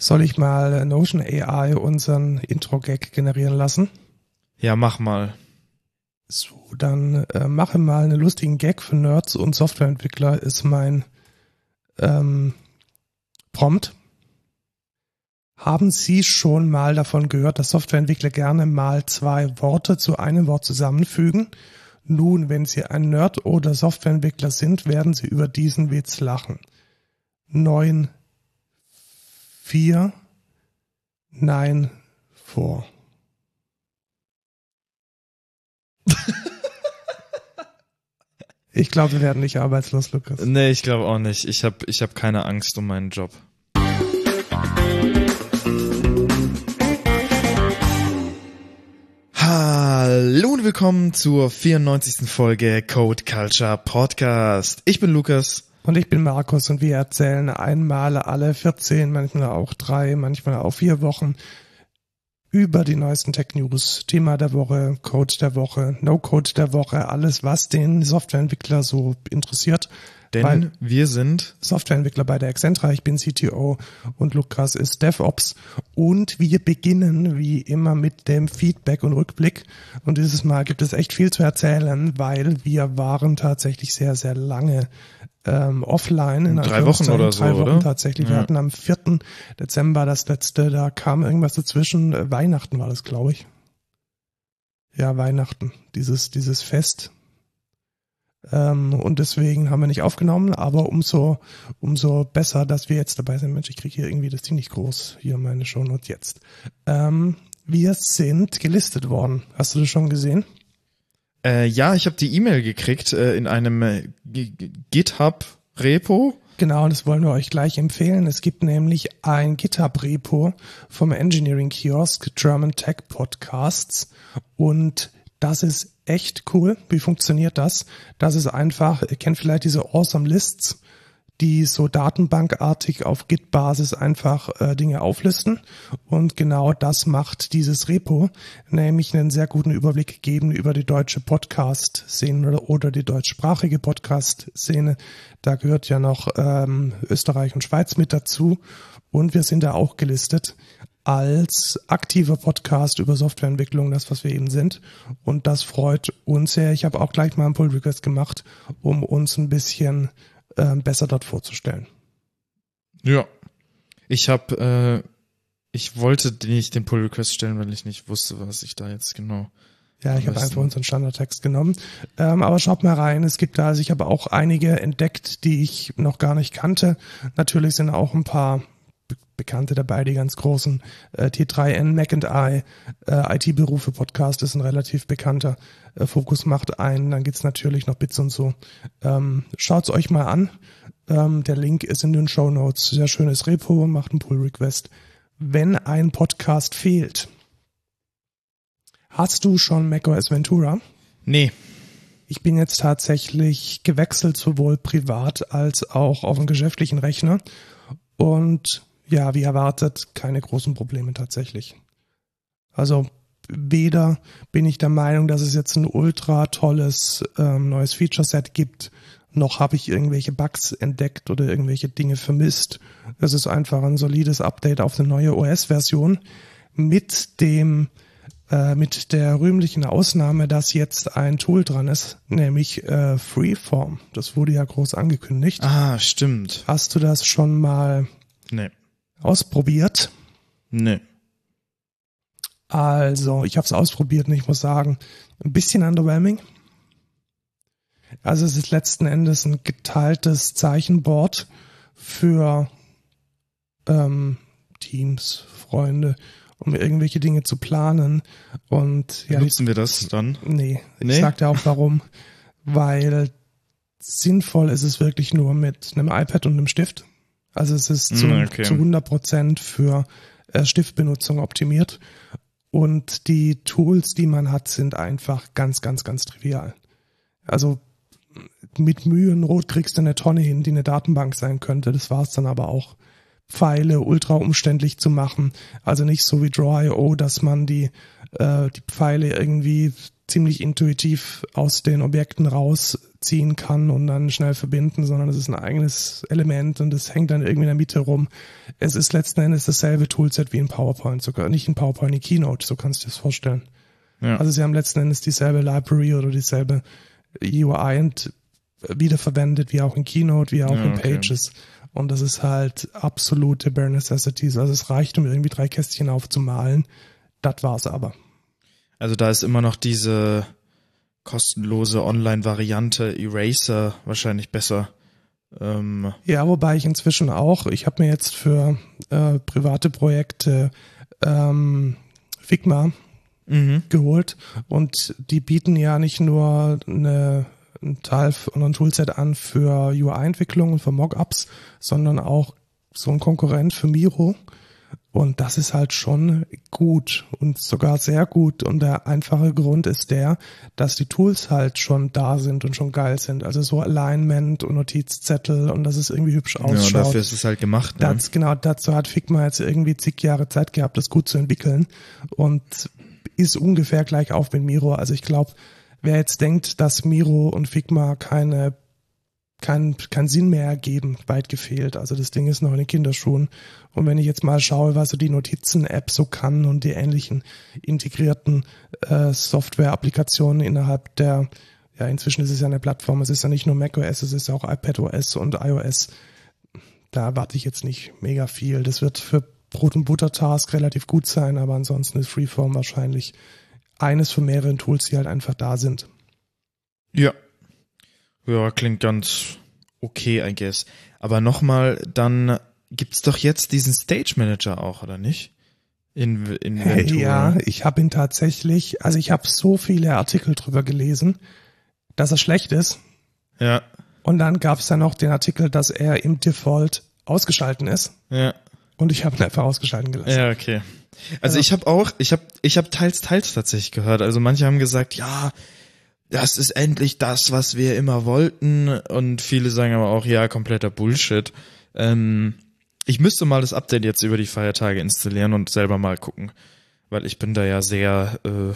Soll ich mal Notion AI unseren Intro-Gag generieren lassen? Ja, mach mal. So, dann äh, mache mal einen lustigen Gag für Nerds und Softwareentwickler ist mein ähm, Prompt. Haben Sie schon mal davon gehört, dass Softwareentwickler gerne mal zwei Worte zu einem Wort zusammenfügen? Nun, wenn Sie ein Nerd oder Softwareentwickler sind, werden Sie über diesen Witz lachen. Neun vier, nein, vor. ich glaube, wir werden nicht arbeitslos, Lukas. Nee, ich glaube auch nicht. Ich habe ich hab keine Angst um meinen Job. Hallo und willkommen zur 94. Folge Code Culture Podcast. Ich bin Lukas. Und ich bin Markus und wir erzählen einmal alle 14, manchmal auch drei, manchmal auch vier Wochen über die neuesten Tech News, Thema der Woche, Code der Woche, No-Code der Woche, alles, was den Softwareentwickler so interessiert. Denn Weil wir sind Softwareentwickler bei der Accentra, ich bin CTO und Lukas ist DevOps. Und wir beginnen wie immer mit dem Feedback und Rückblick. Und dieses Mal gibt es echt viel zu erzählen, weil wir waren tatsächlich sehr, sehr lange ähm, offline in drei Wochen oder so, drei Wochen oder? tatsächlich. Wir hatten am 4. Dezember das letzte, da kam irgendwas dazwischen. Äh, Weihnachten war das, glaube ich. Ja, Weihnachten. Dieses, dieses Fest. Ähm, und deswegen haben wir nicht aufgenommen, aber umso, umso besser, dass wir jetzt dabei sind. Mensch, ich kriege hier irgendwie das ziemlich groß, hier meine Shownotes jetzt. Ähm, wir sind gelistet worden. Hast du das schon gesehen? Äh, ja, ich habe die E-Mail gekriegt äh, in einem äh, GitHub-Repo. Genau, das wollen wir euch gleich empfehlen. Es gibt nämlich ein GitHub-Repo vom Engineering Kiosk German Tech Podcasts und das ist echt cool. Wie funktioniert das? Das ist einfach, ihr kennt vielleicht diese Awesome Lists die so datenbankartig auf Git-Basis einfach äh, Dinge auflisten. Und genau das macht dieses Repo, nämlich einen sehr guten Überblick geben über die deutsche Podcast-Szene oder die deutschsprachige Podcast-Szene. Da gehört ja noch ähm, Österreich und Schweiz mit dazu. Und wir sind da auch gelistet als aktiver Podcast über Softwareentwicklung, das was wir eben sind. Und das freut uns sehr. Ich habe auch gleich mal einen Pull Request gemacht, um uns ein bisschen äh, besser dort vorzustellen. Ja. Ich habe, äh, ich wollte nicht den Pull Request stellen, weil ich nicht wusste, was ich da jetzt genau. Ja, ich habe einfach unseren Standardtext genommen. Ähm, aber schaut mal rein, es gibt da, also ich habe auch einige entdeckt, die ich noch gar nicht kannte. Natürlich sind auch ein paar Bekannte dabei, die ganz großen äh, T3N, Mac and I, äh, IT-Berufe Podcast ist ein relativ bekannter. Äh, Fokus macht ein, dann gibt's natürlich noch Bits und so. Ähm, schaut's euch mal an. Ähm, der Link ist in den Show Notes. Sehr schönes Repo, macht einen Pull-Request. Wenn ein Podcast fehlt, hast du schon macOS Ventura? Nee. Ich bin jetzt tatsächlich gewechselt, sowohl privat als auch auf dem geschäftlichen Rechner. Und ja, wie erwartet, keine großen Probleme tatsächlich. Also weder bin ich der Meinung, dass es jetzt ein ultra tolles ähm, neues Feature-Set gibt, noch habe ich irgendwelche Bugs entdeckt oder irgendwelche Dinge vermisst. Es ist einfach ein solides Update auf eine neue OS-Version mit dem äh, mit der rühmlichen Ausnahme, dass jetzt ein Tool dran ist, nämlich äh, Freeform. Das wurde ja groß angekündigt. Ah, stimmt. Hast du das schon mal nee. Ausprobiert? Nee. Also, ich habe es ausprobiert und ich muss sagen, ein bisschen underwhelming. Also es ist letzten Endes ein geteiltes Zeichenboard für ähm, Teams, Freunde, um irgendwelche Dinge zu planen. Und ja, nutzen wir das dann? Nee, Nee? ich sag dir auch warum. Weil sinnvoll ist es wirklich nur mit einem iPad und einem Stift. Also es ist zu, Mm, okay. zu 100 Prozent für äh, Stiftbenutzung optimiert. Und die Tools, die man hat, sind einfach ganz, ganz, ganz trivial. Also mit Mühe und Not kriegst du eine Tonne hin, die eine Datenbank sein könnte. Das war's dann aber auch. Pfeile ultra umständlich zu machen. Also nicht so wie Draw.io, dass man die, äh, die Pfeile irgendwie ziemlich intuitiv aus den Objekten raus ziehen kann und dann schnell verbinden, sondern es ist ein eigenes Element und es hängt dann irgendwie in der Mitte rum. Es ist letzten Endes dasselbe Toolset wie in PowerPoint, sogar nicht in PowerPoint, in Keynote, so kannst du dir das vorstellen. Ja. Also sie haben letzten Endes dieselbe Library oder dieselbe UI und wiederverwendet, wie auch in Keynote, wie auch ja, in Pages. Okay. Und das ist halt absolute Bare Necessities. Also es reicht, um irgendwie drei Kästchen aufzumalen. Das war's aber. Also da ist immer noch diese kostenlose Online-Variante Eraser wahrscheinlich besser. Ähm ja, wobei ich inzwischen auch, ich habe mir jetzt für äh, private Projekte ähm, Figma mhm. geholt und die bieten ja nicht nur eine ein Teil und ein Toolset an für UI-Entwicklung und für Mockups, sondern auch so ein Konkurrent für Miro. Und das ist halt schon gut und sogar sehr gut. Und der einfache Grund ist der, dass die Tools halt schon da sind und schon geil sind. Also so Alignment und Notizzettel und dass es irgendwie hübsch ausschaut. Ja, dafür ist es halt gemacht. Ne? Das, genau, dazu hat Figma jetzt irgendwie zig Jahre Zeit gehabt, das gut zu entwickeln und ist ungefähr gleich auf mit Miro. Also ich glaube, wer jetzt denkt, dass Miro und Figma keine keinen kein Sinn mehr ergeben, weit gefehlt. Also das Ding ist noch in den Kinderschuhen. Und wenn ich jetzt mal schaue, was so die Notizen-App so kann und die ähnlichen integrierten äh, Software-Applikationen innerhalb der, ja inzwischen ist es ja eine Plattform, es ist ja nicht nur macOS, es ist ja auch iPadOS und iOS. Da erwarte ich jetzt nicht mega viel. Das wird für Brot- und Butter-Task relativ gut sein, aber ansonsten ist Freeform wahrscheinlich eines von mehreren Tools, die halt einfach da sind. Ja. Ja, klingt ganz okay, I guess. Aber nochmal, dann gibt's doch jetzt diesen Stage Manager auch, oder nicht? In, in hey, Ja, ich habe ihn tatsächlich, also ich habe so viele Artikel drüber gelesen, dass er schlecht ist. Ja. Und dann gab's ja noch den Artikel, dass er im Default ausgeschalten ist. Ja. Und ich habe ihn einfach ausgeschalten gelassen. Ja, okay. Also ja. ich habe auch, ich habe ich habe teils teils tatsächlich gehört. Also manche haben gesagt, ja, das ist endlich das, was wir immer wollten und viele sagen aber auch, ja, kompletter Bullshit. Ähm, ich müsste mal das Update jetzt über die Feiertage installieren und selber mal gucken, weil ich bin da ja sehr äh,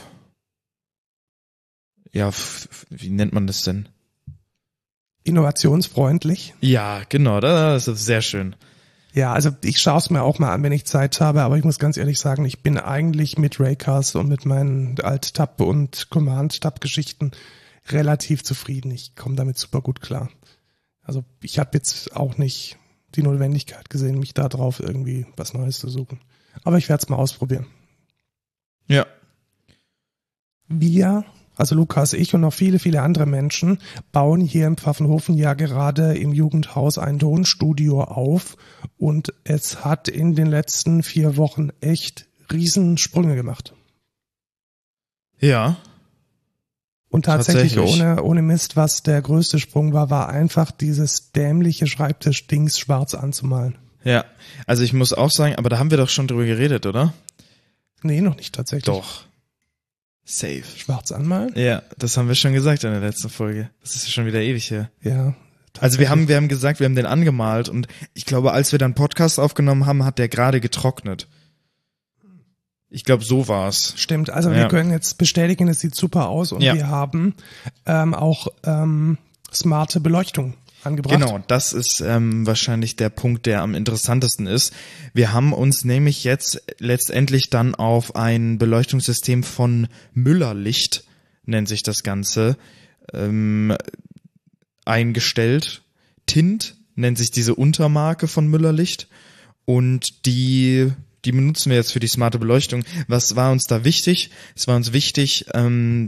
ja, wie nennt man das denn? Innovationsfreundlich. Ja, genau, das ist sehr schön. Ja, also ich schaue es mir auch mal an, wenn ich Zeit habe, aber ich muss ganz ehrlich sagen, ich bin eigentlich mit Raycast und mit meinen Alt-Tab und Command-Tab-Geschichten relativ zufrieden. Ich komme damit super gut klar. Also ich habe jetzt auch nicht die Notwendigkeit gesehen, mich da drauf irgendwie was Neues zu suchen. Aber ich werde es mal ausprobieren. Ja. Wir also Lukas, ich und noch viele, viele andere Menschen bauen hier im Pfaffenhofen ja gerade im Jugendhaus ein Tonstudio auf und es hat in den letzten vier Wochen echt Riesensprünge gemacht. Ja. Und tatsächlich, tatsächlich, ohne, ohne Mist, was der größte Sprung war, war einfach dieses dämliche Schreibtisch-Dings schwarz anzumalen. Ja, also ich muss auch sagen, aber da haben wir doch schon drüber geredet, oder? Nee, noch nicht tatsächlich. Doch. Safe. Schwarz anmalen? Ja, das haben wir schon gesagt in der letzten Folge. Das ist schon wieder ewig her. Ja. Also wir haben, wir haben gesagt, wir haben den angemalt und ich glaube, als wir dann Podcast aufgenommen haben, hat der gerade getrocknet. Ich glaube, so war's. Stimmt. Also ja. wir können jetzt bestätigen, es sieht super aus und ja. wir haben ähm, auch ähm, smarte Beleuchtung angebracht. Genau, das ist ähm, wahrscheinlich der Punkt, der am interessantesten ist. Wir haben uns nämlich jetzt letztendlich dann auf ein Beleuchtungssystem von Müllerlicht, nennt sich das Ganze, ähm, eingestellt. Tint nennt sich diese Untermarke von Müllerlicht und die die benutzen wir jetzt für die smarte Beleuchtung. Was war uns da wichtig? Es war uns wichtig, ähm,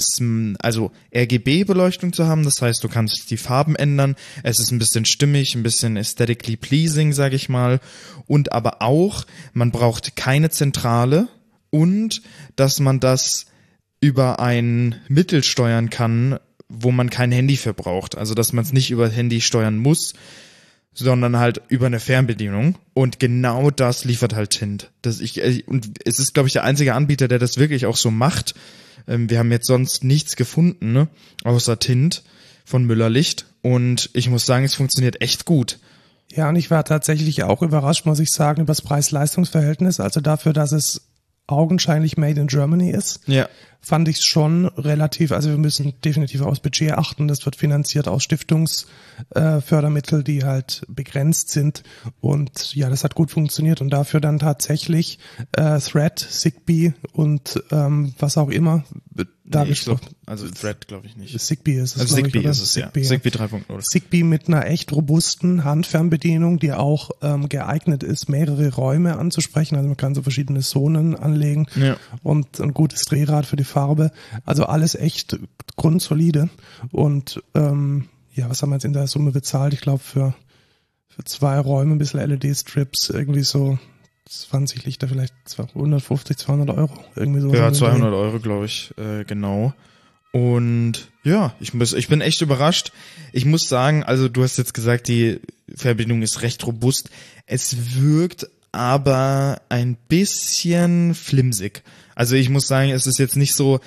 also RGB-Beleuchtung zu haben. Das heißt, du kannst die Farben ändern. Es ist ein bisschen stimmig, ein bisschen aesthetically pleasing, sag ich mal. Und aber auch, man braucht keine Zentrale und dass man das über ein Mittel steuern kann, wo man kein Handy für braucht. Also dass man es nicht über Handy steuern muss, sondern halt über eine Fernbedienung. Und genau das liefert halt Tint. Das ich, äh, und es ist, glaube ich, der einzige Anbieter, der das wirklich auch so macht. Ähm, wir haben jetzt sonst nichts gefunden, ne? außer Tint von Müllerlicht. Und ich muss sagen, es funktioniert echt gut. Ja, und ich war tatsächlich auch überrascht, muss ich sagen, über das Preis-Leistungs-Verhältnis. Also dafür, dass es augenscheinlich made in Germany ist, Ja. fand ich schon relativ, also wir müssen definitiv aufs Budget achten. Das wird finanziert aus Stiftungsfördermittel, äh, die halt begrenzt sind. Und ja, das hat gut funktioniert. Und dafür dann tatsächlich äh, Thread, Zigbee und ähm, was auch immer. Da Nee, ich glaub, also Thread glaube ich nicht. Zigbee ist es. Also Zigbee ich, ist es, ja. Zigbee, Zigbee 3.0. Zigbee mit einer echt robusten Handfernbedienung, die auch ähm, geeignet ist, mehrere Räume anzusprechen. Also man kann so verschiedene Zonen anlegen Ja. und ein gutes Drehrad für die Farbe. Also alles echt grundsolide. Und ähm, ja, was haben wir jetzt in der Summe bezahlt? Ich glaube für, für zwei Räume ein bisschen LED-Strips, irgendwie so 20 Lichter, vielleicht 150, 200 Euro. Irgendwie so. Ja, 200 Euro, glaube ich, äh, genau. Und ja, ich muss, ich bin echt überrascht. Ich muss sagen, also du hast jetzt gesagt, die Verbindung ist recht robust. Es wirkt aber ein bisschen flimsig. Also ich muss sagen, es ist jetzt nicht so,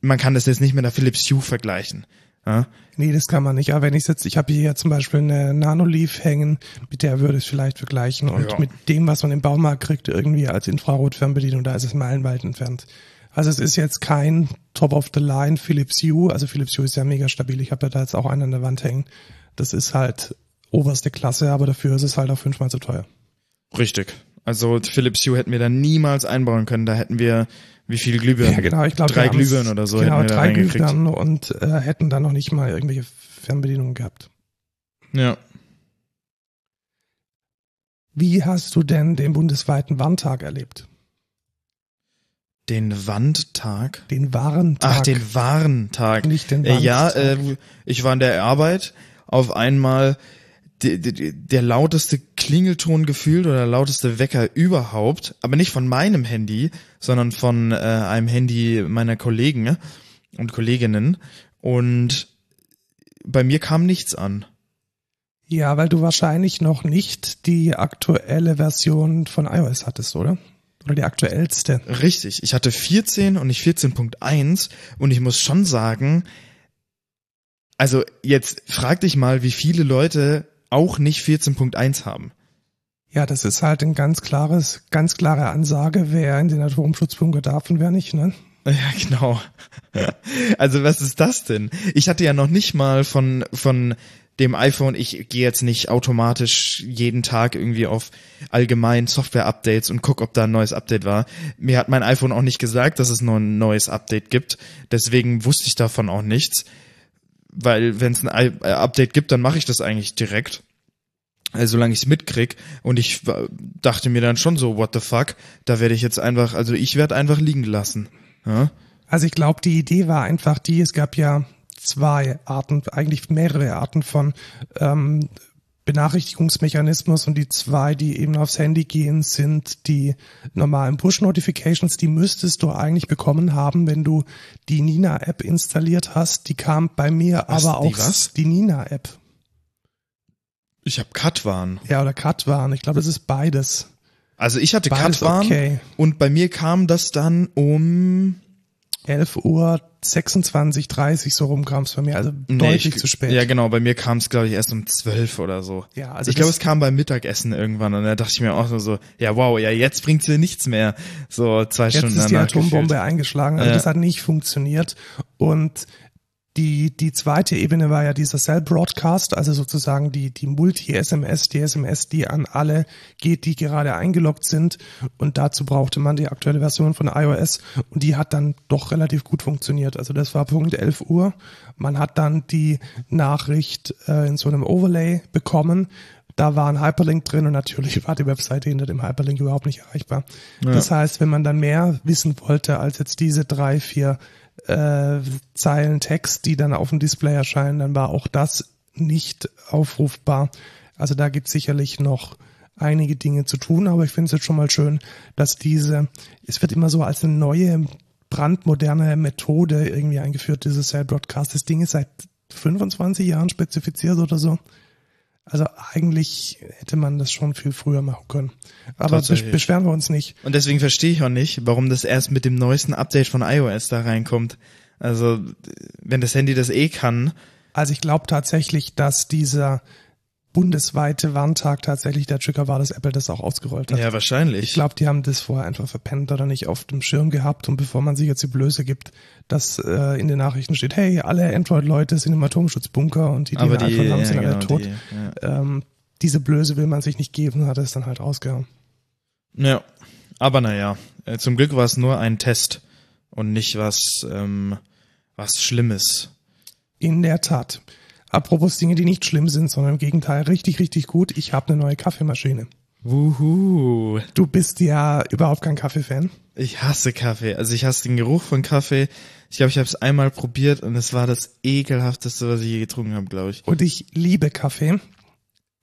man kann das jetzt nicht mit einer Philips Hue vergleichen. Ja? Nee, das kann man nicht. Aber wenn ich jetzt, ich habe hier zum Beispiel eine Nanoleaf hängen, mit der würde ich es vielleicht vergleichen. Und Ja. mit dem, was man im Baumarkt kriegt, irgendwie als Infrarotfernbedienung, da ist es meilenweit entfernt. Also es ist jetzt kein Top-of-the-Line Philips Hue. Also Philips Hue ist ja mega stabil. Ich habe ja da jetzt auch einen an der Wand hängen. Das ist halt oberste Klasse, aber dafür ist es halt auch fünfmal so teuer. Richtig. Also Philips Hue hätten wir da niemals einbauen können. Da hätten wir wie viele Glühbirnen? Ja, genau. Ich glaube, drei Glühbirnen oder so Genau, da drei. Glühbirnen und äh, hätten dann noch nicht mal irgendwelche Fernbedienungen gehabt. Ja. Wie hast du denn den bundesweiten Warntag erlebt? Den Wandtag. Den Warntag. Ach, den Warntag. Nicht den Äh, ja, äh, ich war in der Arbeit auf einmal die, die, der lauteste Klingelton gefühlt oder lauteste Wecker überhaupt, aber nicht von meinem Handy, sondern von äh, einem Handy meiner Kollegen und Kolleginnen und bei mir kam nichts an. Ja, weil du wahrscheinlich noch nicht die aktuelle Version von iOS hattest, oder? Oder die aktuellste. Richtig, ich hatte 14 und nicht 14.1 und ich muss schon sagen, also jetzt frag dich mal, wie viele Leute auch nicht 14.1 haben. Ja, das ist halt ein ganz klares, ganz klare Ansage, wer in den Atomschutzbunker darf und wer nicht, ne? Ja, genau. Also was ist das denn? Ich hatte ja noch nicht mal von, von dem iPhone, ich gehe jetzt nicht automatisch jeden Tag irgendwie auf allgemein Software-Updates und guck, ob da ein neues Update war. Mir hat mein iPhone auch nicht gesagt, dass es noch ein neues Update gibt. Deswegen wusste ich davon auch nichts. Weil wenn es ein äh, Update gibt, dann mache ich das eigentlich direkt. Also solange ich es mitkrieg. Und ich dachte mir dann schon so, what the fuck, da werde ich jetzt einfach, also ich werde einfach liegen gelassen. Ja? Also ich glaube, die Idee war einfach die, es gab ja zwei Arten, eigentlich mehrere Arten von ähm, Benachrichtigungsmechanismus und die zwei, die eben aufs Handy gehen, sind die normalen Push-Notifications, die müsstest du eigentlich bekommen haben, wenn du die Nina-App installiert hast. Die kam bei mir Was, aber die auch was? die Nina-App. Ich habe Katwan. Ja, oder Katwan. Ich glaube, das ist beides. Also ich hatte Beides Katwan okay. und bei mir kam das dann um 11 Uhr 26, 30 so rum kam es bei mir, also Nee, deutlich ich, zu spät. Ja, genau, bei mir kam es glaube ich erst um 12 oder so. Ja, also ich glaube, es kam beim Mittagessen irgendwann und da dachte ich mir auch nur so, ja wow, ja jetzt bringt's dir nichts mehr. So zwei Jetzt Stunden ist die Atombombe gefühlt. eingeschlagen, also Ja. das hat nicht funktioniert. Und die, die zweite Ebene war ja dieser Cell Broadcast, also sozusagen die, die Multi-SMS, die SMS, die an alle geht, die gerade eingeloggt sind. Und dazu brauchte man die aktuelle Version von iOS und die hat dann doch relativ gut funktioniert. Also das war Punkt 11 Uhr. Man hat dann die Nachricht äh, in so einem Overlay bekommen. Da war ein Hyperlink drin und natürlich war die Webseite hinter dem Hyperlink überhaupt nicht erreichbar. Das heißt, wenn man dann mehr wissen wollte als jetzt diese drei, vier äh, Zeilen Text, die dann auf dem Display erscheinen, dann war auch das nicht aufrufbar. Also da gibt es sicherlich noch einige Dinge zu tun, aber ich finde es jetzt schon mal schön, dass diese, es wird immer so als eine neue, brandmoderne Methode irgendwie eingeführt, dieses Cell Broadcast. Das Ding ist seit 25 Jahren spezifiziert oder so. Also eigentlich hätte man das schon viel früher machen können. Aber beschweren wir uns nicht. Und deswegen verstehe ich auch nicht, warum das erst mit dem neuesten Update von iOS da reinkommt. Also wenn das Handy das eh kann, Also ich glaube tatsächlich, dass dieser bundesweite Warntag tatsächlich der Trigger war, dass Apple das auch ausgerollt hat. Ja, wahrscheinlich. Ich glaube, die haben das vorher einfach verpennt oder nicht auf dem Schirm gehabt und bevor man sich jetzt die Blöße gibt, dass äh, in den Nachrichten steht, hey, alle Android-Leute sind im Atomschutzbunker und die, die Aber die, iPhone haben, ja, sind alle genau, tot. die, ja. Ähm, diese Blöße will man sich nicht geben, hat es dann halt rausgehauen. Ja, aber naja, äh, zum Glück war es nur ein Test und nicht was, ähm, was Schlimmes. In der Tat. Apropos Dinge, die nicht schlimm sind, sondern im Gegenteil richtig, richtig gut. Ich habe eine neue Kaffeemaschine. Wuhu. Du bist ja überhaupt kein Kaffee-Fan. Ich hasse Kaffee. Also ich hasse den Geruch von Kaffee. Ich glaube, ich habe es einmal probiert und es war das ekelhafteste, was ich je getrunken habe, glaube ich. Und ich liebe Kaffee.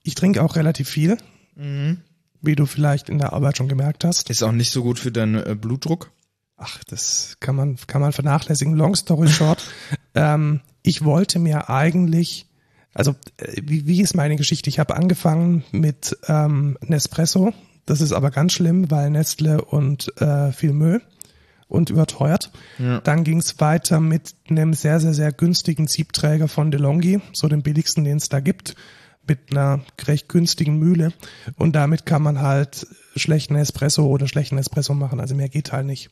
Ich trinke auch relativ viel, Mhm. wie du vielleicht in der Arbeit schon gemerkt hast. Ist auch nicht so gut für deinen äh, Blutdruck. Ach, das kann man, kann man vernachlässigen. Long story short. ähm, ich wollte mir eigentlich, also äh, wie, wie ist meine Geschichte? Ich habe angefangen mit ähm, Nespresso. Das ist aber ganz schlimm, weil Nestle und äh, viel Müll und überteuert. Ja. Dann ging es weiter mit einem sehr, sehr, sehr günstigen Siebträger von DeLonghi, so dem billigsten, den es da gibt, mit einer recht günstigen Mühle. Und damit kann man halt schlechten Espresso oder schlechten Espresso machen. Also mehr geht halt nicht.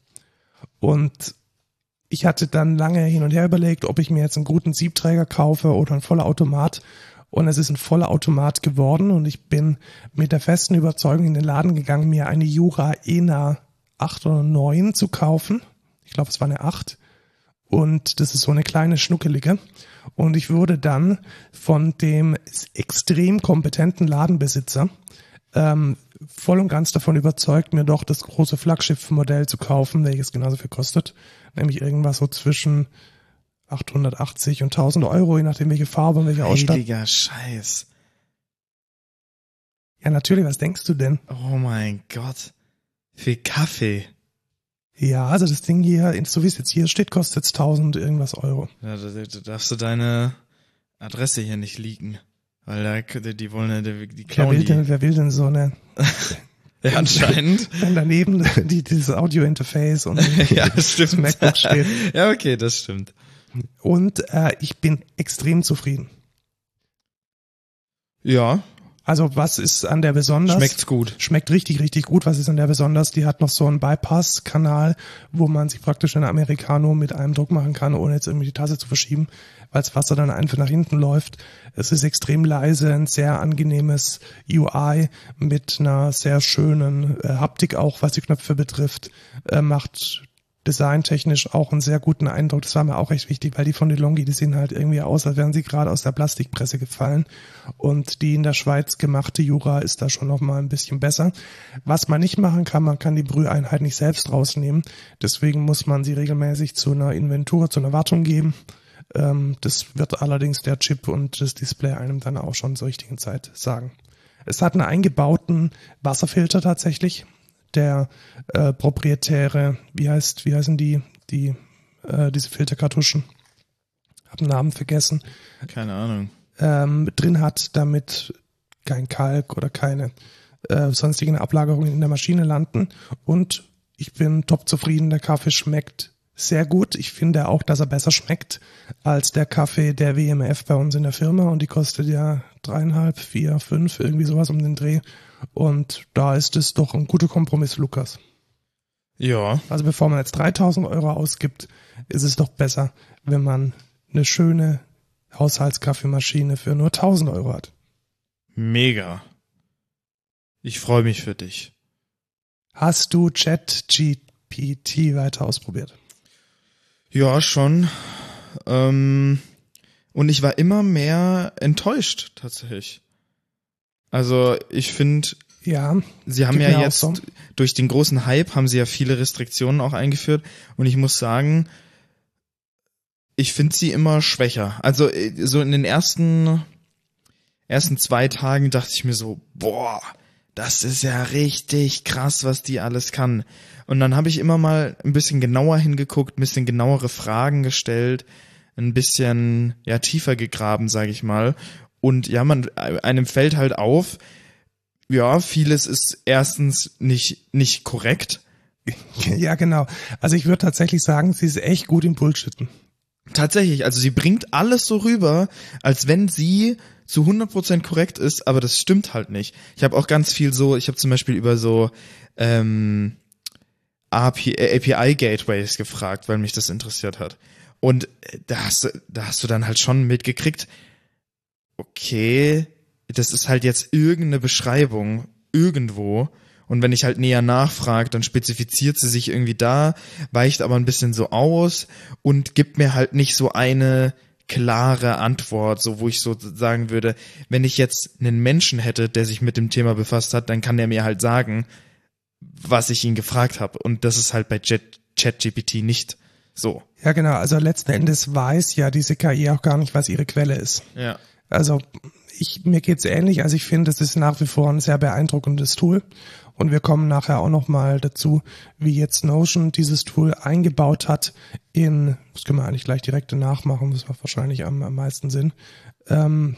Und ich hatte dann lange hin und her überlegt, ob ich mir jetzt einen guten Siebträger kaufe oder einen voller Automat. Und es ist ein voller Automat geworden und ich bin mit der festen Überzeugung in den Laden gegangen, mir eine Jura ENA 8 oder 9 zu kaufen. Ich glaube, es war eine 8. Und das ist so eine kleine Schnuckelige. Und ich wurde dann von dem extrem kompetenten Ladenbesitzer ähm, voll und ganz davon überzeugt, mir doch das große Flaggschiff-Modell zu kaufen, welches genauso viel kostet. Nämlich irgendwas so zwischen 880 und 1000 Euro, je nachdem welche Farbe und welche Ausstattung. Heiliger Scheiß. Ja, natürlich, was denkst du denn? Oh mein Gott. Für Kaffee. Ja, also das Ding hier, so wie es jetzt hier steht, kostet jetzt 1000 irgendwas Euro. Ja, da, da, da darfst du deine Adresse hier nicht leaken. Weil da, die, die wollen ja, die, die Wer klauen will, die. denn, wer will denn so eine, Ja, anscheinend. wenn daneben die, dieses Audio-Interface und ja, das. MacBook steht. Ja, okay, das stimmt. Und äh, ich bin extrem zufrieden. Ja, Also was ist an der besonders? schmeckt's gut. Schmeckt richtig, richtig gut. Was ist an der besonders? Die hat noch so einen Bypass-Kanal, wo man sich praktisch einen Americano mit einem Druck machen kann, ohne jetzt irgendwie die Tasse zu verschieben, weil das Wasser dann einfach nach hinten läuft. Es ist extrem leise, ein sehr angenehmes UI mit einer sehr schönen äh, Haptik auch, was die Knöpfe betrifft. Äh, macht designtechnisch auch einen sehr guten Eindruck. Das war mir auch recht wichtig, weil die von DeLonghi, die sehen halt irgendwie aus, als wären sie gerade aus der Plastikpresse gefallen. Und die in der Schweiz gemachte Jura ist da schon noch mal ein bisschen besser. Was man nicht machen kann, man kann die Brüheinheit nicht selbst rausnehmen. Deswegen muss man sie regelmäßig zu einer Inventur, zu einer Wartung geben. Ähm, das wird allerdings der Chip und das Display einem dann auch schon zur richtigen Zeit sagen. Es hat einen eingebauten Wasserfilter tatsächlich, der äh, proprietäre, wie heißt, wie heißen die, die, äh, diese Filterkartuschen? Hab den Namen vergessen. Keine Ahnung. Ähm, drin hat, damit kein Kalk oder keine äh, sonstigen Ablagerungen in der Maschine landen. Und ich bin top zufrieden. Der Kaffee schmeckt sehr gut. Ich finde auch, dass er besser schmeckt als der Kaffee der WMF bei uns in der Firma. Und die kostet ja dreieinhalb, vier, fünf, irgendwie sowas um den Dreh. Und da ist es doch ein guter Kompromiss, Lukas. Ja, Also bevor man jetzt 3000 Euro ausgibt, ist es doch besser, wenn man eine schöne Haushaltskaffeemaschine für nur 1000 Euro hat. mega. Ich freue mich für dich. Hast du ChatGPT weiter ausprobiert? Ja, schon. Ähm, und ich war immer mehr enttäuscht, tatsächlich. Also, ich finde, Ja, sie haben ja jetzt, so. durch den großen Hype haben sie ja viele Restriktionen auch eingeführt. Und ich muss sagen, ich finde sie immer schwächer. Also, äh, so in den ersten, ersten zwei Tagen dachte ich mir so, boah, das ist ja richtig krass, was die alles kann. Und dann habe ich immer mal ein bisschen genauer hingeguckt, ein bisschen genauere Fragen gestellt, ein bisschen ja tiefer gegraben, sage ich mal. Und ja, man einem fällt halt auf, ja, vieles ist erstens nicht nicht korrekt. ja genau. Also ich würde tatsächlich sagen, sie ist echt gut im Bullshitten. Tatsächlich, also sie bringt alles so rüber, als wenn sie zu 100% korrekt ist, aber das stimmt halt nicht. Ich habe auch ganz viel so, ich habe zum Beispiel über so ähm, API-Gateways äh, gefragt, weil mich das interessiert hat. Und äh, da hast du, da hast du dann halt schon mitgekriegt, okay, das ist halt jetzt irgendeine Beschreibung irgendwo. Und wenn ich halt näher nachfrage, dann spezifiziert sie sich irgendwie da, weicht aber ein bisschen so aus und gibt mir halt nicht so eine klare Antwort, so wo ich so sagen würde, wenn ich jetzt einen Menschen hätte, der sich mit dem Thema befasst hat, dann kann er mir halt sagen, was ich ihn gefragt habe. Und das ist halt bei ChatGPT nicht so. Ja, genau. Also letzten Endes weiß ja diese KI auch gar nicht, was ihre Quelle ist. Ja. Also ich, mir geht's ähnlich. Also ich finde, es ist nach wie vor ein sehr beeindruckendes Tool. Und wir kommen nachher auch nochmal dazu, wie jetzt Notion dieses Tool eingebaut hat in, das können wir eigentlich gleich direkt nachmachen, das macht wahrscheinlich am, am meisten Sinn. Ähm,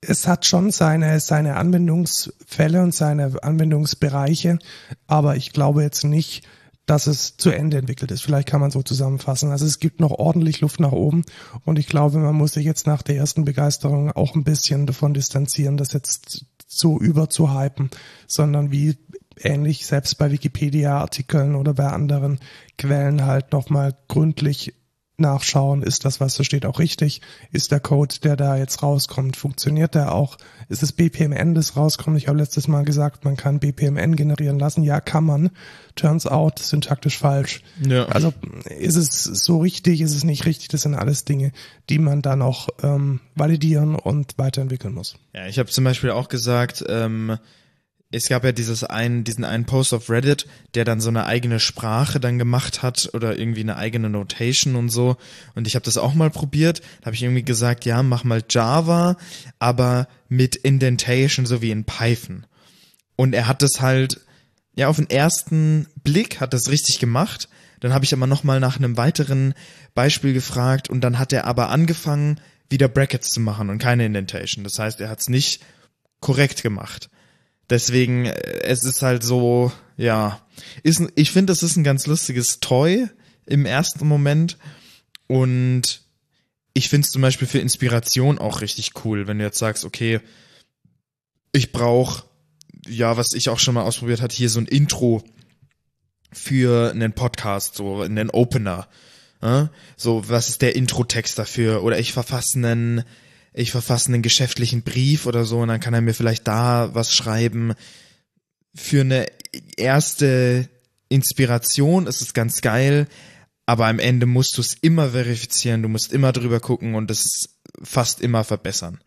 es hat schon seine, seine Anwendungsfälle und seine Anwendungsbereiche, aber ich glaube jetzt nicht, dass es zu Ende entwickelt ist. Vielleicht kann man so zusammenfassen. Also es gibt noch ordentlich Luft nach oben und ich glaube, man muss sich jetzt nach der ersten Begeisterung auch ein bisschen davon distanzieren, das jetzt so überzuhypen, sondern wie ähnlich selbst bei Wikipedia-Artikeln oder bei anderen Quellen halt nochmal gründlich nachschauen, ist das, was da steht, auch richtig? Ist der Code, der da jetzt rauskommt, funktioniert der auch? Ist es BPMN, das rauskommt? Ich habe letztes Mal gesagt, man kann BPMN generieren lassen. Ja, kann man. Turns out, syntaktisch falsch. Ja. Also ist es so richtig, ist es nicht richtig? Das sind alles Dinge, die man dann auch ähm, validieren und weiterentwickeln muss. Ja, ich habe zum Beispiel auch gesagt, ähm, es gab ja dieses einen, diesen einen Post auf Reddit, der dann so eine eigene Sprache dann gemacht hat oder irgendwie eine eigene Notation und so. Und ich habe das auch mal probiert. Da habe ich irgendwie gesagt, ja, mach mal Java, aber mit Indentation, so wie in Python. Und er hat das halt, ja, auf den ersten Blick hat das richtig gemacht. Dann habe ich aber nochmal nach einem weiteren Beispiel gefragt und dann hat er aber angefangen, wieder Brackets zu machen und keine Indentation. Das heißt, er hat es nicht korrekt gemacht. Deswegen, äh, es ist halt so, ja, ist, ich finde, das ist ein ganz lustiges Toy im ersten Moment und ich finde es zum Beispiel für Inspiration auch richtig cool, wenn du jetzt sagst, okay, ich brauche, ja, was ich auch schon mal ausprobiert hat, hier so ein Intro für einen Podcast, so einen Opener. Ja? So, was ist der Intro-Text dafür? Oder ich verfasse einen ich verfasse einen geschäftlichen Brief oder so und dann kann er mir vielleicht da was schreiben. Für eine erste Inspiration ist es ganz geil, aber am Ende musst du es immer verifizieren, du musst immer drüber gucken und es fast immer verbessern.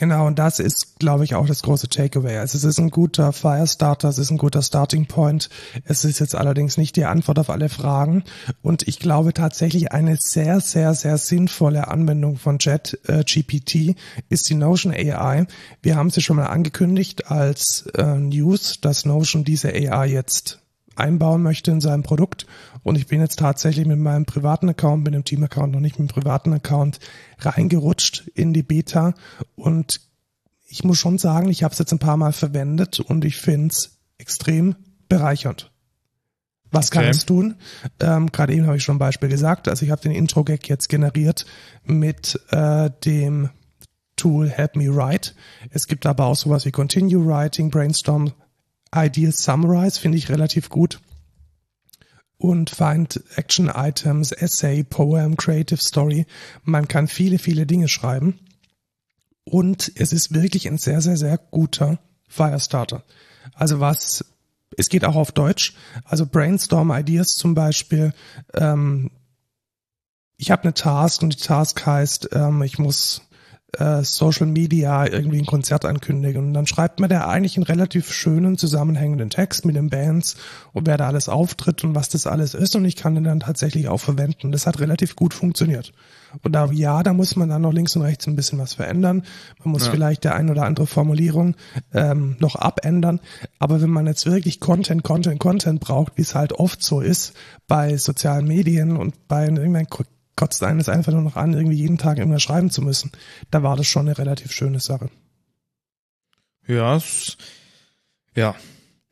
Genau, und das ist, glaube ich, auch das große Takeaway. Also es ist ein guter Firestarter, es ist ein guter Starting Point. Es ist jetzt allerdings nicht die Antwort auf alle Fragen. Und ich glaube tatsächlich eine sehr, sehr, sehr sinnvolle Anwendung von Jet äh, GPT ist die Notion AI. Wir haben sie schon mal angekündigt als äh, News, dass Notion diese AI jetzt einbauen möchte in seinem Produkt. Und ich bin jetzt tatsächlich mit meinem privaten Account, mit dem Team-Account, noch nicht mit dem privaten Account reingerutscht in die Beta. Und ich muss schon sagen, ich habe es jetzt ein paar Mal verwendet und ich finde es extrem bereichernd. Was kann okay. es tun? Ähm, Gerade eben habe ich schon ein Beispiel gesagt. Also ich habe den Intro-Gag jetzt generiert mit äh, dem Tool Help Me Write. Es gibt aber auch sowas wie Continue Writing, Brainstorm, Ideas Summarize, finde ich relativ gut und Find Action Items, Essay, Poem, Creative Story. Man kann viele, viele Dinge schreiben. Und es ist wirklich ein sehr, sehr, sehr guter Firestarter. Also was, es geht auch auf Deutsch. Also Brainstorm Ideas zum Beispiel. Ähm, ich habe eine Task und die Task heißt, ähm, ich muss äh, Social Media irgendwie ein Konzert ankündigen. Und dann schreibt mir der eigentlich einen relativ schönen zusammenhängenden Text mit den Bands und wer da alles auftritt und was das alles ist. Und ich kann den dann tatsächlich auch verwenden. Das hat relativ gut funktioniert. Und da, ja, da muss man dann noch links und rechts ein bisschen was verändern. Man muss ja. vielleicht der ein oder andere Formulierung ähm, noch abändern. Aber wenn man jetzt wirklich Content, Content, Content braucht, wie es halt oft so ist bei sozialen Medien und bei irgendeinem kotzt einen es einfach nur noch an, irgendwie jeden Tag irgendwas schreiben zu müssen. Da war das schon eine relativ schöne Sache. Ja, ja.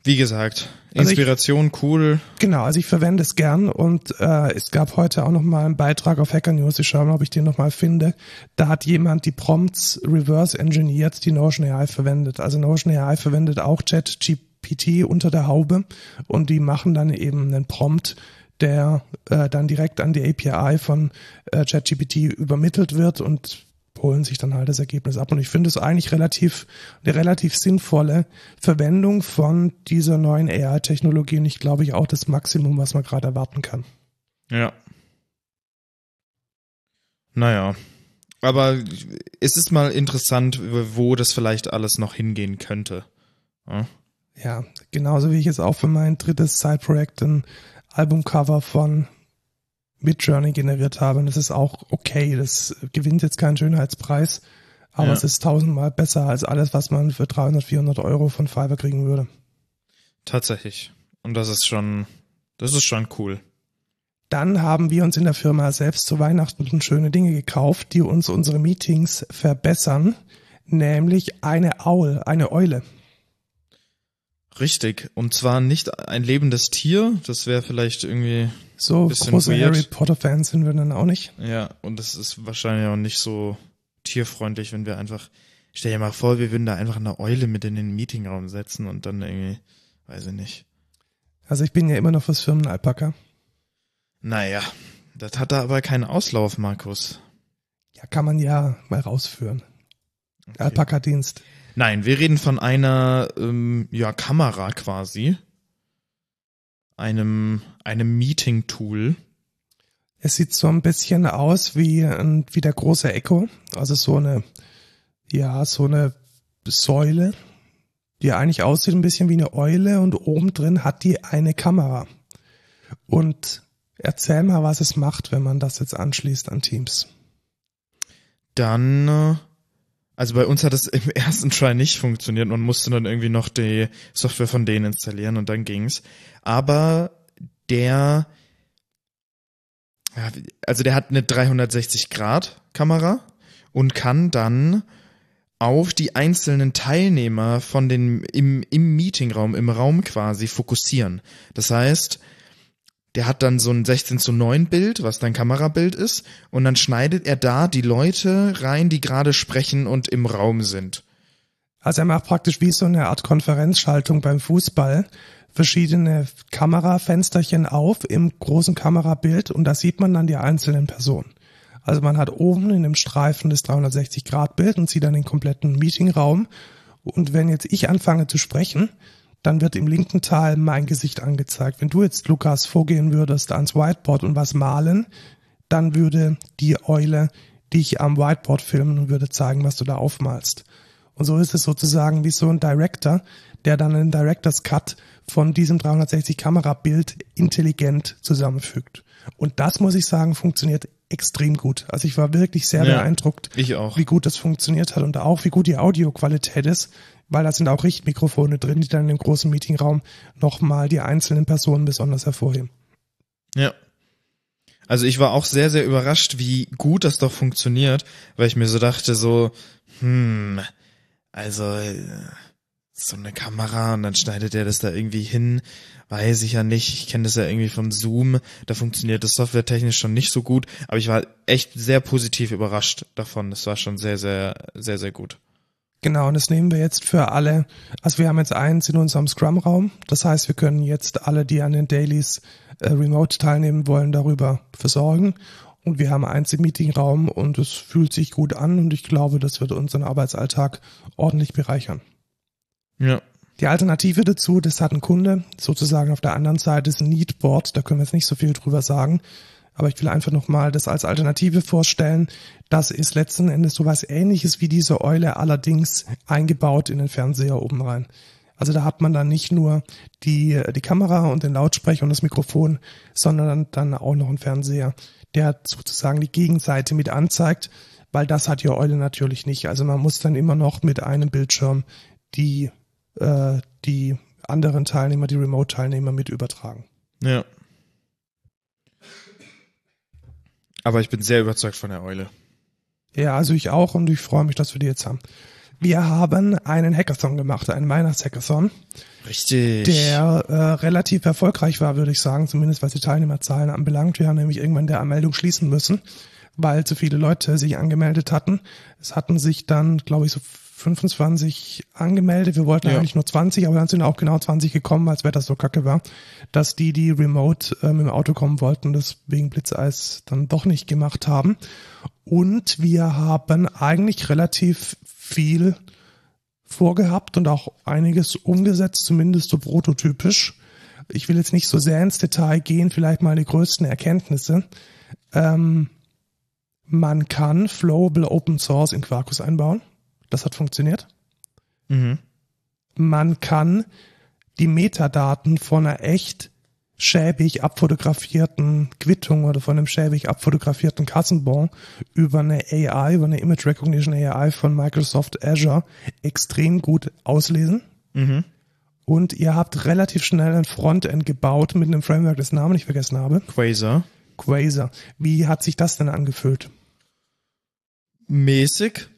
Wie gesagt, Also ich- Inspiration cool. Genau, also ich verwende es gern und äh, es gab heute auch noch mal einen Beitrag auf Hacker News. Ich schaue mal, ob ich den noch mal finde. Da hat jemand die Prompts reverse engineert, die Notion AI verwendet. Also Notion AI verwendet auch ChatGPT unter der Haube und die machen dann eben einen Prompt, der äh, dann direkt an die API von äh, ChatGPT übermittelt wird und holen sich dann halt das Ergebnis ab. Und ich finde es eigentlich relativ, eine relativ sinnvolle Verwendung von dieser neuen AI-Technologie und ich glaube ich auch das Maximum, was man gerade erwarten kann. Ja. Naja. Aber es ist mal interessant, wo das vielleicht alles noch hingehen könnte. Ja. Ja, genauso wie ich jetzt auch für mein drittes Side-Projekt ein Albumcover von Midjourney generiert habe. Und das ist auch okay. Das gewinnt jetzt keinen Schönheitspreis, aber Ja. es ist tausendmal besser als alles, was man für 300, 400 Euro von Fiverr kriegen würde. Tatsächlich. Und das ist schon, das ist schon cool. Dann haben wir uns in der Firma selbst zu Weihnachten schöne Dinge gekauft, die uns unsere Meetings verbessern, nämlich eine Aul, eine Eule. Richtig. Und zwar nicht ein lebendes Tier. Das wäre vielleicht irgendwie, So Bisschen große weird. Harry Potter Fans sind wir dann auch nicht. ja, und das ist wahrscheinlich auch nicht so tierfreundlich, wenn wir einfach, stell dir mal vor, wir würden da einfach eine Eule mit in den Meetingraum setzen und dann irgendwie, weiß ich nicht. Also ich bin ja immer noch fürs Firmenalpaka. Naja, das hat da aber keinen Auslauf, Markus. Ja, kann man ja mal rausführen. Okay. Alpaka-Dienst. Nein, wir reden von einer ähm, ja, Kamera quasi. Einem, einem Meeting-Tool. Es sieht so ein bisschen aus wie, ein, wie der große Echo. Also so eine, ja, so eine Säule, die eigentlich aussieht ein bisschen wie eine Eule und oben drin hat die eine Kamera. Und erzähl mal, was es macht, wenn man das jetzt anschließt an Teams. Dann, äh, also bei uns hat es im ersten Try nicht funktioniert. Man musste dann irgendwie noch die Software von denen installieren und dann ging's. Aber der, also der hat eine 360 Grad Kamera und kann dann auf die einzelnen Teilnehmer von den im, im Meetingraum, im Raum quasi fokussieren. Das heißt, der hat dann so ein 16 zu 9 Bild, was dann Kamerabild ist, und dann schneidet er da die Leute rein, die gerade sprechen und im Raum sind. Also er macht praktisch wie so eine Art Konferenzschaltung beim Fußball. Verschiedene Kamerafensterchen auf im großen Kamerabild und da sieht man dann die einzelnen Personen. Also man hat oben in dem Streifen das 360-Grad-Bild und sieht dann den kompletten Meetingraum. Und wenn jetzt ich anfange zu sprechen, dann wird im linken Teil mein Gesicht angezeigt. Wenn du jetzt, Lukas, vorgehen würdest ans Whiteboard und was malen, dann würde die Eule dich am Whiteboard filmen und würde zeigen, was du da aufmalst. Und so ist es sozusagen wie so ein Director, der dann einen Directors Cut von diesem 360-Kamera-Bild intelligent zusammenfügt. Und das, muss ich sagen, funktioniert extrem gut. Also ich war wirklich sehr Ja, beeindruckt, wie gut das funktioniert hat und auch wie gut die Audioqualität ist, weil da sind auch Richtmikrofone drin, die dann im großen Meetingraum nochmal die einzelnen Personen besonders hervorheben. Ja. Also ich war auch sehr, sehr überrascht, wie gut das doch funktioniert, weil ich mir so dachte, so, hm, also äh, so eine Kamera und dann schneidet er das da irgendwie hin, weiß ich ja nicht. Ich kenne das ja irgendwie von Zoom, da funktioniert das softwaretechnisch schon nicht so gut, aber ich war echt sehr positiv überrascht davon. Das war schon sehr, sehr, sehr, sehr gut. Genau, und das nehmen wir jetzt für alle. Also wir haben jetzt eins in unserem Scrum-Raum. Das heißt, wir können jetzt alle, die an den Dailies äh, remote teilnehmen wollen, darüber versorgen. Und wir haben eins im Meetingraum und es fühlt sich gut an und ich glaube, das wird unseren Arbeitsalltag ordentlich bereichern. Ja. Die Alternative dazu, das hat ein Kunde, sozusagen auf der anderen Seite ist ein Needboard, da können wir jetzt nicht so viel drüber sagen, aber ich will einfach nochmal das als Alternative vorstellen. Das ist letzten Endes sowas ähnliches wie diese Eule, allerdings eingebaut in den Fernseher oben rein. Also da hat man dann nicht nur die, die Kamera und den Lautsprecher und das Mikrofon, sondern dann auch noch einen Fernseher, der sozusagen die Gegenseite mit anzeigt, weil das hat die Eule natürlich nicht. Also man muss dann immer noch mit einem Bildschirm die, äh, die anderen Teilnehmer, die Remote-Teilnehmer mit übertragen. Ja. Aber ich bin sehr überzeugt von der Eule. Ja, also ich auch und ich freue mich, dass wir die jetzt haben. Wir haben einen Hackathon gemacht, einen Weihnachts-Hackathon, Richtig. der äh, relativ erfolgreich war, würde ich sagen, zumindest was die Teilnehmerzahlen anbelangt. Wir haben nämlich irgendwann der Anmeldung schließen müssen, weil zu viele Leute sich angemeldet hatten. Es hatten sich dann, glaube ich, so 25 angemeldet. Wir wollten Ja. eigentlich nur 20, aber dann sind auch genau 20 gekommen, weil das Wetter so kacke war, dass die, die remote äh, mit dem Auto kommen wollten, das wegen Blitzeis dann doch nicht gemacht haben. Und wir haben eigentlich relativ viel vorgehabt und auch einiges umgesetzt, zumindest so prototypisch. Ich will jetzt nicht so sehr ins Detail gehen, vielleicht mal die größten Erkenntnisse. Ähm, man kann Flowable Open Source in Quarkus einbauen. Das hat funktioniert. Mhm. Man kann die Metadaten von einer echt schäbig abfotografierten Quittung oder von einem schäbig abfotografierten Kassenbon über eine AI, über eine Image Recognition AI von Microsoft Azure extrem gut auslesen. Mhm. Und ihr habt relativ schnell ein Frontend gebaut mit einem Framework, das Namen ich vergessen habe. Quasar. Quasar. Wie hat sich das denn angefühlt? Mäßig.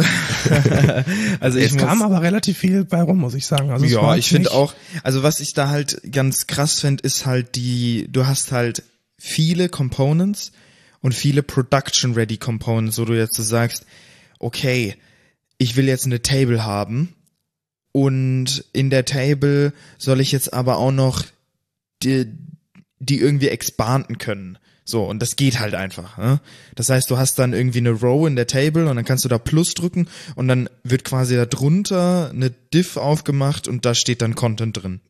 also ich es muss, kam aber relativ viel bei rum, muss ich sagen. Also ja, ich finde auch, also was ich da halt ganz krass finde, ist halt die, du hast halt viele Components und viele Production-Ready Components, wo du jetzt so sagst, okay, ich will jetzt eine Table haben und in der Table soll ich jetzt aber auch noch die, die irgendwie expanden können. So, und das geht halt einfach. Ne? Das heißt, du hast dann irgendwie eine Row in der Table und dann kannst du da Plus drücken und dann wird quasi da drunter eine Div aufgemacht und da steht dann Content drin.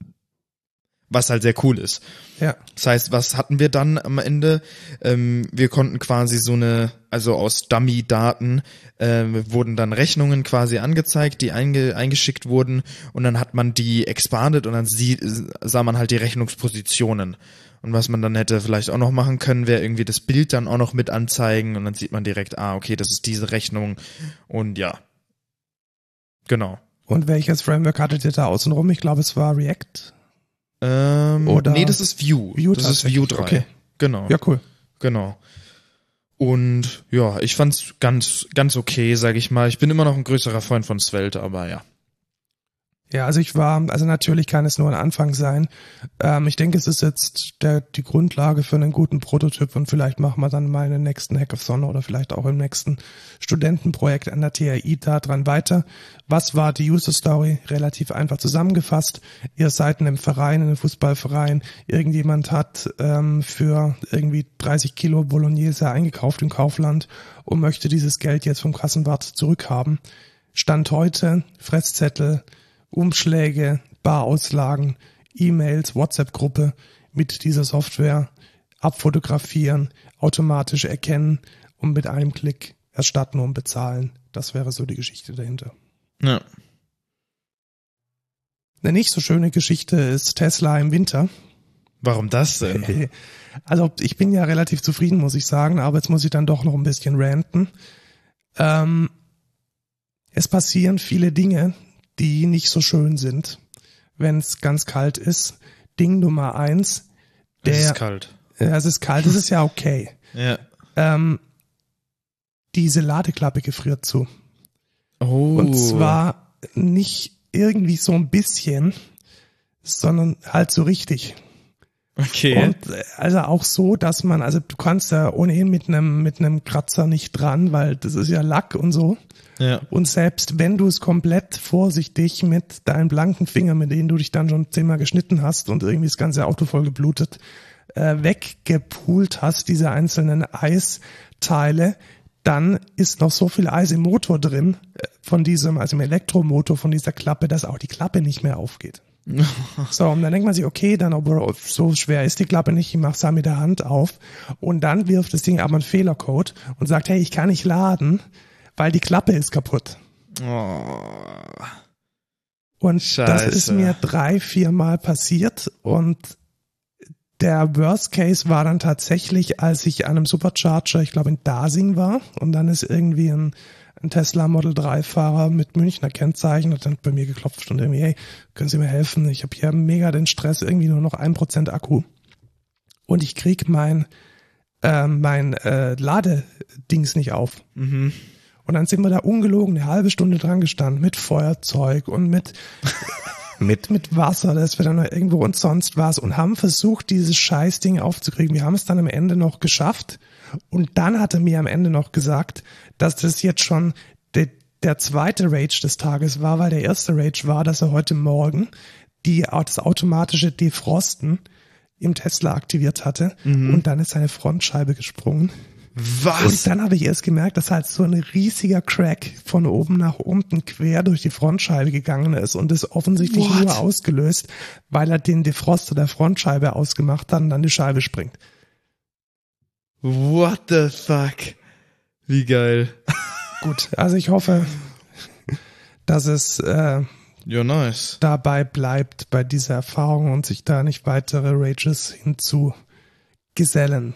Was halt sehr cool ist. Ja. Das heißt, was hatten wir dann am Ende? Ähm, wir konnten quasi so eine, also aus Dummy-Daten ähm, wurden dann Rechnungen quasi angezeigt, die einge, eingeschickt wurden und dann hat man die expanded und dann sieht, sah man halt die Rechnungspositionen. Und was man dann hätte vielleicht auch noch machen können, wäre irgendwie das Bild dann auch noch mit anzeigen und dann sieht man direkt, ah, okay, das ist diese Rechnung und ja. Genau. Und welches Framework hattet ihr da außenrum? Ich glaube, es war React. Ähm, Oder nee, das ist View. Vue das ist View tatsächlich, 3. okay. Genau. Ja, cool. Genau. Und ja, ich fand's ganz, ganz okay, sag ich mal. Ich bin immer noch ein größerer Freund von Svelte, aber ja. Ja, also ich war, also natürlich kann es nur ein Anfang sein. Ähm, ich denke, es ist jetzt der, die Grundlage für einen guten Prototyp und vielleicht machen wir dann mal in den nächsten Hackathon oder vielleicht auch im nächsten Studentenprojekt an der TAI da dran weiter. Was war die User Story? Relativ einfach zusammengefasst. Ihr seid in einem Verein, in einem Fußballverein. Irgendjemand hat ähm, für irgendwie 30 Kilo Bolognese eingekauft im Kaufland und möchte dieses Geld jetzt vom Kassenwart zurückhaben. Stand heute, Fresszettel, Umschläge, Barauslagen, E-Mails, WhatsApp-Gruppe mit dieser Software abfotografieren, automatisch erkennen und mit einem Klick erstatten und bezahlen. Das wäre so die Geschichte dahinter. Ja. Eine nicht so schöne Geschichte ist Tesla im Winter. Warum das denn? Also ich bin ja relativ zufrieden, muss ich sagen, aber jetzt muss ich dann doch noch ein bisschen ranten. Ähm, es passieren viele Dinge, die nicht so schön sind, wenn es ganz kalt ist. Ding Nummer eins, Es der, ist kalt. Ja, es ist kalt, es ist ja okay. Ja. Ähm, diese Ladeklappe gefriert zu. Oh. Und zwar nicht irgendwie so ein bisschen, sondern halt so richtig. Okay. Und äh, also auch so, dass man, also du kannst ja ohnehin mit einem mit einem Kratzer nicht dran, weil das ist ja Lack und so. ja. Und selbst wenn du es komplett vorsichtig mit deinen blanken Fingern, mit denen du dich dann schon zehnmal geschnitten hast und irgendwie das ganze Auto voll geblutet, äh, weggepult hast, diese einzelnen Eisteile, dann ist noch so viel Eis im Motor drin, äh, von diesem, also im Elektromotor, von dieser Klappe, dass auch die Klappe nicht mehr aufgeht. So, und dann denkt man sich, okay, dann aber so schwer ist die Klappe nicht, ich mach's da mit der Hand auf. Und dann wirft das Ding aber einen Fehlercode und sagt, hey, ich kann nicht laden, weil die Klappe ist kaputt. Oh. Und das Scheiße. ist mir drei, vier Mal passiert und der Worst Case war dann tatsächlich, als ich an einem Supercharger, ich glaube in Dasing war und dann ist irgendwie ein, ein Tesla Model 3 Fahrer mit Münchner Kennzeichen hat dann bei mir geklopft und irgendwie, hey, können Sie mir helfen? Ich habe hier mega den Stress, irgendwie nur noch ein Prozent Akku und ich krieg mein äh, mein äh, Ladedings nicht auf. Mhm. Und dann sind wir da ungelogen eine halbe Stunde dran gestanden mit Feuerzeug und mit, mit, mit Wasser, das wir dann noch irgendwo und sonst was und haben versucht, dieses Scheißding aufzukriegen. Wir haben es dann am Ende noch geschafft. Und dann hat er mir am Ende noch gesagt, dass das jetzt schon der, der zweite Rage des Tages war, weil der erste Rage war, dass er heute Morgen die, das automatische Defrosten im Tesla aktiviert hatte und dann ist seine Frontscheibe gesprungen. Was? Und dann habe ich erst gemerkt, dass halt so ein riesiger Crack von oben nach unten quer durch die Frontscheibe gegangen ist und das offensichtlich What? nur ausgelöst, weil er den Defroster der Frontscheibe ausgemacht hat und dann die Scheibe springt. What the fuck? Wie geil. Gut, also ich hoffe, dass es äh, Ja, nice. dabei bleibt bei dieser Erfahrung und sich da nicht weitere Rages hinzu gesellen.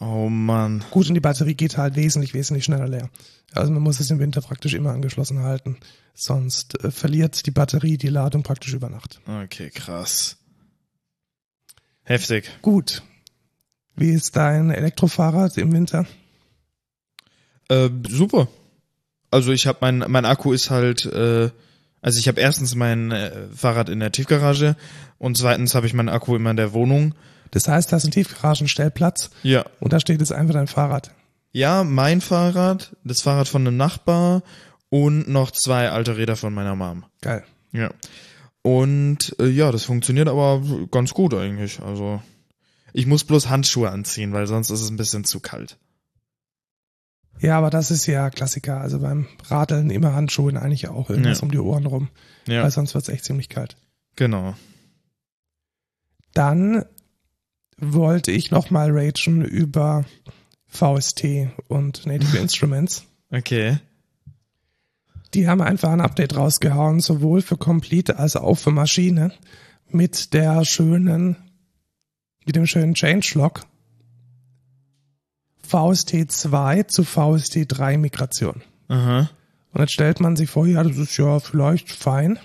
Oh Mann. Gut, und die Batterie geht halt wesentlich, wesentlich schneller leer. Also man muss es im Winter praktisch immer angeschlossen halten. Sonst äh, verliert die Batterie die Ladung praktisch über Nacht. Okay, krass. Heftig. Gut. Wie ist dein Elektrofahrrad im Winter? Äh, super. Also ich habe mein mein Akku ist halt äh, also ich habe erstens mein äh, Fahrrad in der Tiefgarage und zweitens habe ich meinen Akku immer in der Wohnung. Das heißt, da ist ein Tiefgaragenstellplatz Ja. und da steht jetzt einfach dein Fahrrad. Ja, mein Fahrrad, das Fahrrad von einem Nachbar und noch zwei alte Räder von meiner Mom. Geil. Ja. Und äh, ja, das funktioniert aber ganz gut eigentlich. Also ich muss bloß Handschuhe anziehen, weil sonst ist es ein bisschen zu kalt. Ja, aber das ist ja Klassiker. Also beim Radeln immer Handschuhe und eigentlich auch irgendwas Ja. um die Ohren rum, Ja, weil sonst wird's echt ziemlich kalt. genau. Dann wollte ich nochmal ragen über VST und Native Instruments. Okay. Die haben einfach ein Update rausgehauen, sowohl für Complete als auch für Maschine, mit der schönen, mit dem schönen Changelog VST 2 zu VST 3 Migration. Aha. Und jetzt stellt man sich vor, ja, das ist ja vielleicht fein,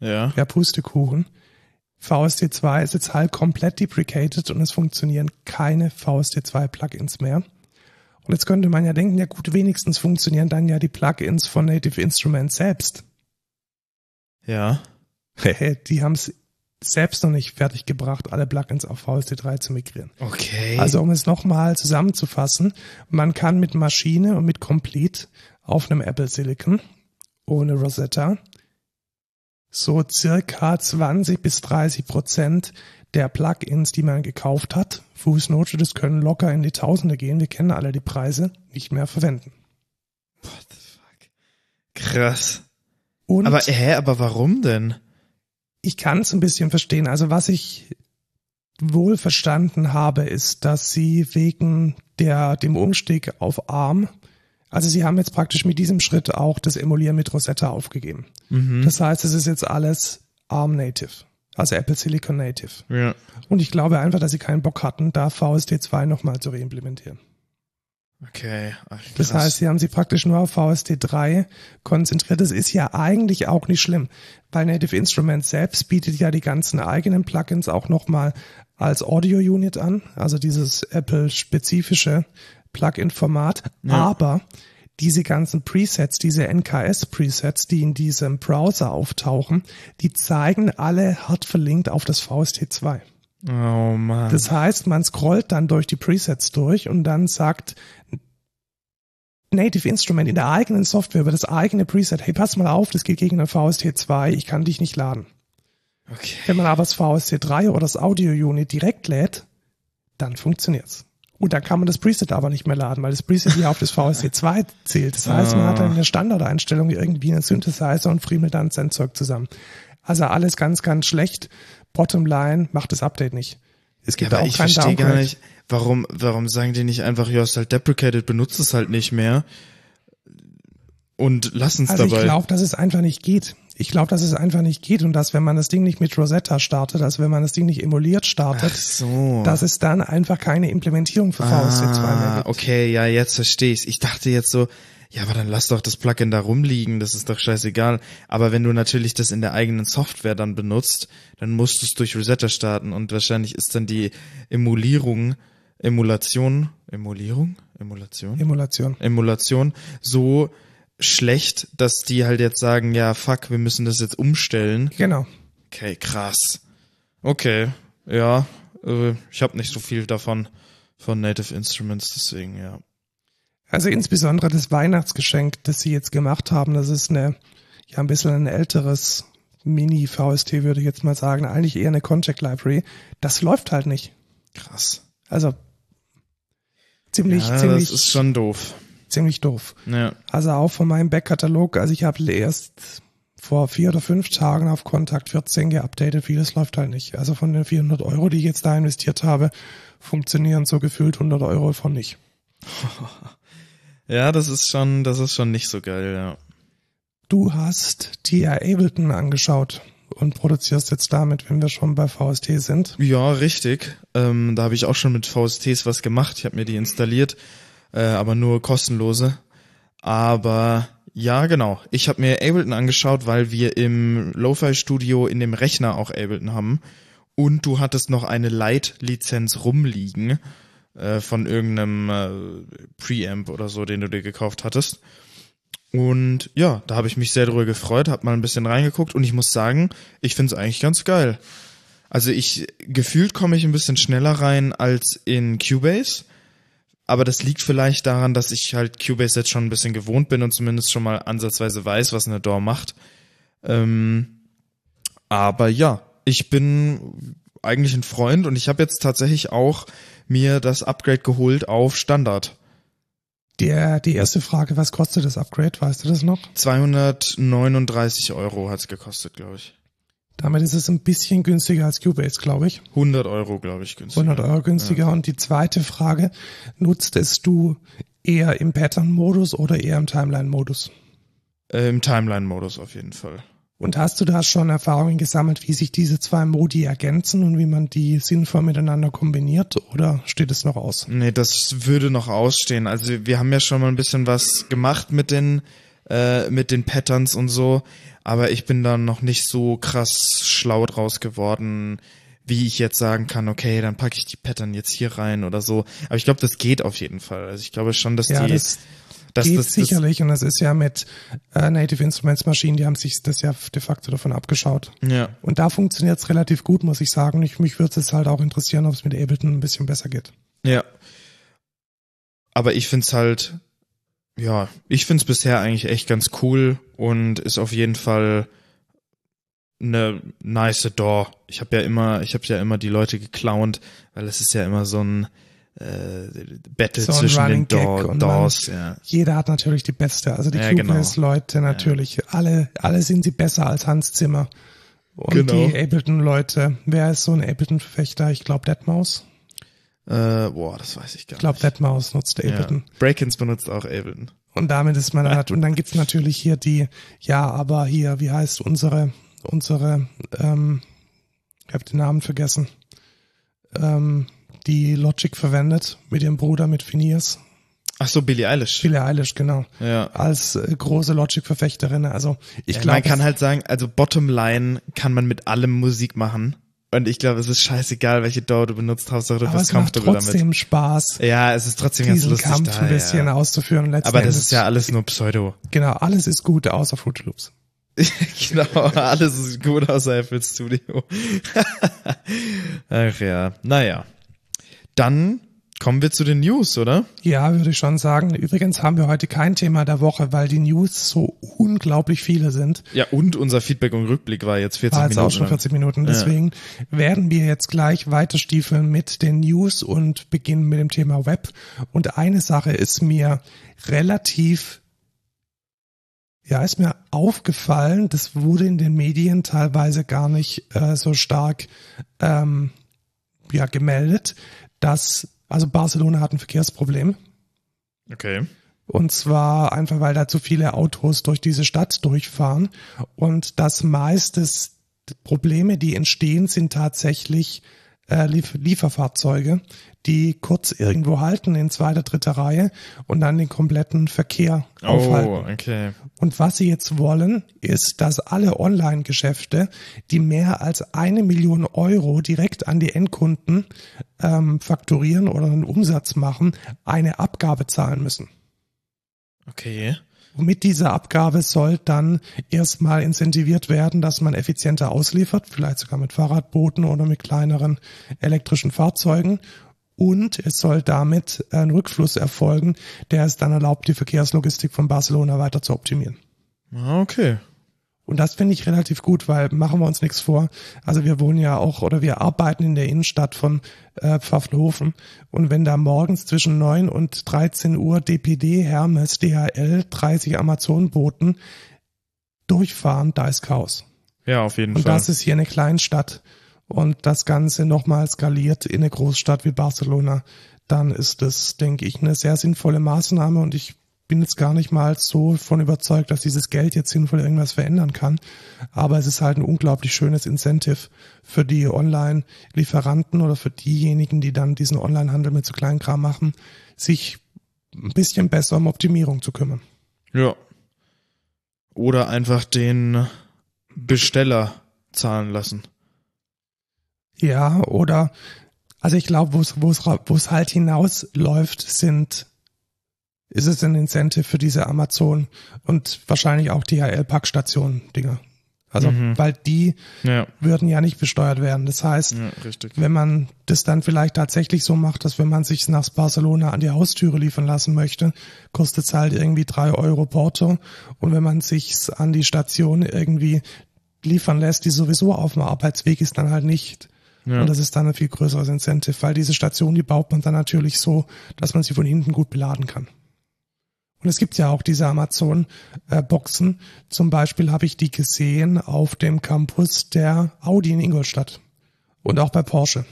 Ja. ja, Pustekuchen. VST 2 ist jetzt halt komplett deprecated und es funktionieren keine VST 2 Plugins mehr. Und jetzt könnte man ja denken, ja gut, wenigstens funktionieren dann ja die Plugins von Native Instruments selbst. Ja. die haben es selbst noch nicht fertiggebracht, alle Plugins auf VST3 zu migrieren. Okay. Also um es nochmal zusammenzufassen, man kann mit Maschine und mit Complete auf einem Apple Silicon ohne Rosetta so circa 20 bis 30 Prozent der Plugins, die man gekauft hat, Fußnote, das können locker in die Tausende gehen, wir kennen alle die Preise, nicht mehr verwenden. What the fuck? Krass. Und Aber hä, aber warum denn? Ich kann es ein bisschen verstehen. Also was ich wohl verstanden habe, ist, dass sie wegen der, dem Umstieg auf ARM, also sie haben jetzt praktisch mit diesem Schritt auch das Emulieren mit Rosetta aufgegeben. Das heißt, es ist jetzt alles ARM Native. Also Apple Silicon Native. Ja. Und ich glaube einfach, dass sie keinen Bock hatten, da VST2 nochmal zu reimplementieren. Okay. Ach, Das heißt, sie haben sich praktisch nur auf VST3 konzentriert. Das ist ja eigentlich auch nicht schlimm, weil Native Instruments selbst bietet ja die ganzen eigenen Plugins auch nochmal als Audio-Unit an, also dieses Apple-spezifische Plugin-Format. Aber diese ganzen Presets, diese NKS-Presets, die in diesem Browser auftauchen, die zeigen alle hart verlinkt auf das VST2. Oh Mann. Das heißt, man scrollt dann durch die Presets durch und dann sagt Native Instrument in der eigenen Software über das eigene Preset, hey, pass mal auf, das geht gegen ein VST2, ich kann dich nicht laden. okay. Wenn man aber das VST3 oder das Audio Unit direkt lädt, dann funktioniert's. Und dann kann man das Preset aber nicht mehr laden, weil das Preset ja auf das VST2 zählt. Das heißt, man hat dann in der Standardeinstellung irgendwie einen Synthesizer und friemelt dann sein Zeug zusammen. Also alles ganz, ganz schlecht. Bottomline macht das Update nicht. Es Ja, gibt aber auch ich verstehe gar nicht, warum, warum sagen die nicht einfach, ja, ist halt deprecated, benutzt es halt nicht mehr und lassen's Also ich dabei. glaube, dass es einfach nicht geht. Ich glaube, dass es einfach nicht geht und dass, wenn man das Ding nicht mit Rosetta startet, also wenn man das Ding nicht emuliert startet, so. dass es dann einfach keine Implementierung für VST2 mehr ah, gibt. okay, ja, jetzt verstehe ich's. Ich dachte jetzt so, ja, aber dann lass doch das Plugin da rumliegen, das ist doch scheißegal. Aber wenn du natürlich das in der eigenen Software dann benutzt, dann musst du es durch Rosetta starten und wahrscheinlich ist dann die Emulierung Emulation, Emulierung, Emulation, Emulation. Emulation so schlecht, dass die halt jetzt sagen, ja, fuck, wir müssen das jetzt umstellen. Genau. Okay, krass. Okay, ja, äh, ich habe nicht so viel davon von Native Instruments, deswegen ja. Also insbesondere das Weihnachtsgeschenk, das sie jetzt gemacht haben, das ist eine, ja, ein bisschen ein älteres Mini-VST, würde ich jetzt mal sagen. Eigentlich eher eine Contact Library. Das läuft halt nicht. Krass. Also ziemlich, Ja, ziemlich, das ist schon doof. ziemlich doof. Ja. Also auch von meinem Backkatalog, also ich habe erst vor vier oder fünf Tagen auf Kontakt 14 geupdatet, vieles läuft halt nicht. Also von den 400 Euro, die ich jetzt da investiert habe, funktionieren so gefühlt 100 Euro von nicht. Ja, das ist schon, das ist schon nicht so geil, ja. Du hast TR Ableton angeschaut und produzierst jetzt damit, wenn wir schon bei VST sind. Ja, richtig. Ähm, da habe ich auch schon mit VSTs was gemacht. Ich habe mir die installiert, äh, aber nur kostenlose. Aber ja, genau. Ich habe mir Ableton angeschaut, weil wir im Lo-Fi-Studio in dem Rechner auch Ableton haben. Und du hattest noch eine Lite-Lizenz rumliegen äh, von irgendeinem äh, Preamp oder so, den du dir gekauft hattest. Und ja, da habe ich mich sehr darüber gefreut, habe mal ein bisschen reingeguckt und ich muss sagen, ich finde es eigentlich ganz geil. Also ich gefühlt komme ich ein bisschen schneller rein als in Cubase, aber das liegt vielleicht daran, dass ich halt Cubase jetzt schon ein bisschen gewohnt bin und zumindest schon mal ansatzweise weiß, was eine DAW macht. Ähm, aber ja, ich bin eigentlich ein Freund und ich habe jetzt tatsächlich auch mir das Upgrade geholt auf Standard. Der, die erste Frage, was kostet das Upgrade? Weißt du das noch? 239 Euro hat's gekostet, glaube ich. Damit ist es ein bisschen günstiger als Cubase, glaube ich. 100 Euro, glaube ich, günstiger. 100 Euro günstiger. Und die zweite Frage, nutzt es du eher im Pattern-Modus oder eher im Timeline-Modus? Äh, Im Timeline-Modus auf jeden Fall. Und hast du da schon Erfahrungen gesammelt, wie sich diese zwei Modi ergänzen und wie man die sinnvoll miteinander kombiniert oder steht es noch aus? Nee, das würde noch ausstehen. Also wir haben ja schon mal ein bisschen was gemacht mit den äh, mit den Patterns und so, aber ich bin da noch nicht so krass schlau draus geworden, wie ich jetzt sagen kann, okay, dann packe ich die Pattern jetzt hier rein oder so. Aber ich glaube, das geht auf jeden Fall. Also ich glaube schon, dass Ja, die das dass geht das, das sicherlich und das ist ja mit äh, Native Instruments Maschinen, die haben sich das ja de facto davon abgeschaut. ja, Und da funktioniert es relativ gut, muss ich sagen. Ich, mich würde es halt auch interessieren, ob es mit Ableton ein bisschen besser geht. Ja. Aber ich find's halt, ja, ich find's bisher eigentlich echt ganz cool und ist auf jeden Fall eine nice Door. Ich habe ja immer, ich habe ja immer die Leute geklaunt, weil es ist ja immer so ein äh, Battle So zwischen Running den Gag Door, und Doors, ja. Jeder hat natürlich die beste. Also die Ja, genau. Cubase-Leute natürlich. Alle, alle sind sie besser als Hans Zimmer. Und Genau. die Ableton-Leute. Wer ist so ein Ableton-Verfechter? Ich glaube, Deadmaus. Äh, boah, das weiß ich gar Ich glaube, nicht. Deadmaus nutzt Ableton. ja. Breakins benutzt auch Ableton. Und damit ist man halt, und dann gibt's natürlich hier die, ja, aber hier, wie heißt unsere, unsere, ähm, ich habe den Namen vergessen, ähm, die Logic verwendet mit ihrem Bruder, mit Phineas. Ach so, Billie Eilish. Billie Eilish, genau. ja. Als äh, große Logic-Verfechterin. Also ich Ja, glaube, man kann halt sagen, also Bottomline kann man mit allem Musik machen. Und ich glaube, es ist scheißegal, welche DAW du benutzt, Hauptsache du aber bist es macht comfortable trotzdem damit. Spaß, Ja, es ist trotzdem ganz lustig Kampf da, ein bisschen ja. auszuführen. Letzten Aber das Endes- ist ja alles nur Pseudo. Genau, alles ist gut, außer Fruit Loops. genau, alles ist gut außer FL Studio. Ach ja, naja. Dann kommen wir zu den News, oder? Ja, würde ich schon sagen. Übrigens haben wir heute kein Thema der Woche, weil die News so unglaublich viele sind. Ja, und unser Feedback und Rückblick war jetzt 40 War jetzt Minuten. auch schon lang. 40 Minuten. Deswegen werden wir jetzt gleich weiterstiefeln mit den News und beginnen mit dem Thema Web. Und eine Sache ist mir relativ, ja, ist mir aufgefallen, das wurde in den Medien teilweise gar nicht äh, so stark ähm, ja, gemeldet, dass, also Barcelona hat ein Verkehrsproblem. Okay. Und zwar einfach, weil da zu viele Autos durch diese Stadt durchfahren. Und das meiste Probleme, die entstehen, sind tatsächlich äh, Lief Lieferfahrzeuge, die kurz irgendwo halten in zweiter, dritter Reihe und dann den kompletten Verkehr Oh, aufhalten. okay. Und was sie jetzt wollen, ist, dass alle Online-Geschäfte, die mehr als eine Million Euro direkt an die Endkunden ähm, fakturieren oder einen Umsatz machen, eine Abgabe zahlen müssen. Okay. Mit dieser Abgabe soll dann erstmal incentiviert werden, dass man effizienter ausliefert, vielleicht sogar mit Fahrradbooten oder mit kleineren elektrischen Fahrzeugen. Und es soll damit ein Rückfluss erfolgen, der es dann erlaubt, die Verkehrslogistik von Barcelona weiter zu optimieren. Ah, Okay. Und das finde ich relativ gut, weil machen wir uns nichts vor. Also wir wohnen ja auch oder wir arbeiten in der Innenstadt von äh, Pfaffenhofen. Und wenn da morgens zwischen 9 und 13 Uhr DPD, Hermes, DHL, 30 Amazon-Boten durchfahren, da ist Chaos. Ja, auf jeden Und Fall. das ist hier eine Kleinstadt. Und das Ganze nochmal skaliert in eine Großstadt wie Barcelona, dann ist das, denke ich, eine sehr sinnvolle Maßnahme und ich bin jetzt gar nicht mal so von überzeugt, dass dieses Geld jetzt sinnvoll irgendwas verändern kann. Aber es ist halt ein unglaublich schönes Incentive für die Online-Lieferanten oder für diejenigen, die dann diesen Online-Handel mit so Kleinkram machen, sich ein bisschen besser um Optimierung zu kümmern. ja. Oder einfach den Besteller zahlen lassen. Ja, oder also ich glaube, es wo es halt hinausläuft, sind ist es ein Incentive für diese Amazon und wahrscheinlich auch DHL Packstationen Dinger. Also Mhm. weil die Ja. würden ja nicht besteuert werden. Das heißt, Ja, wenn man das dann vielleicht tatsächlich so macht, dass wenn man sich nach Barcelona an die Haustüre liefern lassen möchte, kostet es halt irgendwie drei Euro Porto. Und wenn man sich an die Station irgendwie liefern lässt, die sowieso auf dem Arbeitsweg ist, dann halt nicht. Ja. Und das ist dann ein viel größeres Incentive, weil diese Station, die baut man dann natürlich so, dass man sie von hinten gut beladen kann. Und es gibt ja auch diese Amazon-Boxen. Zum Beispiel habe ich die gesehen auf dem Campus der Audi in Ingolstadt. Und auch bei Porsche.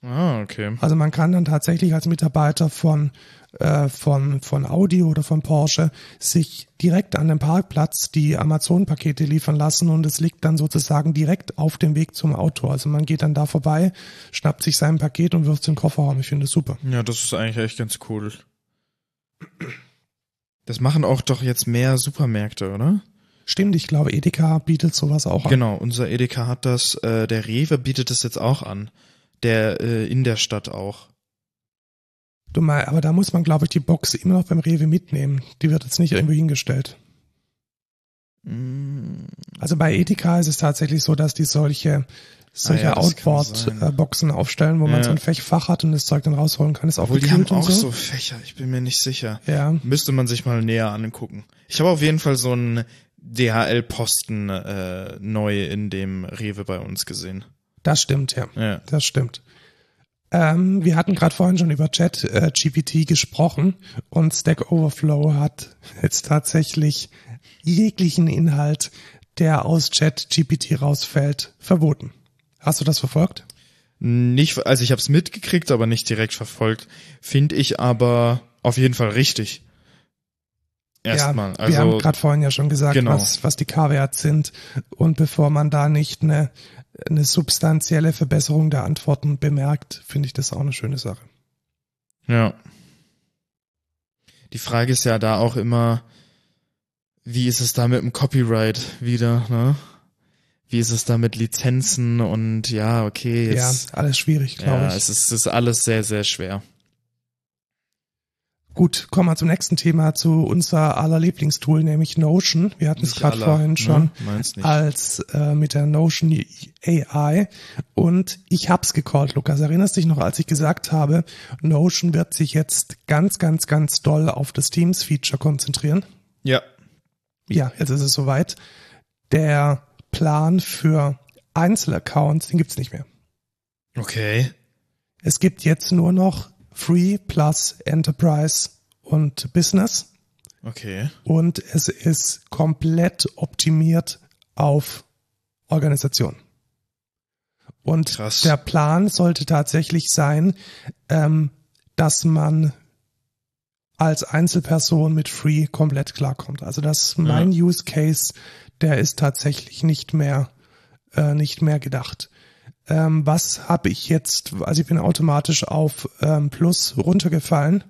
Ah, okay. Also man kann dann tatsächlich als Mitarbeiter von, äh, von, von Audi oder von Porsche sich direkt an dem Parkplatz die Amazon-Pakete liefern lassen und es liegt dann sozusagen direkt auf dem Weg zum Auto. Also man geht dann da vorbei, schnappt sich sein Paket und wirft es in den Kofferraum. Ich finde das super. Ja, das ist eigentlich echt ganz cool. Das machen auch doch jetzt mehr Supermärkte, oder? Stimmt, ich glaube, Edeka bietet sowas auch an. Genau, unser Edeka hat das, äh, der Rewe bietet es jetzt auch an. Der äh, in der Stadt auch. Du mal, aber da muss man, glaube ich, die Box immer noch beim Rewe mitnehmen. Die wird jetzt nicht irgendwo hingestellt. Mm, Also bei Edeka ist es tatsächlich so, dass die solche solche Ah ja. Outboard-Boxen aufstellen, wo man Ja. so ein Fach hat und das Zeug dann rausholen kann. Ist auch Obwohl die haben auch so. so Fächer, ich bin mir nicht sicher. Ja, Müsste man sich mal näher angucken. Ich habe auf jeden Fall so einen DHL-Posten äh, neu in dem Rewe bei uns gesehen. das stimmt, ja. Ja. Das stimmt. Ähm, wir hatten gerade vorhin schon über Chat äh, GPT gesprochen und Stack Overflow hat jetzt tatsächlich jeglichen Inhalt, der aus Chat GPT rausfällt, verboten. Hast du das verfolgt? Nicht, also ich habe es mitgekriegt, aber nicht direkt verfolgt. Finde ich aber auf jeden Fall richtig. Erstmal. ja, wir haben also gerade vorhin ja schon gesagt, Genau. was, was die K-Wert sind. Und bevor man da nicht eine, eine substanzielle Verbesserung der Antworten bemerkt, finde ich das auch eine schöne Sache. ja. Die Frage ist ja da auch immer, wie ist es da mit dem Copyright wieder, ne? Wie ist es da mit Lizenzen und ja, okay, jetzt, ja, alles schwierig, glaube ja, ich. es ist, es ist alles sehr, sehr schwer. Gut, kommen wir zum nächsten Thema, zu unser aller Lieblingstool, nämlich Notion. Wir hatten es gerade vorhin ne? schon nicht. als äh, mit der Notion AI und ich hab's gecallt, Lukas. Erinnerst dich noch, als ich gesagt habe, Notion wird sich jetzt ganz, ganz, ganz doll auf das Teams-Feature konzentrieren? Ja. Ja, jetzt ist es soweit. Der Plan für Einzelaccounts, den gibt's nicht mehr. Okay. Es gibt jetzt nur noch Free plus Enterprise und Business Okay. und es ist komplett optimiert auf Organisation. Und Krass. der Plan sollte tatsächlich sein, ähm, dass man als Einzelperson mit Free komplett klarkommt. Also dass mein Use Case, der ist tatsächlich nicht mehr äh, nicht mehr gedacht. ähm, was habe ich jetzt, also ich bin automatisch auf ähm, Plus runtergefallen,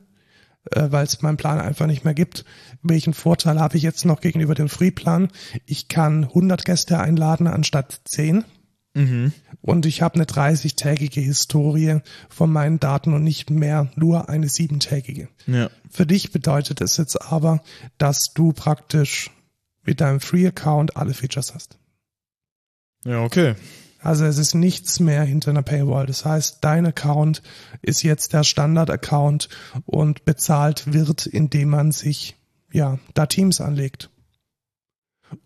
äh, weil es meinen Plan einfach nicht mehr gibt. Welchen Vorteil habe ich jetzt noch gegenüber dem Free-Plan? Ich kann 100 Gäste einladen anstatt 10. Mhm. Und ich habe eine 30-tägige Historie von meinen Daten und nicht mehr nur eine siebentägige. Ja. Für dich bedeutet es jetzt aber, dass du praktisch mit deinem Free-Account alle Features hast. Ja, okay. Also es ist nichts mehr hinter einer Paywall. Das heißt, dein Account ist jetzt der Standard-Account und bezahlt wird, indem man sich ja da Teams anlegt.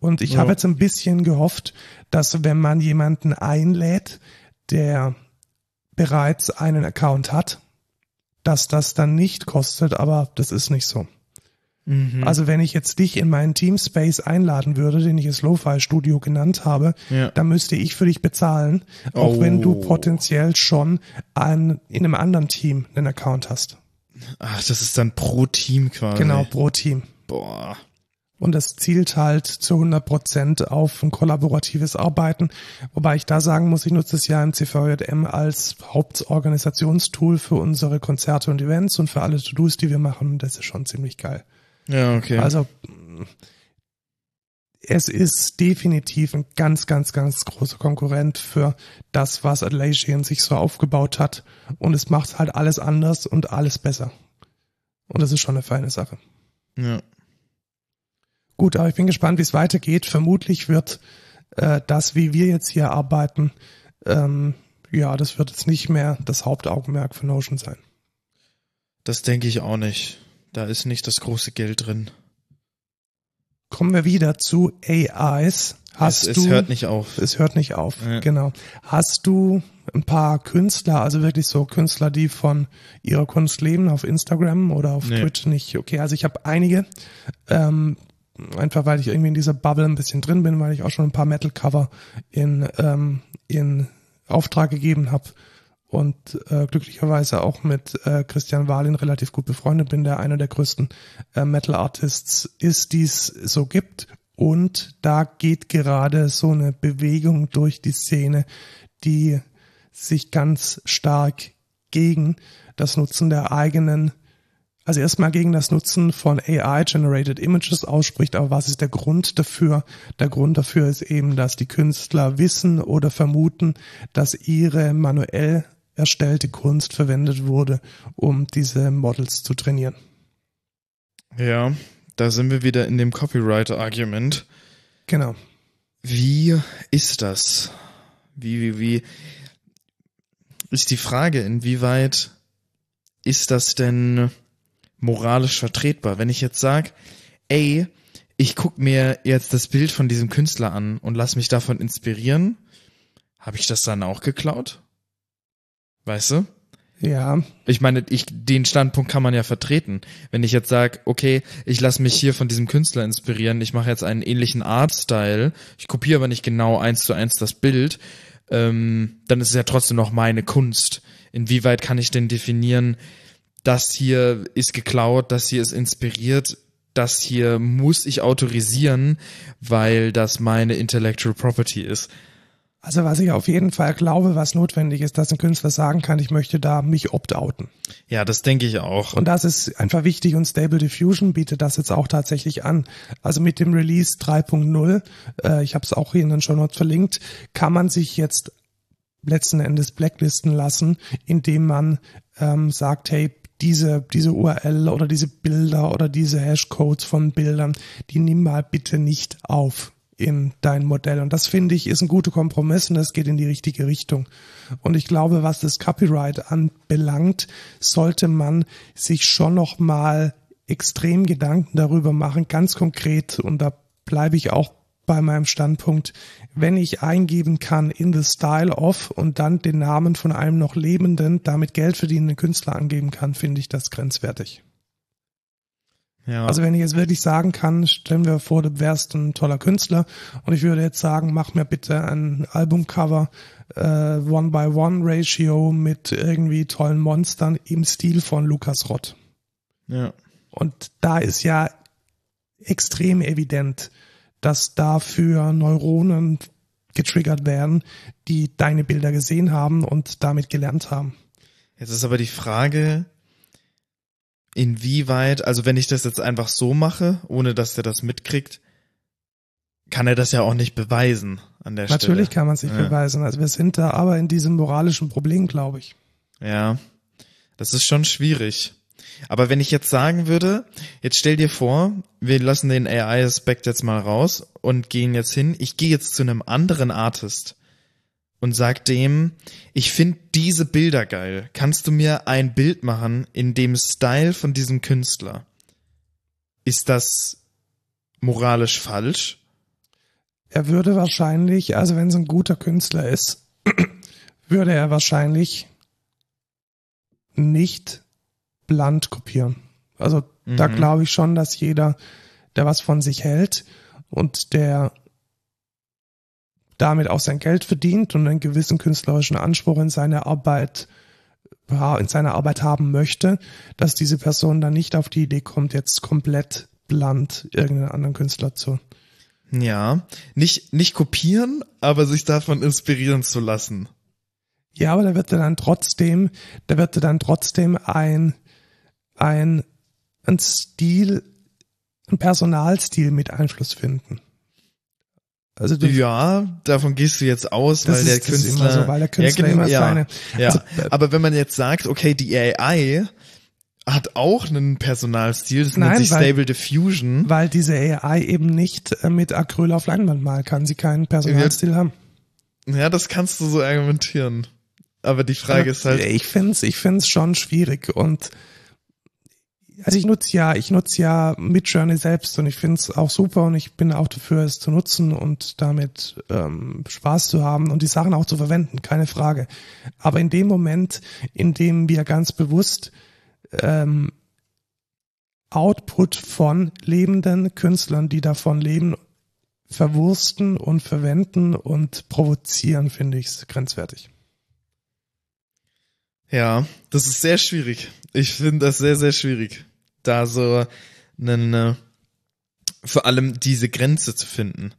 Und ich Ja. habe jetzt ein bisschen gehofft, dass wenn man jemanden einlädt, der bereits einen Account hat, dass das dann nicht kostet, aber das ist nicht so. Mhm. Also wenn ich jetzt dich in meinen Teamspace einladen würde, den ich das Lo-Fi Studio genannt habe, Ja. dann müsste ich für dich bezahlen, auch Oh. wenn du potenziell schon an, in einem anderen Team einen Account hast. Ach, das ist dann pro Team quasi. Genau, pro Team. Boah. Und das zielt halt zu 100 Prozent auf ein kollaboratives Arbeiten. Wobei ich da sagen muss, ich nutze es ja im CVJM als Hauptorganisationstool für unsere Konzerte und Events und für alle To-Dos, die wir machen. Das ist schon ziemlich geil. Ja, okay. Also es ist definitiv ein ganz, ganz, ganz großer Konkurrent für das, was Atlassian sich so aufgebaut hat. Und es macht halt alles anders und alles besser. Und das ist schon eine feine Sache. ja. Gut, aber ich bin gespannt, wie es weitergeht. Vermutlich wird äh, das, wie wir jetzt hier arbeiten, ähm, ja, das wird jetzt nicht mehr das Hauptaugenmerk für Notion sein. Das denke ich auch nicht. Da ist nicht das große Geld drin. Kommen wir wieder zu AIs. Hast es, du, es hört nicht auf. es hört nicht auf. Ja. Genau. Hast du ein paar Künstler, also wirklich so Künstler, die von ihrer Kunst leben, auf Instagram oder auf Nee. Twitch nicht? Okay, also ich habe einige, ähm, einfach weil ich irgendwie in dieser Bubble ein bisschen drin bin, weil ich auch schon ein paar Metal-Cover in, ähm, in Auftrag gegeben habe und äh, glücklicherweise auch mit äh, Christian Wahlin relativ gut befreundet bin, der einer der größten äh, Metal-Artists ist, die es so gibt. Und da geht gerade so eine Bewegung durch die Szene, die sich ganz stark gegen das Nutzen der eigenen, also erstmal gegen das Nutzen von AI-generated Images ausspricht. Aber was ist der Grund dafür? Der Grund dafür ist eben, dass die Künstler wissen oder vermuten, dass ihre manuell erstellte Kunst verwendet wurde, um diese Models zu trainieren. Ja, da sind wir wieder in dem Copyright-Argument. Genau. Wie ist das? Wie, wie, wie ist die Frage, inwieweit ist das denn moralisch vertretbar? Wenn ich jetzt sag, ey, ich guck mir jetzt das Bild von diesem Künstler an und lass mich davon inspirieren, habe ich das dann auch geklaut? Weißt du? Ja, Ich meine, ich, den Standpunkt kann man ja vertreten. Wenn ich jetzt sage, okay, ich lasse mich hier von diesem Künstler inspirieren, ich mache jetzt einen ähnlichen Artstyle, ich kopiere aber nicht genau eins zu eins das Bild, ähm, dann ist es ja trotzdem noch meine Kunst. Inwieweit kann ich denn definieren, das hier ist geklaut, das hier ist inspiriert, das hier muss ich autorisieren, weil das meine Intellectual Property ist. Also was ich auf jeden Fall glaube, was notwendig ist, dass ein Künstler sagen kann, ich möchte da mich opt-outen. Ja, das denke ich auch. Und das ist einfach wichtig und Stable Diffusion bietet das jetzt auch tatsächlich an. Also mit dem Release 3.0, äh, ich habe es auch hier in den Show Notes verlinkt, kann man sich jetzt letzten Endes blacklisten lassen, indem man ähm, sagt, hey, diese, diese URL oder diese Bilder oder diese Hashcodes von Bildern, die nimm mal bitte nicht auf in dein Modell. Und das finde ich ist ein guter Kompromiss und das geht in die richtige Richtung. Und ich glaube, was das Copyright anbelangt, sollte man sich schon noch mal extrem Gedanken darüber machen, ganz konkret. Und da bleibe ich auch bei meinem Standpunkt, wenn ich eingeben kann in the style of und dann den Namen von einem noch lebenden, damit Geld verdienenden Künstler angeben kann, finde ich das grenzwertig. Ja. Also wenn ich jetzt wirklich sagen kann, stellen wir vor, du wärst ein toller Künstler und ich würde jetzt sagen, mach mir bitte ein Albumcover äh, One-by-One-Ratio mit irgendwie tollen Monstern im Stil von Lukas Rott. ja. Und da ist ja extrem evident, dass dafür Neuronen getriggert werden, die deine Bilder gesehen haben und damit gelernt haben. Jetzt ist aber die Frage, inwieweit, also wenn ich das jetzt einfach so mache, ohne dass er das mitkriegt, kann er das ja auch nicht beweisen an der Natürlich Stelle. Natürlich kann man es nicht ja. beweisen. Also wir sind da aber in diesem moralischen Problem, glaube ich. Ja, das ist schon schwierig. Aber wenn ich jetzt sagen würde, jetzt stell dir vor, wir lassen den AI-Aspekt jetzt mal raus und gehen jetzt hin, ich gehe jetzt zu einem anderen Artist und sag dem, ich finde diese Bilder geil. Kannst du mir ein Bild machen in dem Style von diesem Künstler? Ist das moralisch falsch? Er würde wahrscheinlich, also wenn es ein guter Künstler ist, würde er wahrscheinlich nicht bland kopieren. Also mhm. da glaube ich schon, dass jeder, der was von sich hält und der damit auch sein Geld verdient und einen gewissen künstlerischen Anspruch in seine Arbeit in seiner Arbeit haben möchte, dass diese Person dann nicht auf die Idee kommt, jetzt komplett bland irgendeinen anderen Künstler zu. Ja, nicht, nicht kopieren, aber sich davon inspirieren zu lassen. Ja, aber da wird er dann trotzdem, da wird er dann trotzdem ein, ein, ein Stil, ein Personalstil mit Einfluss finden. Also du, ja, davon gehst du jetzt aus, weil der Künstler, so, weil der Künstler ja, immer ja, seine. Ja. Also, aber wenn man jetzt sagt, okay, die AI hat auch einen Personalstil, das nein, nennt sich weil, Stable Diffusion. Weil diese AI eben nicht äh, mit Acryl auf Leinwand malen kann, sie keinen Personalstil ja, haben. Ja, das kannst du so argumentieren. Aber die Frage aber ist halt. Ich find's, ich find's schon schwierig und also ich nutze ja, ich nutze ja Midjourney selbst und ich finde es auch super und ich bin auch dafür, es zu nutzen und damit ähm, Spaß zu haben und die Sachen auch zu verwenden, keine Frage. Aber in dem Moment, in dem wir ganz bewusst ähm, Output von lebenden Künstlern, die davon leben, verwursten und verwenden und provozieren, finde ich es grenzwertig. Ja, das ist sehr schwierig. Ich finde das sehr, sehr schwierig, da so einen, äh, vor allem diese Grenze zu finden.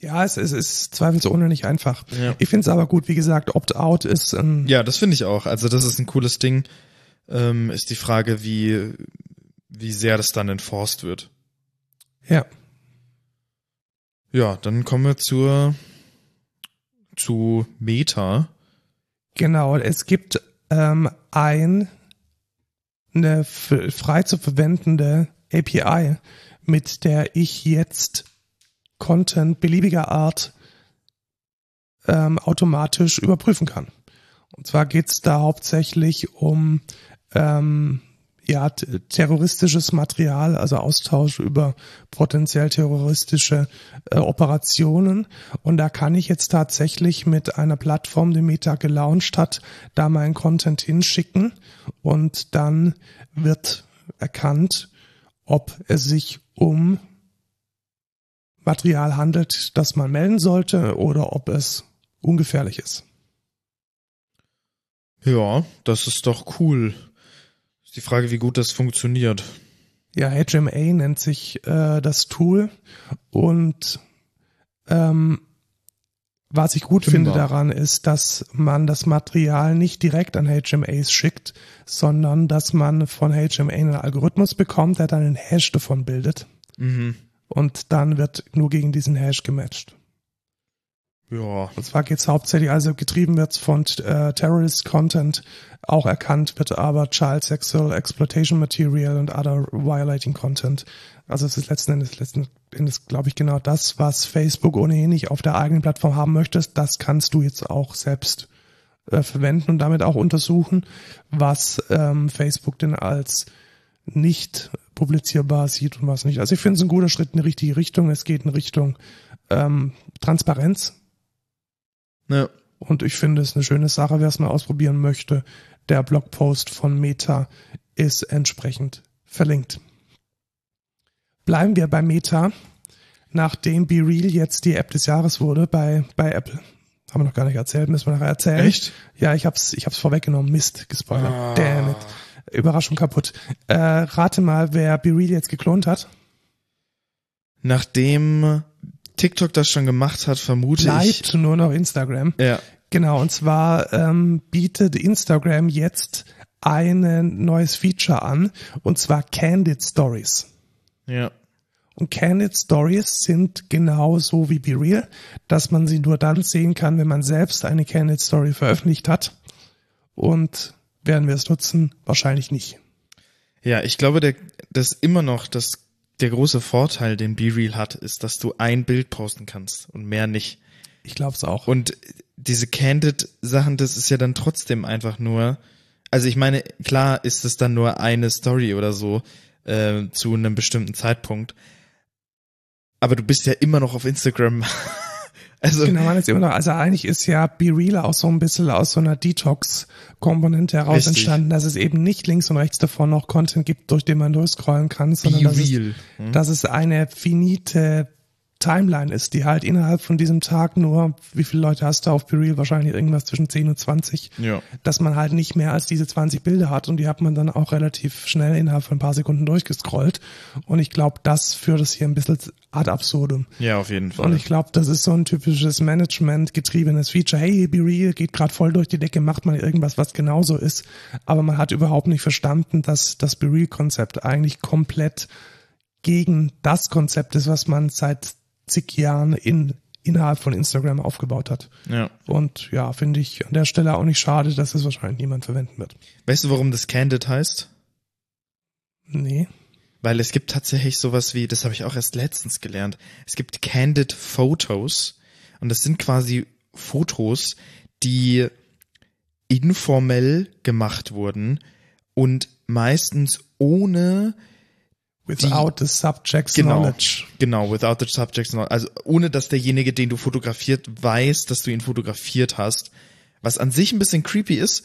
Ja, es, es ist zweifelsohne nicht einfach. Ja. Ich finde es aber gut, wie gesagt, Opt-out ist ein. Ja, das finde ich auch. Also das ist ein cooles Ding. Ähm, ist die Frage, wie, wie sehr das dann enforced wird. Ja. Ja, dann kommen wir zur, zu Meta. Genau, es gibt ähm, ein eine frei zu verwendende API, mit der ich jetzt Content beliebiger Art ähm, automatisch überprüfen kann. Und zwar geht's da hauptsächlich um ähm, ja, terroristisches Material, also Austausch über potenziell terroristische äh, Operationen. Und da kann ich jetzt tatsächlich mit einer Plattform, die Meta gelauncht hat, da meinen Content hinschicken und dann wird erkannt, ob es sich um Material handelt, das man melden sollte oder ob es ungefährlich ist. Ja, das ist doch cool. Ist die Frage, wie gut das funktioniert. Ja, HMA nennt sich äh, das Tool und ähm, was ich gut Findbar. finde daran ist, dass man das Material nicht direkt an HMAs schickt, sondern dass man von HMA einen Algorithmus bekommt, der dann einen Hash davon bildet. Mhm. Und dann wird nur gegen diesen Hash gematcht. Ja. Und zwar geht's hauptsächlich, also getrieben wird von äh, Terrorist Content, auch erkannt wird aber Child Sexual Exploitation Material und other violating Content. Also es ist letzten Endes, letzten Endes glaube ich genau das, was Facebook ohnehin nicht auf der eigenen Plattform haben möchtest, das kannst du jetzt auch selbst äh, verwenden und damit auch untersuchen, was ähm, Facebook denn als nicht publizierbar sieht und was nicht. Also ich finde es ein guter Schritt in die richtige Richtung. Es geht in Richtung ähm, Transparenz ja. Und ich finde es eine schöne Sache, wer es mal ausprobieren möchte. Der Blogpost von Meta ist entsprechend verlinkt. Bleiben wir bei Meta. Nachdem Be Real jetzt die App des Jahres wurde bei, bei Apple. Haben wir noch gar nicht erzählt, müssen wir nachher erzählen. Echt? Ja, ich hab's, ich hab's vorweggenommen. Mist, gespoilert. Ah. Damn it. Überraschung kaputt. Äh, rate mal, wer Be Real jetzt geklont hat. Nachdem TikTok das schon gemacht hat, vermute ich. Bleibt nur noch Instagram. Ja. Genau, und zwar ähm, bietet Instagram jetzt ein neues Feature an, und zwar Candid Stories. Ja. Und Candid Stories sind genauso wie Be Real, dass man sie nur dann sehen kann, wenn man selbst eine Candid Story veröffentlicht hat. Und werden wir es nutzen? Wahrscheinlich nicht. Ja, ich glaube, der, das immer noch das, der große Vorteil, den Be Real hat, ist, dass du ein Bild posten kannst und mehr nicht. Ich glaube es auch. Und diese Candid-Sachen, das ist ja dann trotzdem einfach nur, also ich meine, klar ist es dann nur eine Story oder so äh, zu einem bestimmten Zeitpunkt, aber du bist ja immer noch auf Instagram. also Genau, man ist immer noch, also eigentlich ist ja Be Real auch so ein bisschen aus so einer Detox-Komponente heraus Richtig. entstanden, dass es eben nicht links und rechts davon noch Content gibt, durch den man durchscrollen kann, sondern Be dass es, Real. Hm? dass es eine finite Timeline ist, die halt innerhalb von diesem Tag nur, wie viele Leute hast du auf Be Real? Wahrscheinlich irgendwas zwischen 10 und 20. Ja. Dass man halt nicht mehr als diese 20 Bilder hat und die hat man dann auch relativ schnell innerhalb von ein paar Sekunden durchgescrollt. Und ich glaube, das führt es hier ein bisschen ad absurdum. Ja, auf jeden Fall. Und ich glaube, das ist so ein typisches Management-getriebenes Feature. Hey, Be Real geht gerade voll durch die Decke, macht mal irgendwas, was genauso ist. Aber man hat überhaupt nicht verstanden, dass das Be Real-Konzept eigentlich komplett gegen das Konzept ist, was man seit zig Jahren in, innerhalb von Instagram aufgebaut hat. ja. Und ja, finde ich an der Stelle auch nicht schade, dass es wahrscheinlich niemand verwenden wird. Weißt du, warum das Candid heißt? Nee. Weil es gibt tatsächlich sowas wie, das habe ich auch erst letztens gelernt, es gibt Candid Photos und das sind quasi Fotos, die informell gemacht wurden und meistens ohne Without the subject's genau, knowledge. genau, without the subject, knowledge. also ohne dass derjenige, den du fotografiert, weiß, dass du ihn fotografiert hast, was an sich ein bisschen creepy ist,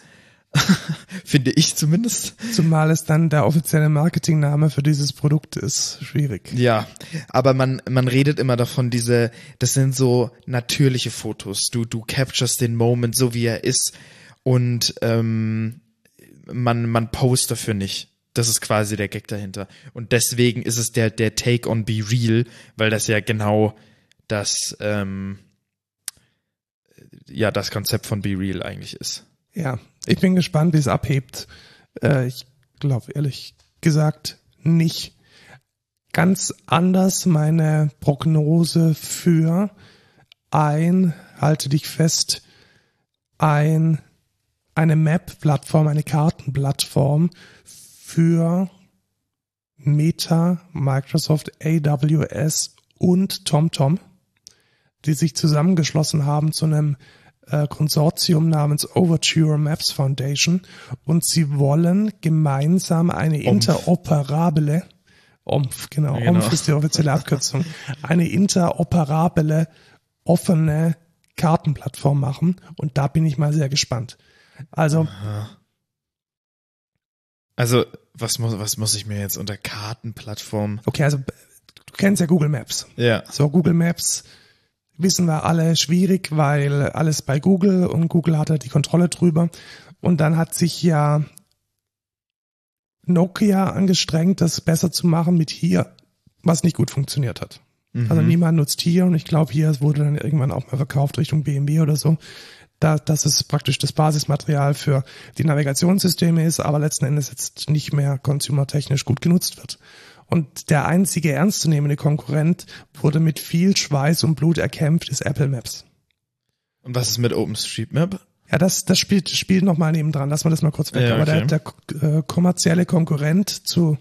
finde ich zumindest. Zumal es dann der offizielle Marketingname für dieses Produkt ist. Schwierig. Ja, aber man man redet immer davon, diese, das sind so natürliche Fotos. Du du captures den Moment so wie er ist und ähm, man man post dafür nicht. Das ist quasi der Gag dahinter. Und deswegen ist es der der Take on Be Real, weil das ja genau das ähm, ja das Konzept von Be Real eigentlich ist. Ja, ich bin gespannt, wie es abhebt. Äh, ich glaube ehrlich gesagt nicht. Ganz anders meine Prognose für ein, halte dich fest, ein, eine Map-Plattform, eine Kartenplattform für Meta, Microsoft, AWS und TomTom, die sich zusammengeschlossen haben zu einem äh, Konsortium namens Overture Maps Foundation und sie wollen gemeinsam eine interoperable OMF, genau, Genau. OMF ist die offizielle Abkürzung, eine interoperable, offene Kartenplattform machen und da bin ich mal sehr gespannt. Also, Also was muss was muss ich mir jetzt unter Kartenplattform? okay, also du kennst ja Google Maps. Ja. So, Google Maps wissen wir alle schwierig, weil alles bei Google und Google hat da die Kontrolle drüber. Und dann hat sich ja Nokia angestrengt, das besser zu machen mit hier, was nicht gut funktioniert hat. Also niemand nutzt hier und ich glaube, hier wurde dann irgendwann auch mal verkauft Richtung BMW oder so. Da, dass es praktisch das Basismaterial für die Navigationssysteme ist, aber letzten Endes jetzt nicht mehr consumertechnisch gut genutzt wird. Und der einzige ernstzunehmende Konkurrent wurde mit viel Schweiß und Blut erkämpft, ist Apple Maps. Und was ist mit OpenStreetMap? Ja, das, das spielt, spielt nochmal nebendran. Lassen wir das mal kurz weg. Ja, Aber der, okay. der äh, kommerzielle Konkurrent zu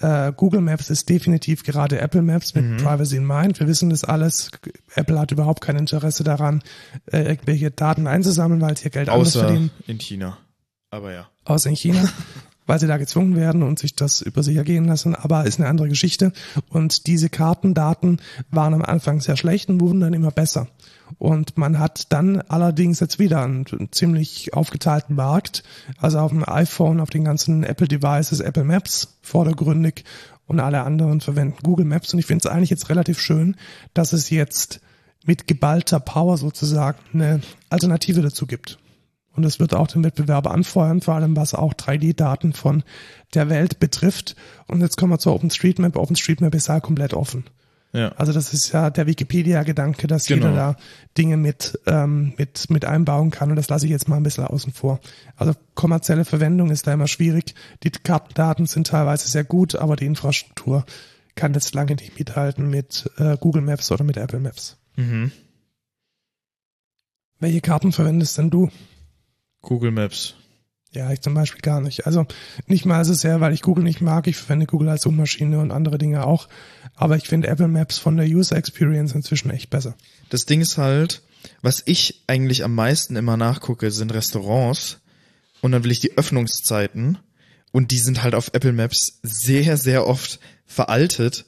äh, Google Maps ist definitiv gerade Apple Maps mit Mhm. Privacy in Mind. Wir wissen das alles. Apple hat überhaupt kein Interesse daran, äh, irgendwelche Daten einzusammeln, weil sie ihr Geld anders Außer verdienen. in China. Aber ja. außer in China, weil sie da gezwungen werden und sich das über sich ergehen lassen, aber ist eine andere Geschichte. Und diese Kartendaten waren am Anfang sehr schlecht und wurden dann immer besser. Und man hat dann allerdings jetzt wieder einen, einen ziemlich aufgeteilten Markt. Also auf dem iPhone, auf den ganzen Apple Devices, Apple Maps vordergründig und alle anderen verwenden Google Maps. Und ich finde es eigentlich jetzt relativ schön, dass es jetzt mit geballter Power sozusagen eine Alternative dazu gibt. Und es wird auch den Wettbewerber anfeuern, vor allem was auch 3D-Daten von der Welt betrifft. Und jetzt kommen wir zur OpenStreetMap. OpenStreetMap ist halt komplett offen. Ja. Also das ist ja der Wikipedia-Gedanke, dass Genau. jeder da Dinge mit, ähm, mit, mit einbauen kann und das lasse ich jetzt mal ein bisschen außen vor. Also kommerzielle Verwendung ist da immer schwierig. Die Kartendaten sind teilweise sehr gut, aber die Infrastruktur kann jetzt lange nicht mithalten mit äh, Google Maps oder mit Apple Maps. Mhm. Welche Karten verwendest denn du? Google Maps. Ja, ich zum Beispiel gar nicht. Also nicht mal so sehr, weil ich Google nicht mag. Ich verwende Google als Suchmaschine und andere Dinge auch. Aber ich finde Apple Maps von der User Experience inzwischen echt besser. Das Ding ist halt, was ich eigentlich am meisten immer nachgucke, sind Restaurants. Und dann will ich die Öffnungszeiten. Und die sind halt auf Apple Maps sehr, sehr oft veraltet.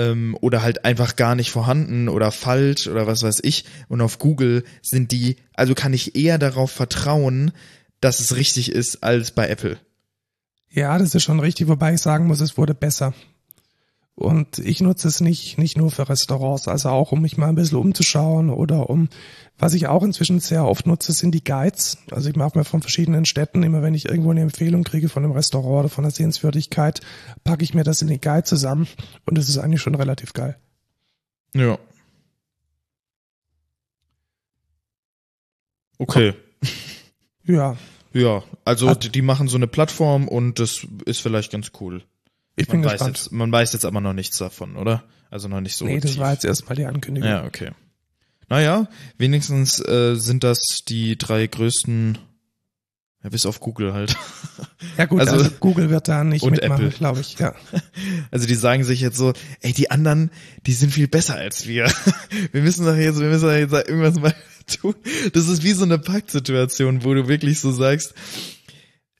Ähm, oder halt einfach gar nicht vorhanden oder falsch oder was weiß ich. Und auf Google sind die, also kann ich eher darauf vertrauen, dass es richtig ist, als bei Apple. Ja, das ist schon richtig, wobei ich sagen muss, es wurde besser. Und ich nutze es nicht, nicht nur für Restaurants, also auch um mich mal ein bisschen umzuschauen oder um, was ich auch inzwischen sehr oft nutze, sind die Guides. Also ich mache mir von verschiedenen Städten immer, wenn ich irgendwo eine Empfehlung kriege von einem Restaurant oder von einer Sehenswürdigkeit, packe ich mir das in den Guide zusammen und das ist eigentlich schon relativ geil. Ja. Okay. Ja, Ja, also die, die machen so eine Plattform und das ist vielleicht ganz cool. Ich bin Man weiß, gespannt. jetzt, man weiß jetzt aber noch nichts davon, oder? Also noch nicht so. nee, das tief. war jetzt erstmal die Ankündigung. Ja, okay. Naja, wenigstens äh, sind das die drei größten, ja, bis auf Google halt. Ja gut, Also- also, Google wird da nicht und mitmachen, glaube ich. Ja. Also die sagen sich jetzt so, ey, die anderen, die sind viel besser als wir. Wir müssen doch jetzt, wir müssen doch jetzt irgendwas mal tun. Das ist wie so eine Paktsituation, wo du wirklich so sagst,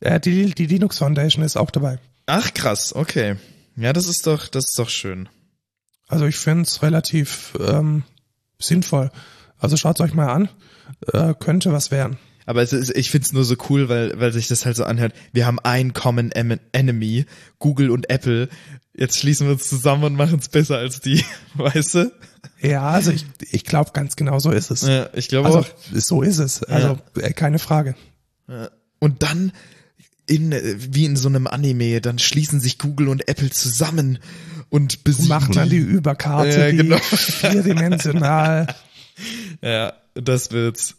Äh, die, die Linux Foundation ist auch dabei. Ach krass, okay. Ja, das ist doch, das ist doch schön. Also ich finde es relativ ähm, sinnvoll. Also schaut euch mal an. Äh, könnte was werden. Aber es ist, ich find's nur so cool, weil, weil sich das halt so anhört. Wir haben ein Common Em- Enemy, Google und Apple. Jetzt schließen wir uns zusammen und machen's besser als die, weißt du? Ja, also ich, ich glaube ganz genau so ist es. Ja, ich glaube Also auch. so ist es. Also äh, keine Frage. Und dann in, äh, wie in so einem Anime, dann schließen sich Google und Apple zusammen und besiegen Machen dann die Überkarte, Ja, genau. die vierdimensional. Ja, das wird's.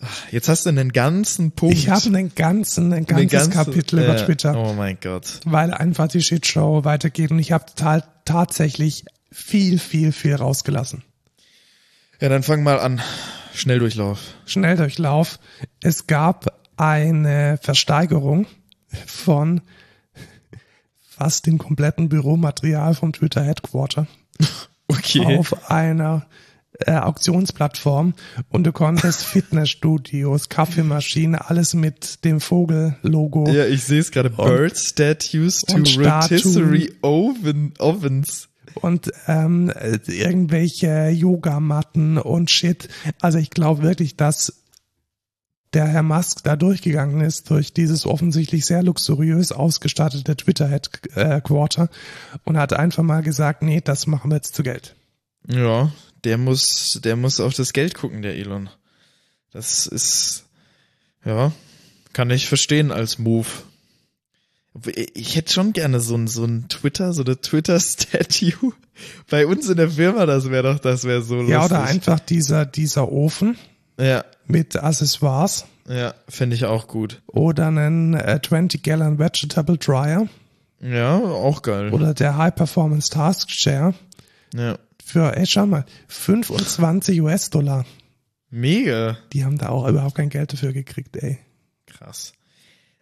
Ach, Jetzt hast du einen ganzen Punkt. Ich habe einen ganzen, ein ganzes ganze- Kapitel über ja. Twitter, Oh mein Gott. weil einfach die Shitshow weitergeht und ich habe total tatsächlich viel, viel, viel rausgelassen. Ja, dann fang mal an. Schnelldurchlauf. Schnelldurchlauf. Es gab eine Versteigerung von fast dem kompletten Büromaterial vom Twitter Headquarter Okay. auf einer äh, Auktionsplattform und du konntest Fitnessstudios, Kaffeemaschinen, alles mit dem Vogel-Logo Ja, ich sehe es gerade. Bird Statues to rotisserie oven, ovens. und ähm, äh, irgendwelche Yogamatten und Shit. Also ich glaube wirklich, dass der Herr Musk da durchgegangen ist durch dieses offensichtlich sehr luxuriös ausgestattete Twitter-Headquarter und hat einfach mal gesagt, nee, das machen wir jetzt zu Geld. Ja, der muss, der muss auf das Geld gucken, der Elon. Das ist, ja, kann ich verstehen als Move. Ich hätte schon gerne so ein, so ein Twitter, so eine Twitter-Statue. Bei uns in der Firma, das wäre doch, das wäre so lustig. Ja, oder einfach dieser, dieser Ofen Ja, mit Accessoires ja, finde ich auch gut. oder einen äh, 20 Gallon Vegetable Dryer Ja, auch geil. oder der High Performance Task Chair Ja, für, ey, schau mal, 25 US-Dollar. mega. Die haben da auch überhaupt kein Geld dafür gekriegt, ey. Krass.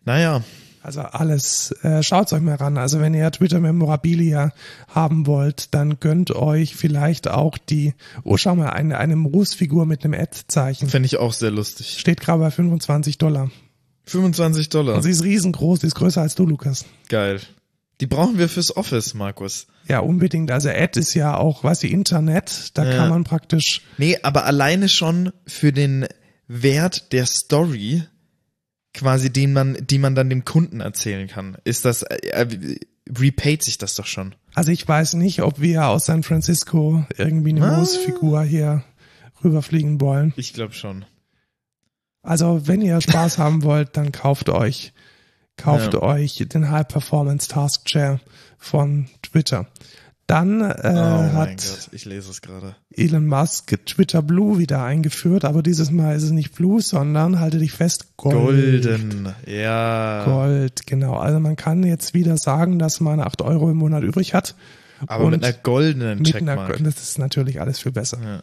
Naja, Also alles, äh, schaut's euch mal ran. Also wenn ihr Twitter Memorabilia haben wollt, dann gönnt euch vielleicht auch die, oh schau mal, eine, eine Moosfigur mit einem Ad-Zeichen. finde ich auch sehr lustig. Steht gerade bei 25 Dollar. 25 Dollar. Und sie ist riesengroß, die ist größer als du, Lukas. Geil. Die brauchen wir fürs Office, Markus. Ja, unbedingt. Also Ad ist ja auch, was die Internet, da Ja. kann man praktisch, Nee, aber alleine schon für den Wert der Story, quasi den man, die man dann dem Kunden erzählen kann, ist das, äh, äh, repaid sich das doch schon. also ich weiß nicht, ob wir aus San Francisco irgendwie eine Ah. Moosfigur hier rüberfliegen wollen. Ich glaube schon. Also, wenn ihr Spaß haben wollt, dann kauft euch, kauft Ja. euch den High Performance Task Chair von Twitter. Dann äh, oh hat Gott, ich lese es gerade. Elon Musk Twitter Blue wieder eingeführt, aber dieses Mal ist es nicht Blue, sondern halte dich fest, Gold. Golden, ja. Gold, genau. Also man kann jetzt wieder sagen, dass man acht Euro im Monat übrig hat. Aber mit einer goldenen mit einer, Checkmark. das ist natürlich alles viel besser. Ja.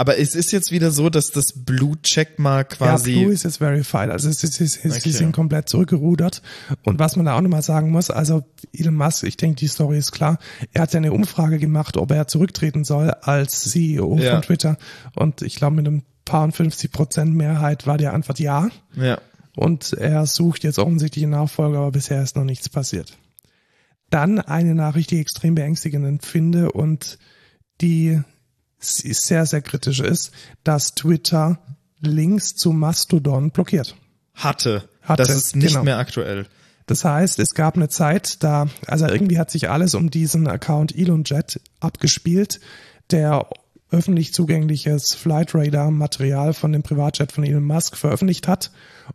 Aber es ist jetzt wieder so, dass das Blue Checkmark quasi. Ja, Blue ist jetzt verified. Also es ist, es ist, Okay. sie sind komplett zurückgerudert. Und was man da auch nochmal sagen muss, also Elon Musk, ich denke, die Story ist klar. Er hat ja eine Umfrage gemacht, ob er zurücktreten soll als CEO Ja. von Twitter. Und ich glaube, mit einem paar und 50 Prozent Mehrheit war die Antwort ja. ja. Und er sucht jetzt offensichtlich einen Nachfolger, aber bisher ist noch nichts passiert. Dann eine Nachricht, die ich extrem beängstigend finde und die sehr, sehr kritisch ist, dass Twitter Links zu Mastodon blockiert. Hatte. Hatte, Das ist nicht genau. mehr aktuell. Das heißt, es gab eine Zeit, da, also irgendwie hat sich alles um diesen Account ElonJet abgespielt, der öffentlich zugängliches Flight Radar Material von dem Privatjet von Elon Musk veröffentlicht hat.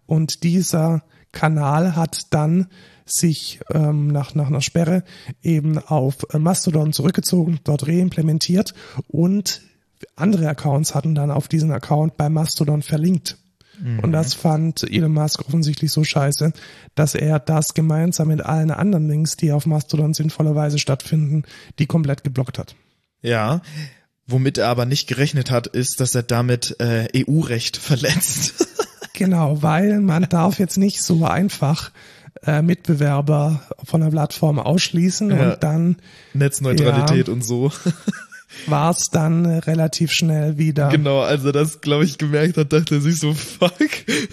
Und dieser Kanal hat dann sich ähm, nach, nach einer Sperre eben auf äh, Mastodon zurückgezogen, dort reimplementiert und andere Accounts hatten dann auf diesen Account bei Mastodon verlinkt. Und das fand Elon Musk offensichtlich so scheiße, dass er das gemeinsam mit allen anderen Links, die auf Mastodon sinnvollerweise stattfinden, die komplett geblockt hat. Ja. Womit er aber nicht gerechnet hat, ist, dass er damit äh, EU-Recht verletzt. Genau, weil man darf jetzt nicht so einfach äh, Mitbewerber von der Plattform ausschließen Ja. und dann Netzneutralität und so. war es dann äh, relativ schnell wieder. Genau, als er das, glaube ich, gemerkt hat, dachte er sich so, fuck,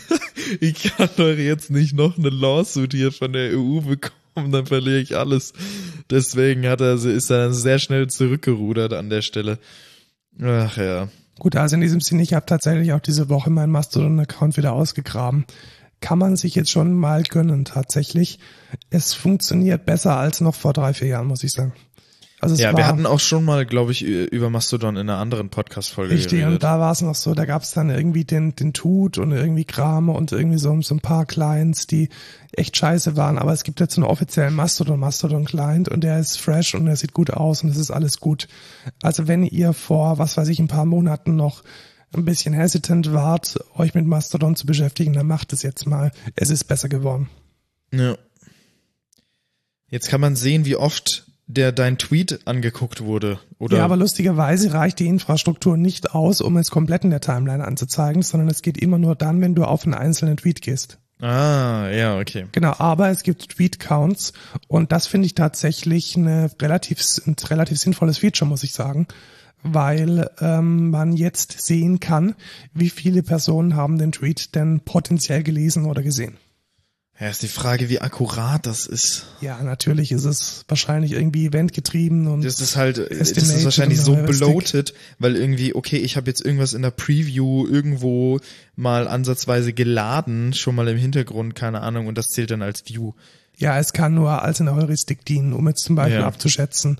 ich kann doch jetzt nicht noch eine Lawsuit hier von der EU bekommen, dann verliere ich alles. Deswegen hat er, ist er dann sehr schnell zurückgerudert an der Stelle. Ach ja. Gut, also in diesem Sinne, ich habe tatsächlich auch diese Woche meinen Mastodon-Account wieder ausgegraben. Kann man sich jetzt schon mal gönnen, tatsächlich. Es funktioniert besser als noch vor drei, vier Jahren, muss ich sagen. Also Ja, wir hatten auch schon mal, glaube ich, über Mastodon in einer anderen Podcast-Folge richtig und geredet. da war es noch so, da gab es dann irgendwie den, den Tut und irgendwie Kram und irgendwie so, so ein paar Clients, die echt scheiße waren, aber es gibt jetzt einen offiziellen Mastodon, Mastodon-Client und der ist fresh und der sieht gut aus und es ist alles gut. Also wenn ihr vor, was weiß ich, ein paar Monaten noch ein bisschen hesitant wart, euch mit Mastodon zu beschäftigen, dann macht es jetzt mal. Es ist besser geworden. Ja. Jetzt kann man sehen, wie oft der dein Tweet angeguckt wurde, oder? Ja, aber lustigerweise reicht die Infrastruktur nicht aus, um es komplett in der Timeline anzuzeigen, sondern es geht immer nur dann, wenn du auf einen einzelnen Tweet gehst. ah, ja, okay. Genau, aber es gibt Tweet-Counts und das finde ich tatsächlich eine relativ, ein relativ sinnvolles Feature, muss ich sagen, weil ähm, man jetzt sehen kann, wie viele Personen haben den Tweet denn potenziell gelesen oder gesehen. Ja, ist die Frage, wie akkurat das ist. Ja, natürlich ist es wahrscheinlich irgendwie eventgetrieben und Das ist halt, das ist wahrscheinlich so bloated, weil irgendwie, okay, ich habe jetzt irgendwas in der Preview irgendwo mal ansatzweise geladen, schon mal im Hintergrund, keine Ahnung, und das zählt dann als View. ja, es kann nur als eine Heuristik dienen, um jetzt zum Beispiel Ja. abzuschätzen,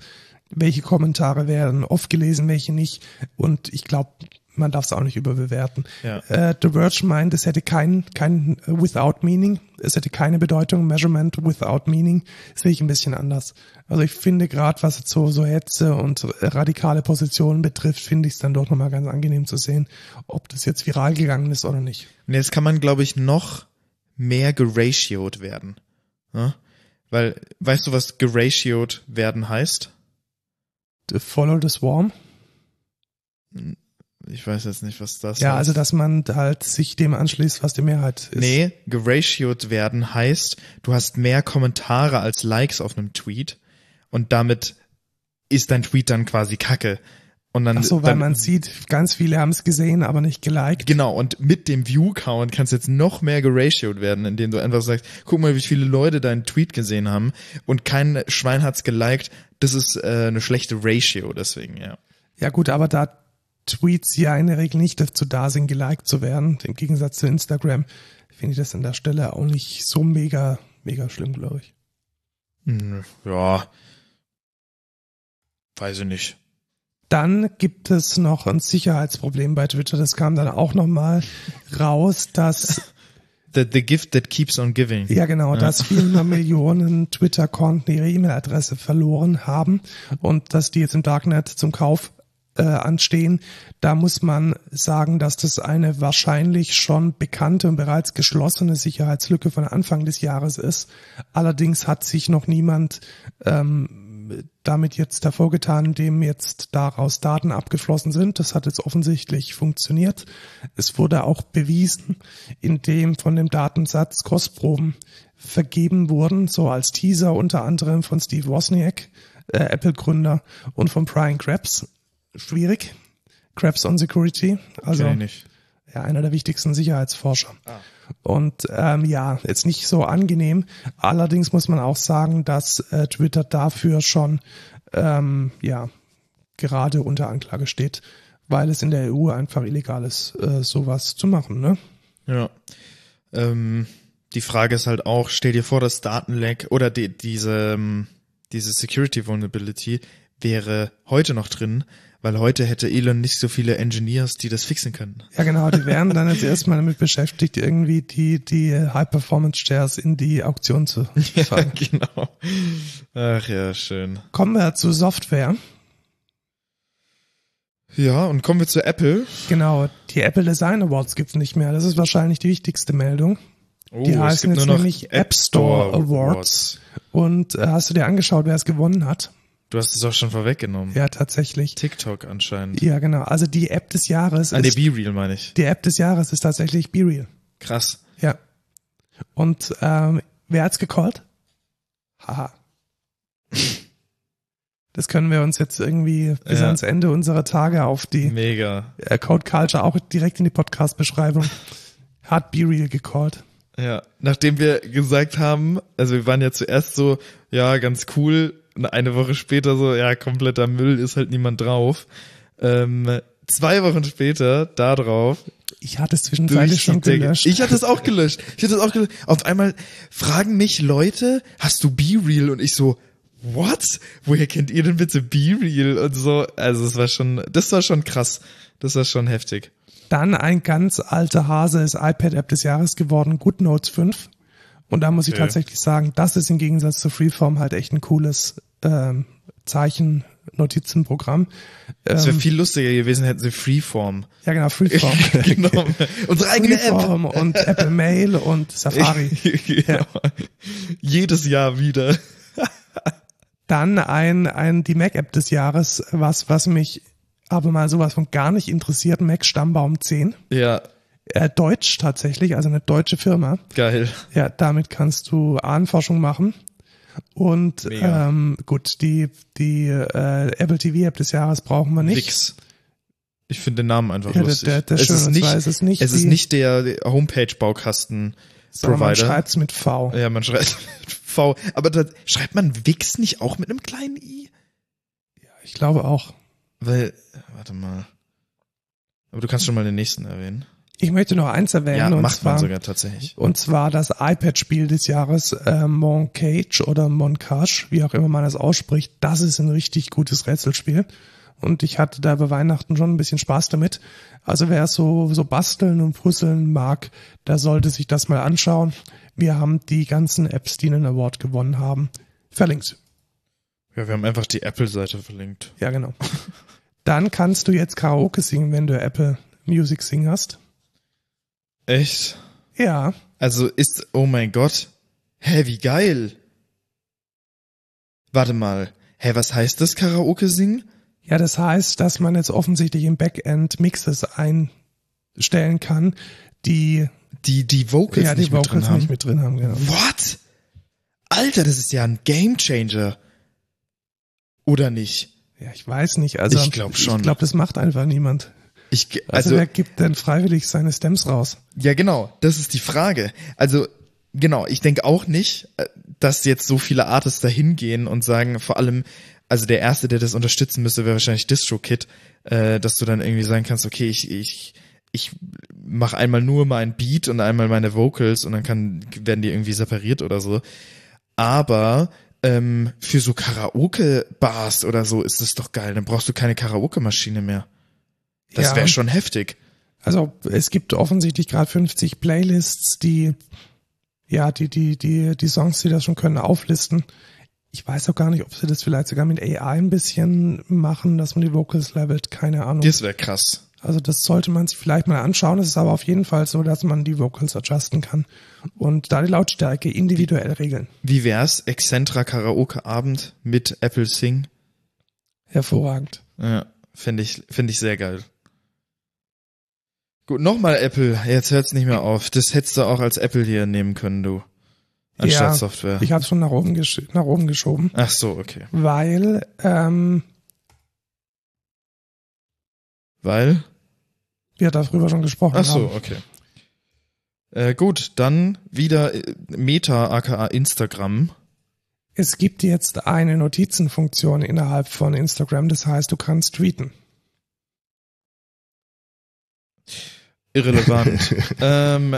welche Kommentare werden oft gelesen, welche nicht. Und ich glaube, man darf es auch nicht überbewerten. Ja. Äh, The Verge meint, es hätte kein, kein without meaning, es hätte keine Bedeutung, Measurement without meaning, sehe ich ein bisschen anders. Also ich finde gerade, was jetzt so, so Hetze und radikale Positionen betrifft, finde ich es dann doch nochmal ganz angenehm zu sehen, ob das jetzt viral gegangen ist oder nicht. Und jetzt kann man, glaube ich, noch mehr geratioed werden. Ja? Weil, weißt du, was geratioed werden heißt? The Follow the Swarm. Ich weiß jetzt nicht, was das Ja, heißt. also dass man halt sich dem anschließt, was die Mehrheit ist. Nee, geratioed werden heißt, du hast mehr Kommentare als Likes auf einem Tweet und damit ist dein Tweet dann quasi Kacke. Und dann, Ach so, weil dann, man sieht, ganz viele haben es gesehen, aber nicht geliked. Genau, und mit dem View-Count kannst du jetzt noch mehr geratioed werden, indem du einfach sagst, guck mal, wie viele Leute deinen Tweet gesehen haben und kein Schwein hat's geliked. Das ist äh, eine schlechte Ratio, deswegen, ja. Ja gut, aber da Tweets ja in der Regel nicht dazu da sind, geliked zu werden, im Gegensatz zu Instagram, finde ich das an der Stelle auch nicht so mega, mega schlimm, glaube ich. Hm, Ja. Weiß ich nicht. Dann gibt es noch ein Sicherheitsproblem bei Twitter. Das kam dann auch nochmal raus, dass The, the gift that keeps on giving. Ja, genau, dass viele Millionen Twitter-Konten ihre E-Mail-Adresse verloren haben und dass die jetzt im Darknet zum Kauf äh, anstehen. Da muss man sagen, dass das eine wahrscheinlich schon bekannte und bereits geschlossene Sicherheitslücke von Anfang des Jahres ist. Allerdings hat sich noch niemand ähm, damit jetzt hervorgetan, indem jetzt daraus Daten abgeflossen sind. Das hat jetzt offensichtlich funktioniert. Es wurde auch bewiesen, indem von dem Datensatz Kostproben vergeben wurden, so als Teaser unter anderem von Steve Wozniak, äh, Apple-Gründer, und von Brian Krebs. Schwierig. Krebs on Security. Also ja, einer der wichtigsten Sicherheitsforscher. Ah. Und ähm, ja, jetzt nicht so angenehm. Allerdings muss man auch sagen, dass äh, Twitter dafür schon ähm, ja gerade unter Anklage steht, weil es in der EU einfach illegal ist, äh, sowas zu machen. Ne? Ja. Ähm, die Frage ist halt auch, stell dir vor, das Datenleck oder die, diese, ähm, diese Security Vulnerability wäre heute noch drin, weil heute hätte Elon nicht so viele Engineers, die das fixen können. Ja, genau. Die wären dann jetzt erstmal damit beschäftigt, irgendwie die die High Performance Shares in die Auktion zu fahren. genau. Ach ja, schön. Kommen wir zu Software. Ja, und kommen wir zu Apple. Genau, die Apple Design Awards gibt's nicht mehr. Das ist wahrscheinlich die wichtigste Meldung. Oh, Die es heißen gibt jetzt nur noch nämlich App Store Awards. Und äh, hast du dir angeschaut, wer es gewonnen hat? Du hast es auch schon vorweggenommen. Ja, tatsächlich. TikTok anscheinend. Ja, genau. Also die App des Jahres Ah, nee, ist, Be Real meine ich. die App des Jahres ist tatsächlich BeReal. Krass. Ja. Und ähm, wer hat's gecallt? Haha. Das können wir uns jetzt irgendwie bis Ja. ans Ende unserer Tage auf die Mega. äh, Code Culture auch direkt in die Podcast-Beschreibung. Hat BeReal gecallt. Ja, nachdem wir gesagt haben, also wir waren ja zuerst so, ja, ganz cool, eine Woche später so, ja, kompletter Müll, ist halt niemand drauf. Ähm, zwei Wochen später, da drauf, Ich hatte es zwischenzeitlich schon gelöscht. Ich hatte es auch gelöscht. Ich hatte es auch gelöscht. Auf einmal fragen mich Leute, hast du Be Real? Und ich so, what? Woher kennt ihr denn bitte Be Real? Und so, also es war schon, das war schon krass. Das war schon heftig. Dann ein ganz alter Hase ist iPad-App des Jahres geworden, GoodNotes 5. Und da muss ich Okay. tatsächlich sagen, das ist im Gegensatz zu Freeform halt echt ein cooles ähm, Zeichen-Notizenprogramm. Es wäre Ähm, viel lustiger gewesen, hätten sie Freeform ja genau, Freeform. genommen. Unsere eigene App. Freeform und Apple Mail und Safari. genau. Jedes Jahr wieder. Dann ein, ein die Mac-App des Jahres, was, was mich aber mal sowas von gar nicht interessiert, Mac Stammbaum 10. Ja, Äh, Deutsch tatsächlich, also eine deutsche Firma. geil. Ja, damit kannst du Ahnenforschung machen. Und Mega. ähm, gut, die, die äh, Apple TV App des Jahres brauchen wir nicht. Wix. Ich finde den Namen einfach Ja, der- lustig. der- der es, schön, ist nicht, ist es nicht es ist nicht der Homepage-Baukasten Sondern man Provider. schreibt's mit V. Ja, man schreibt mit V. Aber da schreibt man Wix nicht auch mit einem kleinen i? Ich glaube auch. Weil, warte mal. Aber du kannst schon mal den nächsten erwähnen. Ich möchte noch eins erwähnen. Ja, und macht zwar, man sogar tatsächlich. Und zwar das iPad-Spiel des Jahres, äh, Moncage oder Moncache, wie auch immer man das ausspricht. Das ist ein richtig gutes Rätselspiel. Und ich hatte da bei Weihnachten schon ein bisschen Spaß damit. Also wer so, so basteln und puzzeln mag, der sollte sich das mal anschauen. Wir haben die ganzen Apps, die einen Award gewonnen haben, verlinkt. Ja, wir haben einfach die Apple-Seite verlinkt. Ja, genau. Dann kannst du jetzt Karaoke singen, wenn du Apple Music Sing hast. Echt? Ja, Also ist, oh mein Gott. Hä, wie geil. Warte mal. Hä, was heißt das Karaoke singen? Ja, das heißt, dass man jetzt offensichtlich im Backend Mixes einstellen kann, die Die, die Vocals ja die nicht mit drin Vocals haben. nicht mit drin haben. Genau. What? Alter, das ist ja ein Gamechanger. Oder nicht? Ja, ich weiß nicht. Also Ich glaub schon. Ich glaube, das macht einfach niemand. Ich, Also, also, wer gibt denn freiwillig seine Stems raus? ja genau, das ist die Frage. Also, genau, ich denke auch nicht, äh, dass jetzt so viele Artists da hingehen und sagen, vor allem, also der Erste, der das unterstützen müsste, wäre wahrscheinlich DistroKid, äh, dass du dann irgendwie sagen kannst, okay, ich, ich, ich mache einmal nur mein Beat und einmal meine Vocals und dann kann, werden die irgendwie separiert oder so. Aber ähm, für so Karaoke-Bars oder so ist es doch geil. Dann brauchst du keine Karaoke-Maschine mehr. Das Ja. wäre schon heftig. Also es gibt offensichtlich gerade 50 Playlists, die ja die die die die Songs, die das schon können, auflisten. Ich weiß auch gar nicht, ob sie das vielleicht sogar mit AI ein bisschen machen, dass man die Vocals levelt. Keine Ahnung. Das wäre krass. Also das sollte man sich vielleicht mal anschauen. Es ist aber auf jeden Fall so, dass man die Vocals adjusten kann und da die Lautstärke individuell regeln. Wie wär's? Excentra Karaoke Abend mit Apple Sing? Hervorragend. Ja, finde ich, finde ich sehr geil. Gut, nochmal Apple. Jetzt hört's nicht mehr auf. Das hättest du auch als Apple hier nehmen können, du. Anstatt Ja, Software. Ich habe es schon nach oben, nach oben geschoben, Ach so, okay. weil ähm, Weil? wir darüber schon gesprochen Ach so, haben. okay. Äh, gut, dann wieder äh, Meta, aka Instagram. Es gibt jetzt eine Notizenfunktion innerhalb von Instagram, das heißt, du kannst tweeten. Irrelevant. ähm,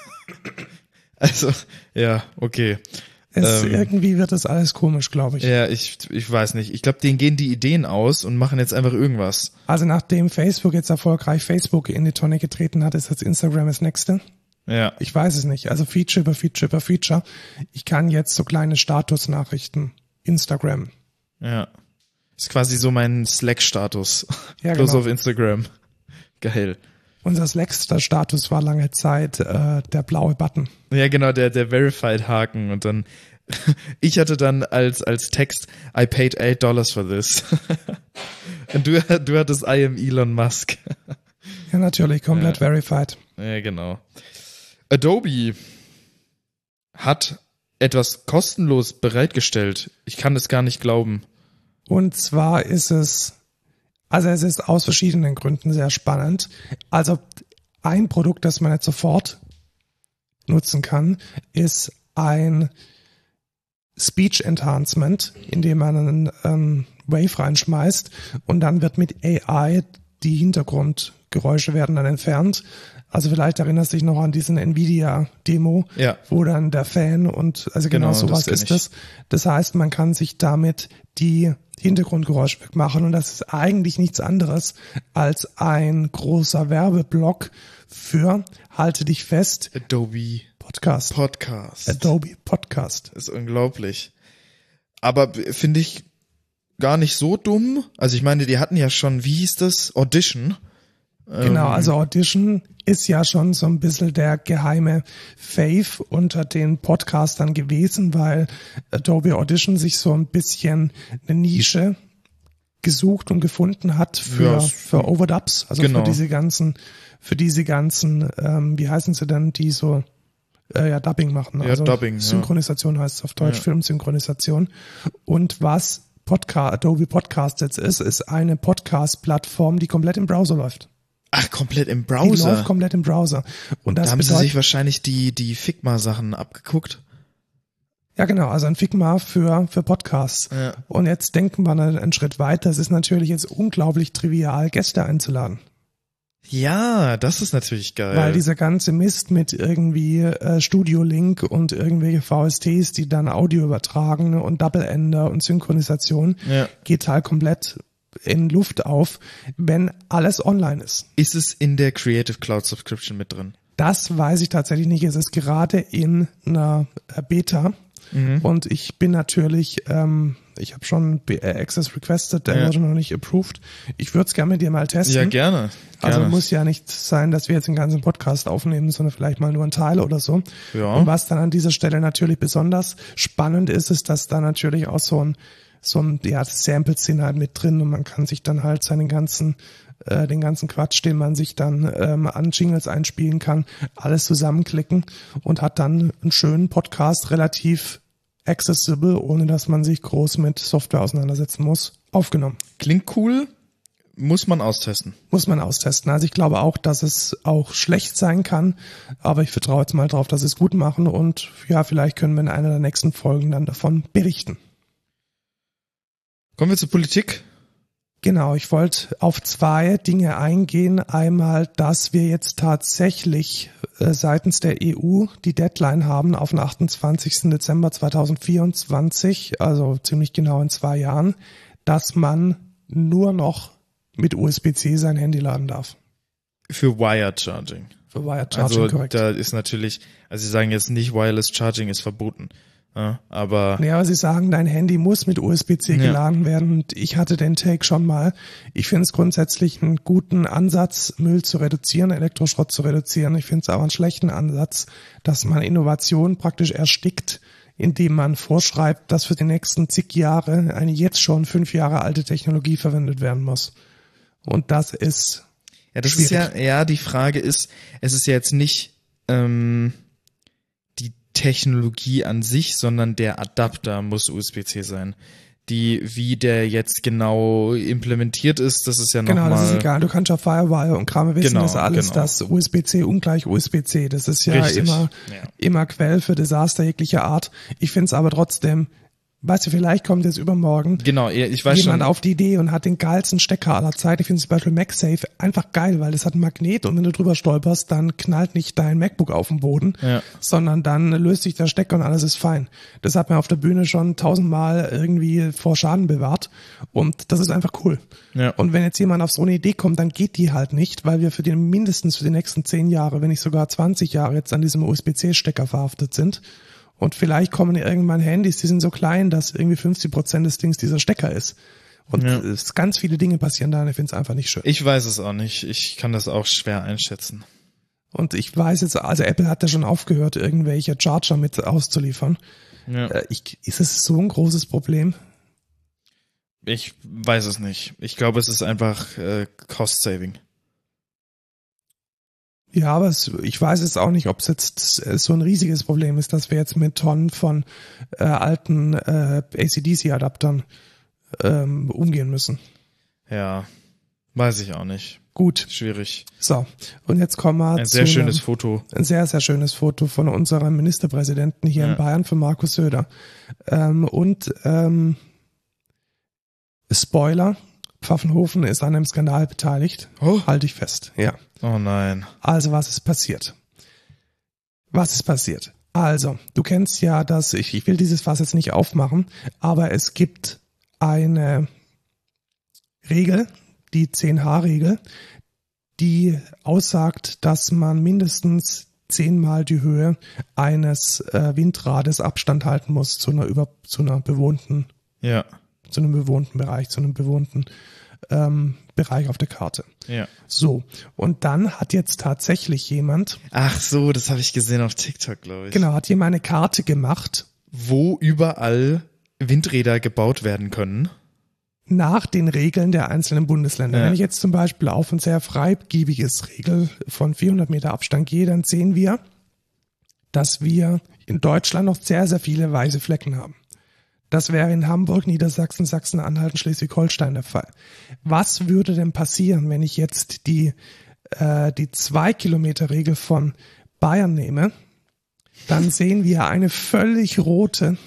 also, ja, okay. Es, Ähm. irgendwie wird das alles komisch, glaube ich. Ja, ich, ich weiß nicht. Ich glaube, denen gehen die Ideen aus und machen jetzt einfach irgendwas. Also nachdem Facebook jetzt erfolgreich Facebook in die Tonne getreten hat, ist jetzt Instagram das nächste. Ja. Ich weiß es nicht. Also Feature über Feature über Feature. Ich kann jetzt so kleine Statusnachrichten Instagram. Ja. Ist quasi so mein Slack-Status. Ja, Bloß genau. auf Instagram. Geil. Unser Slackster Status war lange Zeit äh, der blaue Button. Ja, genau, der, der Verified-Haken und dann, ich hatte dann als, als Text, I paid eight dollars for this. und du, du hattest I am Elon Musk. Ja, natürlich, komplett Ja. verified. Ja, genau. Adobe hat etwas kostenlos bereitgestellt. Ich kann es gar nicht glauben. Und zwar ist es, also es ist aus verschiedenen Gründen sehr spannend. Also ein Produkt, das man jetzt sofort nutzen kann, ist ein Speech Enhancement, in dem man einen ähm, Wave reinschmeißt und dann wird mit AI die Hintergrundgeräusche werden dann entfernt. Also vielleicht erinnerst du dich noch an diesen Nvidia-Demo, Ja. wo dann der Fan und also genau, Genau, sowas ist ich. das. Das heißt, man kann sich damit die Hintergrundgeräusche wegmachen und das ist eigentlich nichts anderes als ein großer Werbeblock für, halte dich fest, Adobe Podcast. Podcast. Adobe Podcast. ist unglaublich. Aber finde ich gar nicht so dumm. Also ich meine, die hatten ja schon, wie hieß das? Audition. Genau, Ähm, also Audition ist ja schon so ein bisschen der geheime Fave unter den Podcastern gewesen, weil Adobe Audition sich so ein bisschen eine Nische gesucht und gefunden hat für, Ja, für Overdubs, also Genau. für diese ganzen, für diese ganzen, ähm, wie heißen sie denn, die so äh, ja, Dubbing machen. Ja, Also Dubbing, ja. Synchronisation heißt es auf Deutsch, Ja. Filmsynchronisation. Und was Podcast, Adobe Podcast jetzt ist, ist eine Podcast-Plattform, die komplett im Browser läuft. Ach, komplett im Die läuft Browser. komplett im Browser. Und das Da haben sie sich wahrscheinlich die, die Figma-Sachen abgeguckt. ja genau, also ein Figma für, für Podcasts. Ja. Und jetzt denken wir einen, Schritt weiter. Es ist natürlich jetzt unglaublich trivial, Gäste einzuladen. Ja, das ist natürlich geil. Weil dieser ganze Mist mit irgendwie äh, Studio-Link und irgendwelche VSTs, die dann Audio übertragen und Double-Ender und Synchronisation, Ja. geht halt komplett in Luft auf, wenn alles online ist. ist es in der Creative Cloud Subscription mit drin? Das weiß ich tatsächlich nicht. Es ist gerade in einer Beta und ich bin natürlich, ähm, ich habe schon äh, Access requested, der Ja. wurde noch nicht approved. Ich würde es gerne mit dir mal testen. Ja, gerne. Also gerne. muss ja nicht sein, dass wir jetzt den ganzen Podcast aufnehmen, sondern vielleicht mal nur ein Teil oder so. Ja. Und was dann an dieser Stelle natürlich besonders spannend ist, ist, dass da natürlich auch so ein so ein ja Samples sind halt mit drin und man kann sich dann halt seinen ganzen äh, den ganzen Quatsch, den man sich dann ähm, an Jingles einspielen kann, alles zusammenklicken und hat dann einen schönen Podcast relativ accessible, ohne dass man sich groß mit Software auseinandersetzen muss, aufgenommen. Klingt cool, muss man austesten. Muss man austesten. Also ich glaube auch, dass es auch schlecht sein kann, aber ich vertraue jetzt mal drauf, dass sie es gut machen und ja, vielleicht können wir in einer der nächsten Folgen dann davon berichten. Kommen wir zur Politik. Genau, ich wollte auf zwei Dinge eingehen. Einmal, dass wir jetzt tatsächlich äh, seitens der EU die Deadline haben auf den 28. Dezember 2024, also ziemlich genau in zwei Jahren, dass man nur noch mit USB-C sein Handy laden darf. Für Wired Charging. Für Wired Charging, also korrekt. da ist natürlich, also sie sagen jetzt nicht Wireless Charging ist verboten. Ja, aber Ja, aber sie sagen, dein Handy muss mit USB-C Ja. geladen werden. Und ich hatte den Take schon mal. Ich finde es grundsätzlich einen guten Ansatz, Müll zu reduzieren, Elektroschrott zu reduzieren. Ich finde es aber einen schlechten Ansatz, dass man Innovation praktisch erstickt, indem man vorschreibt, dass für die nächsten zig Jahre eine jetzt schon fünf Jahre alte Technologie verwendet werden muss. Und das ist Ja, das Schwierig. ist ja, ja, die Frage ist, es ist ja jetzt nicht ähm, Technologie an sich, sondern der Adapter muss USB-C sein. Die, wie der jetzt genau implementiert ist, das ist ja Genau, nochmal. das ist egal. Du kannst ja Firewire und Kram wissen, Genau, das ist alles genau. das USB-C ungleich USB-C. Das ist ja Richtig, immer, ja. immer Quell für Desaster jeglicher Art. Ich finde es aber trotzdem, weißt du, vielleicht kommt jetzt übermorgen Genau, ich weiß jemand schon. auf die Idee und hat den geilsten Stecker aller Zeiten. Ich finde zum Beispiel MagSafe einfach geil, weil das hat ein Magnet und wenn du drüber stolperst, dann knallt nicht dein MacBook auf den Boden, Ja. sondern dann löst sich der Stecker und alles ist fein. Das hat man auf der Bühne schon tausendmal irgendwie vor Schaden bewahrt und das ist einfach cool. Ja. Und wenn jetzt jemand auf so eine Idee kommt, dann geht die halt nicht, weil wir für die mindestens für die nächsten zehn Jahre, wenn nicht sogar 20 Jahre jetzt an diesem USB-C-Stecker verhaftet sind. Und vielleicht kommen irgendwann Handys, die sind so klein, dass irgendwie 50 Prozent des Dings dieser Stecker ist. Und Ja. es ganz viele Dinge passieren da und ich finde es einfach nicht schön. Ich weiß es auch nicht. Ich kann das auch schwer einschätzen. Und ich weiß jetzt, also Apple hat ja schon aufgehört, irgendwelche Charger mit auszuliefern. Ja. Äh, Ich, ist es so ein großes Problem? Ich weiß es nicht. Ich glaube, es ist einfach äh, Cost Saving. Ja, aber es, ich weiß jetzt auch nicht, ob es jetzt so ein riesiges Problem ist, dass wir jetzt mit Tonnen von äh, alten äh, ACDC-Adaptern ähm, umgehen müssen. Ja, weiß ich auch nicht. Gut, Schwierig. so. Und jetzt kommen wir Ein zu sehr schönes einem, Foto. ein sehr, sehr schönes Foto von unserem Ministerpräsidenten hier Ja. in Bayern, von Markus Söder. Ähm, und ähm, Spoiler, Pfaffenhofen ist an einem Skandal beteiligt. Oh. Halte ich fest, ja. Oh nein. Also, was ist passiert? Was ist passiert? Also, du kennst ja das, ich, ich will dieses Fass jetzt nicht aufmachen, aber es gibt eine Regel, die 10H-Regel, die aussagt, dass man mindestens zehnmal die Höhe eines äh, Windrades Abstand halten muss zu einer über zu einer bewohnten Ja. Zu einem bewohnten Bereich, zu einem bewohnten ähm, Bereich auf der Karte. Ja. So, und dann hat jetzt tatsächlich jemand, Ach so, das habe ich gesehen auf TikTok, glaube ich. genau, hat jemand eine Karte gemacht Wo überall Windräder gebaut werden können. nach den Regeln der einzelnen Bundesländer. Ja. Wenn ich jetzt zum Beispiel auf ein sehr freigiebiges Regel von 400 Meter Abstand gehe, dann sehen wir, dass wir in Deutschland noch sehr, sehr viele weiße Flecken haben. Das wäre in Hamburg, Niedersachsen, Sachsen-Anhalt und Schleswig-Holstein der Fall. Was würde denn passieren, wenn ich jetzt die, äh, die zwei Kilometer Regel von Bayern nehme? Dann sehen wir eine völlig rote,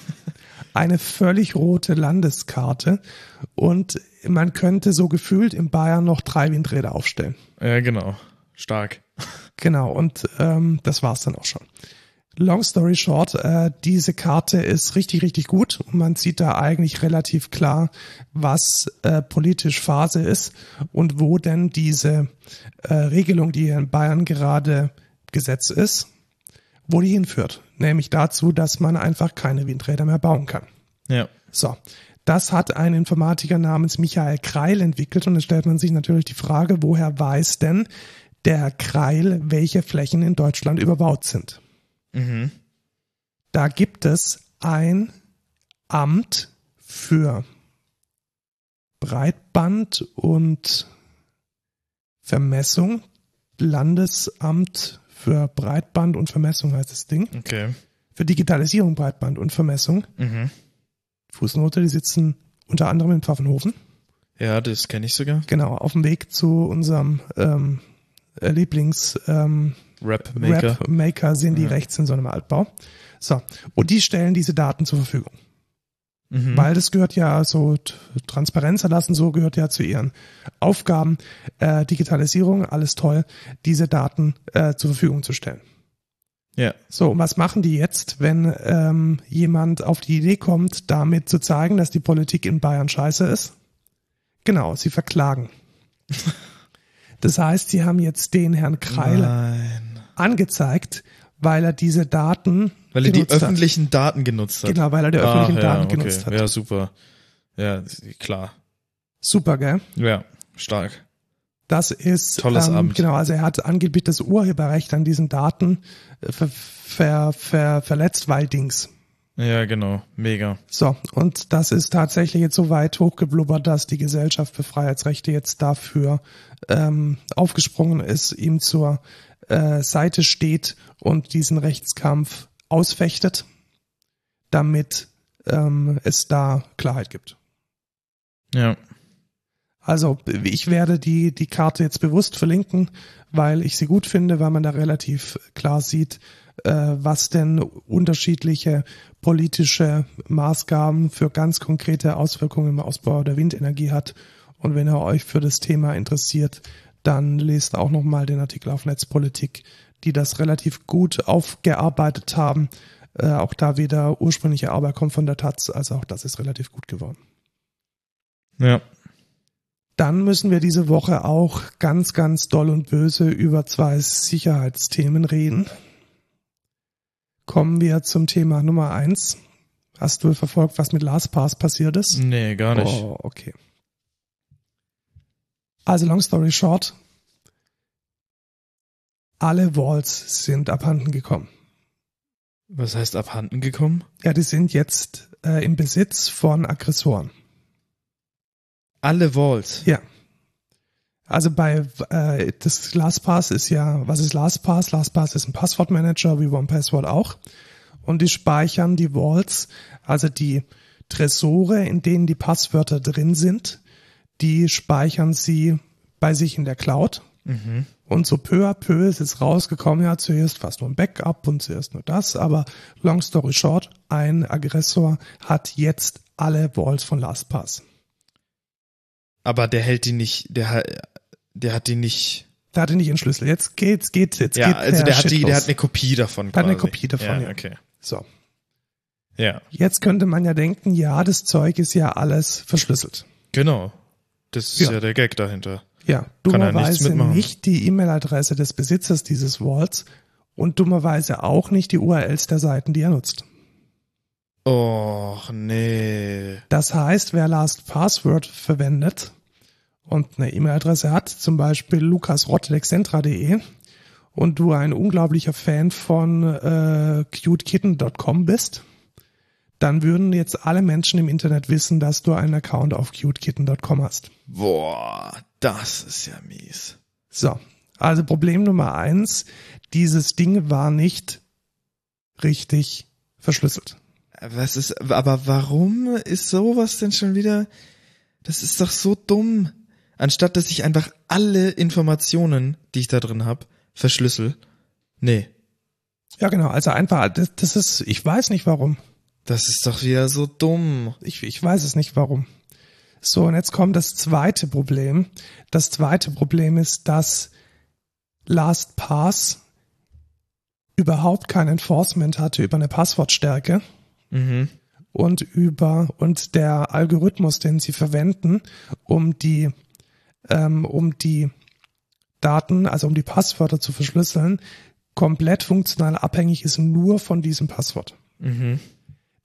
eine völlig rote Landeskarte und man könnte so gefühlt in Bayern noch drei Windräder aufstellen. Ja, genau. Stark. Genau, und ähm, das war's dann auch schon. Long story short, äh, diese Karte ist richtig, richtig gut. Und man sieht da eigentlich relativ klar, was äh, politisch Phase ist und wo denn diese äh, Regelung, die hier in Bayern gerade Gesetz ist, wo die hinführt. Nämlich dazu, dass man einfach keine Windräder mehr bauen kann. Ja. So, das hat ein Informatiker namens Michael Kreil entwickelt und dann stellt man sich natürlich die Frage, woher weiß denn der Kreil, welche Flächen in Deutschland überbaut sind? Mhm. Da gibt es ein Amt für Breitband und Vermessung, Landesamt für Breitband und Vermessung heißt das Ding, Okay. für Digitalisierung, Breitband und Vermessung. Mhm. Fußnote, die sitzen unter anderem in Pfaffenhofen. Ja, das kenne ich sogar. Genau, auf dem Weg zu unserem ähm, äh, Lieblings ähm, Rap Maker. Rap Maker sind die rechts in so einem Altbau. So, und die stellen diese Daten zur Verfügung. Mhm. Weil das gehört ja so, Transparenz erlassen, so gehört ja zu ihren Aufgaben, äh, Digitalisierung, alles toll, diese Daten äh, zur Verfügung zu stellen. Ja. So, und was machen die jetzt, wenn ähm, jemand auf die Idee kommt, damit zu zeigen, dass die Politik in Bayern scheiße ist? Genau, sie verklagen. Das heißt, sie haben jetzt den Herrn Kreil Nein. Angezeigt, weil er diese Daten Weil er die hat. öffentlichen Daten genutzt hat. Genau, weil er die öffentlichen Ah, Daten ja, okay. genutzt hat. Ja, super. Ja, klar. Super, gell? Ja, stark. Das ist Tolles ähm, Amt. genau, also er hat angeblich das Urheberrecht an diesen Daten äh, ver, ver, ver, verletzt, weil Dings. Ja, genau. Mega. So, und das ist tatsächlich jetzt so weit hochgeblubbert, dass die Gesellschaft für Freiheitsrechte jetzt dafür ähm, aufgesprungen ist, ihm zur äh, Seite steht und diesen Rechtskampf ausfechtet, damit ähm, es da Klarheit gibt. Ja. Also ich werde die, die Karte jetzt bewusst verlinken, weil ich sie gut finde, weil man da relativ klar sieht, äh, was denn unterschiedliche politische Maßgaben für ganz konkrete Auswirkungen im Ausbau der Windenergie hat. Und wenn ihr euch für das Thema interessiert, dann lest auch nochmal den Artikel auf Netzpolitik, die das relativ gut aufgearbeitet haben. Äh, auch da wieder ursprüngliche Arbeit kommt von der Taz, also auch das ist relativ gut geworden. Ja. Dann müssen wir diese Woche auch ganz, ganz doll und böse über zwei Sicherheitsthemen reden. Kommen wir zum Thema Nummer eins. Hast du verfolgt, was mit LastPass passiert ist? Nee, gar nicht. Oh, okay. Also long story short. Alle Vaults sind abhanden gekommen. Was heißt abhanden gekommen? Ja, die sind jetzt äh, im Besitz von Aggressoren. Alle Vaults. Ja. Also bei äh, das LastPass ist ja, was ist LastPass? LastPass ist ein Passwortmanager wie OnePassword auch. Und die speichern die Vaults, also die Tresore, in denen die Passwörter drin sind, die speichern sie bei sich in der Cloud. Mhm. Und so peu à peu ist es rausgekommen, ja, zuerst fast nur ein Backup und zuerst nur das, aber long story short, ein Aggressor hat jetzt alle Vaults von LastPass. Aber der hält die nicht, der, der hat die nicht. Der hatte nicht den Schlüssel. Jetzt geht's, geht's, jetzt Ja, geht also der hat die, der hat eine Kopie davon. Der hat eine quasi. Kopie davon, ja. okay. So. Ja, Jetzt könnte man ja denken, ja, das Zeug ist ja alles verschlüsselt. genau. Das ist Ja. ja, der Gag dahinter. Ja, er dummerweise nicht die E-Mail-Adresse des Besitzers dieses Vaults und dummerweise auch nicht die URLs der Seiten, die er nutzt. Och, nee. Das heißt, wer LastPassword verwendet und eine E-Mail-Adresse hat, zum Beispiel lukasrottelexcentra.de und du ein unglaublicher Fan von äh, cutekitten.com bist, dann würden jetzt alle Menschen im Internet wissen, dass du einen Account auf cutekitten.com hast. Boah, das ist ja mies. So, also Problem Nummer eins, dieses Ding war nicht richtig verschlüsselt. Was ist, aber warum ist sowas denn schon wieder? Das ist doch so dumm. Anstatt dass ich einfach alle Informationen, die ich da drin habe, verschlüssel. Nee, Ja, genau, also einfach, das, das ist, ich weiß nicht warum. Das ist doch wieder so dumm. Ich, ich weiß es nicht warum. So, und jetzt kommt das zweite Problem. Das zweite Problem ist, dass LastPass überhaupt kein Enforcement hatte über eine Passwortstärke Mhm. und über und der Algorithmus, den sie verwenden, um die ähm, um die Daten, also um die Passwörter zu verschlüsseln, komplett funktional abhängig ist nur von diesem Passwort. Mhm.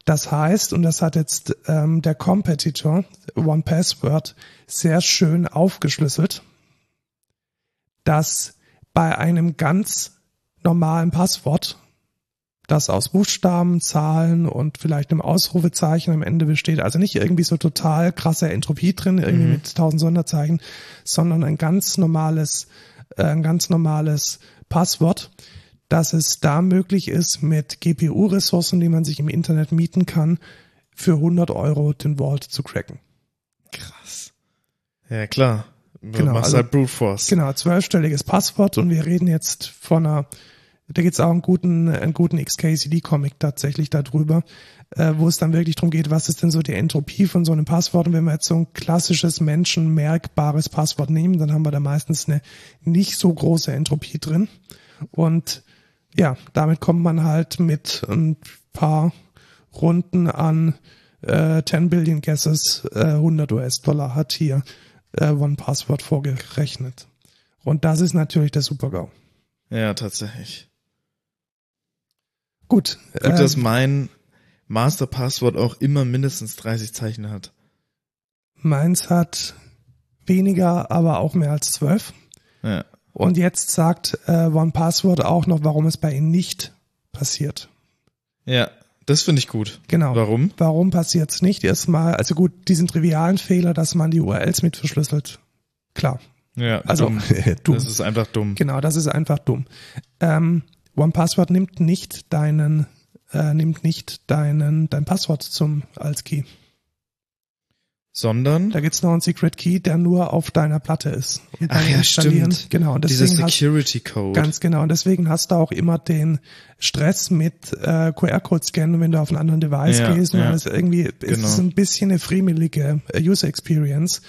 Das heißt, und das hat jetzt ähm, der Competitor OnePassword sehr schön aufgeschlüsselt, dass bei einem ganz normalen Passwort, das aus Buchstaben, Zahlen und vielleicht einem Ausrufezeichen am Ende besteht, also nicht irgendwie so total krasse Entropie drin, irgendwie Mhm. mit tausend Sonderzeichen, sondern ein ganz normales, äh, ein ganz normales Passwort, dass es da möglich ist, mit GPU-Ressourcen, die man sich im Internet mieten kann, für 100 Euro den Vault zu cracken. Krass. Ja, klar. Du Genau, machst also- halt Brute Force. Genau, zwölfstelliges Passwort und wir reden jetzt von einer, da gibt's auch einen guten, einen guten XKCD-Comic tatsächlich darüber, äh, wo es dann wirklich darum geht, was ist denn so die Entropie von so einem Passwort und wenn wir jetzt so ein klassisches menschenmerkbares Passwort nehmen, dann haben wir da meistens eine nicht so große Entropie drin und ja, damit kommt man halt mit ein paar Runden an äh, 10 Billion Guesses äh, 100 US-Dollar hat hier äh, One Password vorgerechnet. Und das ist natürlich der Super-GAU. Ja, tatsächlich. Gut. Gut, äh, dass mein Masterpasswort auch immer mindestens 30 Zeichen hat. meins hat weniger, aber auch mehr als zwölf. Ja. Und jetzt sagt äh, OnePassword auch noch, warum es bei ihnen nicht passiert. Ja, das finde ich gut. Genau. Warum? Warum passiert es nicht? Erstmal, also gut, diesen trivialen Fehler, dass man die URLs mit verschlüsselt. Klar. Ja, Also dumm. dumm. Das ist einfach dumm. Genau, das ist einfach dumm. Ähm, OnePassword nimmt nicht deinen, äh, nimmt nicht deinen, dein Passwort zum als Key. Sondern Da gibt's noch einen Secret Key, der nur auf deiner Platte ist. Und Ach ja, stimmt. Genau, und dieser deswegen hast, Security Code. ganz genau. Und deswegen hast du auch immer den Stress mit äh, QR-Code-Scannen, wenn du auf einen anderen Device Ja, gehst. ja. Weil es irgendwie es Genau. ist ein bisschen eine friemelige äh, User Experience.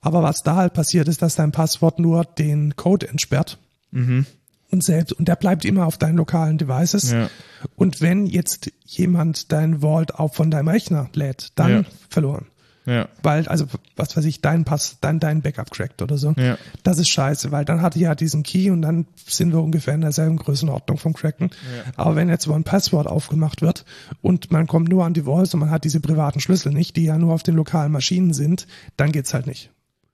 Aber was da halt passiert, ist, dass dein Passwort nur den Code entsperrt. mhm. Und selbst, und der bleibt immer auf deinen lokalen Devices. Ja. Und wenn jetzt jemand dein Vault auch von deinem Rechner lädt, dann Ja. verloren. Ja. Weil, also, was weiß ich, dein Pass, dein, dein Backup crackt oder so. Ja. Das ist scheiße, weil dann hatte ich ja diesen Key und dann sind wir ungefähr in derselben Größenordnung vom Cracken. Aber wenn jetzt so ein Passwort aufgemacht wird und man kommt nur an die Vaults und man hat diese privaten Schlüssel nicht, die ja nur auf den lokalen Maschinen sind, dann geht's halt nicht.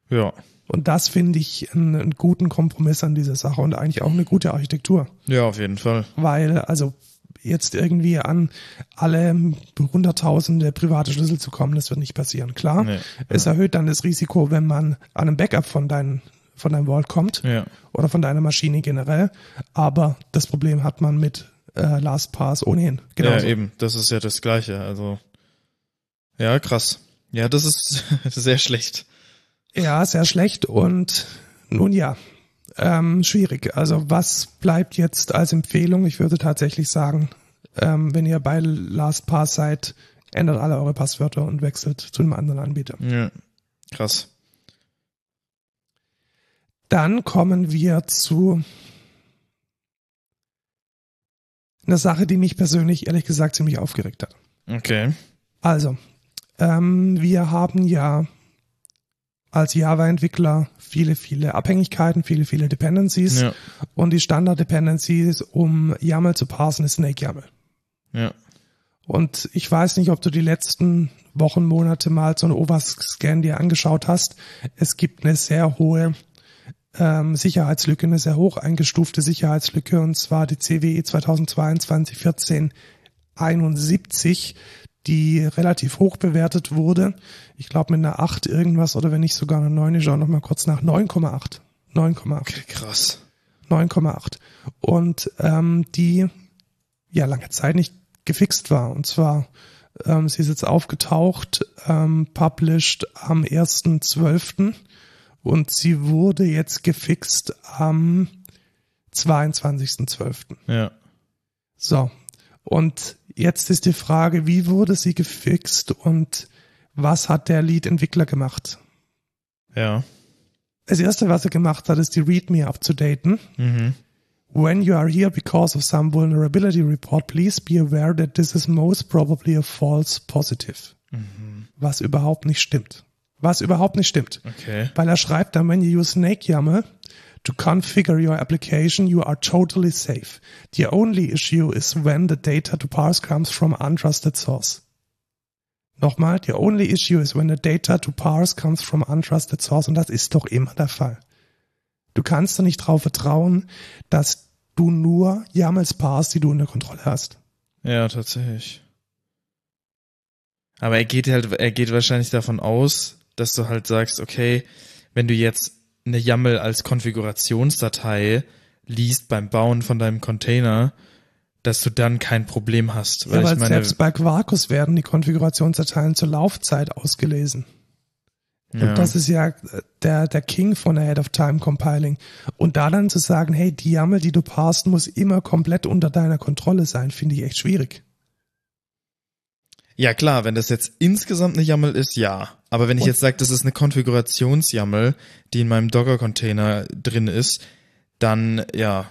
Ja. Und das finde ich einen, einen guten Kompromiss an dieser Sache und eigentlich auch eine gute Architektur. Ja, auf jeden Fall. Weil, also jetzt irgendwie an alle hunderttausende private Schlüssel zu kommen, das wird nicht passieren. Klar, Nee. es erhöht dann das Risiko, wenn man an einem Backup von deinem von deinem Vault kommt Ja. oder von deiner Maschine generell. Aber das Problem hat man mit äh, LastPass ohnehin. Genau. Ja, eben. Das ist ja das Gleiche. Also. Ja, krass. Ja, das ist sehr schlecht. Ja, sehr schlecht und nun ja, ähm, schwierig. Also was bleibt jetzt als Empfehlung? Ich würde tatsächlich sagen, ähm, wenn ihr bei LastPass seid, ändert alle eure Passwörter und wechselt zu einem anderen Anbieter. Ja. Krass. Dann kommen wir zu einer Sache, die mich persönlich ehrlich gesagt ziemlich aufgeregt hat. Okay. Also, ähm, wir haben ja als Java-Entwickler viele, viele Abhängigkeiten, viele, viele Dependencies. Ja. Und die Standard-Dependencies, um YAML zu parsen, ist Snake YAML. Ja. Und ich weiß nicht, ob du die letzten Wochen, Monate mal so einen OWASP-Scan dir angeschaut hast. Es gibt eine sehr hohe ähm, Sicherheitslücke, eine sehr hoch eingestufte Sicherheitslücke, und zwar die CWE 2022 1471, die relativ hoch bewertet wurde. Ich glaube mit einer 8 irgendwas oder wenn nicht sogar eine 9, ich schaue noch mal kurz nach, 9,8. 9,8. Okay, krass. 9,8. Und ähm, die ja lange Zeit nicht gefixt war. Und zwar, ähm, sie ist jetzt aufgetaucht, ähm, published am 1.12. und sie wurde jetzt gefixt am 22.12. Ja. So. Und jetzt ist die Frage, wie wurde sie gefixt und was hat der Lead-Entwickler gemacht? Ja. Das erste, was er gemacht hat, ist die README abzudaten. Mhm. When you are here because of some vulnerability report, please be aware that this is most probably a false positive. Was überhaupt nicht stimmt. Was überhaupt nicht stimmt. Okay. Weil er schreibt dann, when you use Snake YAML to configure your application, you are totally safe. The only issue is when the data to parse comes from untrusted source. Nochmal, the only issue is when the data to parse comes from untrusted source. Und das ist doch immer der Fall. Du kannst doch nicht darauf vertrauen, dass du nur YAMLs parst, die du unter Kontrolle hast. Ja, tatsächlich. Aber er geht halt, er geht wahrscheinlich davon aus, dass du halt sagst, okay, wenn du jetzt eine YAML als Konfigurationsdatei liest beim Bauen von deinem Container, dass du dann kein Problem hast. Weil Ja, weil ich meine, selbst bei Quarkus werden die Konfigurationsdateien zur Laufzeit ausgelesen. ja, Und das ist ja der, der King von Ahead of Time Compiling. Und da dann zu sagen, hey, die YAML, die du parst, muss immer komplett unter deiner Kontrolle sein, finde ich echt schwierig. Ja klar, wenn das jetzt insgesamt eine YAML ist, ja. Aber wenn ich jetzt sage, das ist eine Konfigurations-YAML, die in meinem Docker-Container drin ist, dann ja,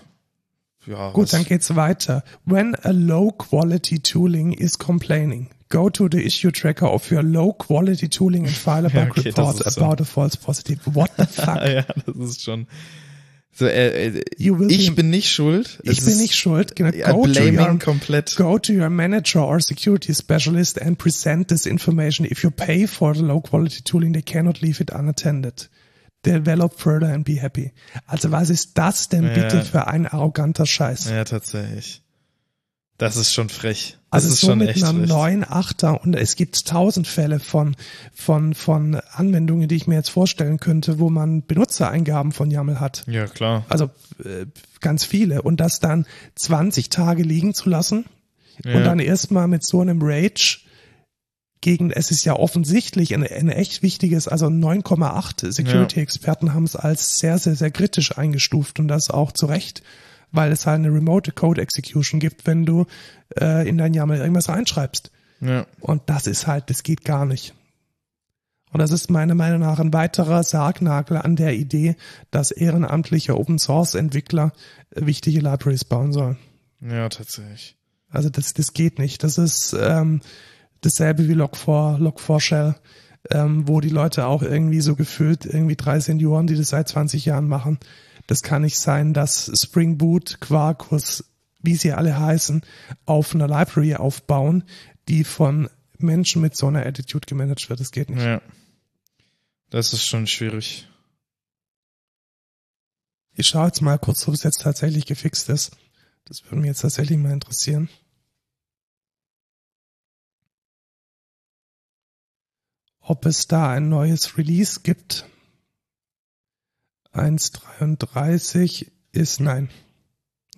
ja. Gut, was- dann geht's weiter. When a low quality tooling is complaining, go to the issue tracker of your low quality tooling and file a bug okay, report ist so. about a false positive. What the fuck? ja, das ist schon. So, äh, äh, ich bin nicht schuld. Ich bin nicht schuld. Genau. Go, to your, komplett. go to your manager or security specialist and present this information. If you pay for the low quality tooling, they cannot leave it unattended. Develop further and be happy. Also was ist das denn Ja. bitte für ein arroganter Scheiß? Ja, tatsächlich. Das ist schon frech. Das Also ist so schon mit echt einer frech. neuen Achter und es gibt tausend Fälle von, von, von Anwendungen, die ich mir jetzt vorstellen könnte, wo man Benutzereingaben von YAML hat. Ja, klar. Also äh, ganz viele. Und das dann 20 Tage liegen zu lassen Ja. und dann erstmal mit so einem Rage gegen, es ist ja offensichtlich ein, ein echt wichtiges, also 9,8 Security-Experten haben es als sehr, sehr, sehr kritisch eingestuft und das auch zu Recht, weil es halt eine Remote Code Execution gibt, wenn du äh, in dein YAML irgendwas reinschreibst. Ja. Und das ist halt, das geht gar nicht. Und das ist meiner Meinung nach ein weiterer Sargnagel an der Idee, dass ehrenamtliche Open Source Entwickler äh, wichtige Libraries bauen sollen. ja, tatsächlich. Also das, das geht nicht. Das ist ähm, dasselbe wie Log4, Log4Shell, ähm, wo die Leute auch irgendwie so gefühlt irgendwie drei Senioren, die das seit 20 Jahren machen. Das kann nicht sein, dass Spring Boot, Quarkus, wie sie alle heißen, auf einer Library aufbauen, die von Menschen mit so einer Attitude gemanagt wird. Das geht nicht. Ja. Das ist schon schwierig. Ich schaue jetzt mal kurz, ob es jetzt tatsächlich gefixt ist. Das würde mich jetzt tatsächlich mal interessieren. Ob es da ein neues Release gibt. 1.33 ist nein.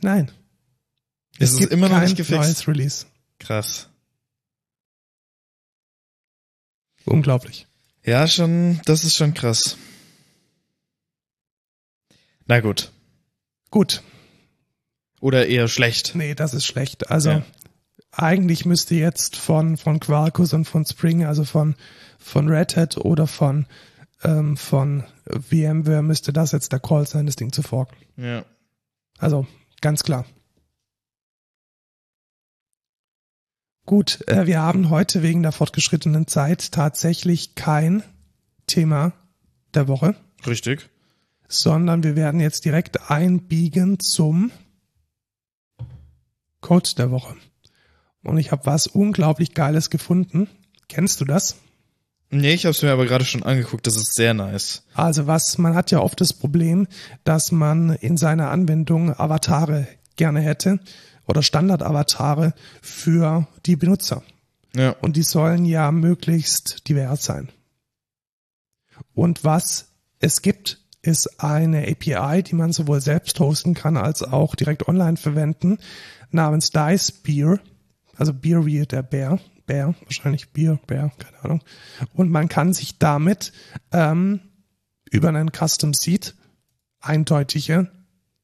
Nein. Es ist gibt immer noch nicht gefixt. neues Release. Krass. Unglaublich. Ja, schon, das ist schon krass. Na gut. Gut. Oder eher schlecht. Nee, das ist schlecht. Also Ja. eigentlich müsste jetzt von, von Quarkus und von Spring, also von, von Red Hat oder von, ähm, von VMware müsste das jetzt der Call sein, das Ding zu forken. Ja. Also ganz klar. Gut, äh, wir haben heute wegen der fortgeschrittenen Zeit tatsächlich kein Thema der Woche, Richtig. sondern wir werden jetzt direkt einbiegen zum Code der Woche. Und ich habe was unglaublich Geiles gefunden. Kennst du das? Nee, ich hab's mir aber gerade schon angeguckt. Das ist sehr nice. Also was, man hat ja oft das Problem, dass man in seiner Anwendung Avatare gerne hätte oder Standard-Avatare für die Benutzer. Ja. Und die sollen ja möglichst divers sein. Und was es gibt, ist eine API, die man sowohl selbst hosten kann als auch direkt online verwenden, namens Dice Beer. Also Beer wie der Bär. Bär, wahrscheinlich Bier, Bär, keine Ahnung. Und man kann sich damit ähm, über einen Custom Seed eindeutige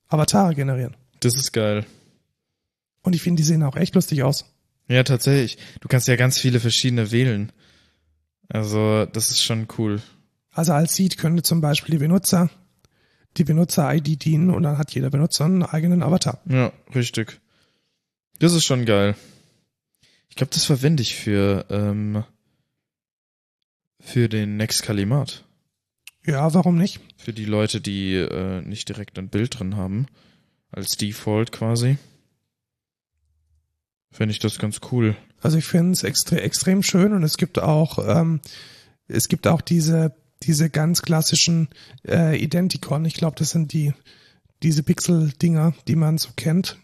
Avatare generieren. Das ist geil. Und ich finde, die sehen auch echt lustig aus. Ja, tatsächlich. Du kannst ja ganz viele verschiedene wählen. Also, das ist schon cool. Also als Seed könnte zum Beispiel die Benutzer, die Benutzer-ID dienen und dann hat jeder Benutzer einen eigenen Avatar. Ja, richtig. Das ist schon geil. Ich glaube, das verwende ich für, ähm, für den Next Kalimat. Ja, warum nicht? Für die Leute, die äh, nicht direkt ein Bild drin haben. Als Default quasi. Finde ich das ganz cool. Also ich finde es extre extrem schön und es gibt auch, ähm, es gibt auch diese, diese ganz klassischen äh, Identikon. Ich glaube, das sind die, diese Pixel-Dinger, die man so kennt,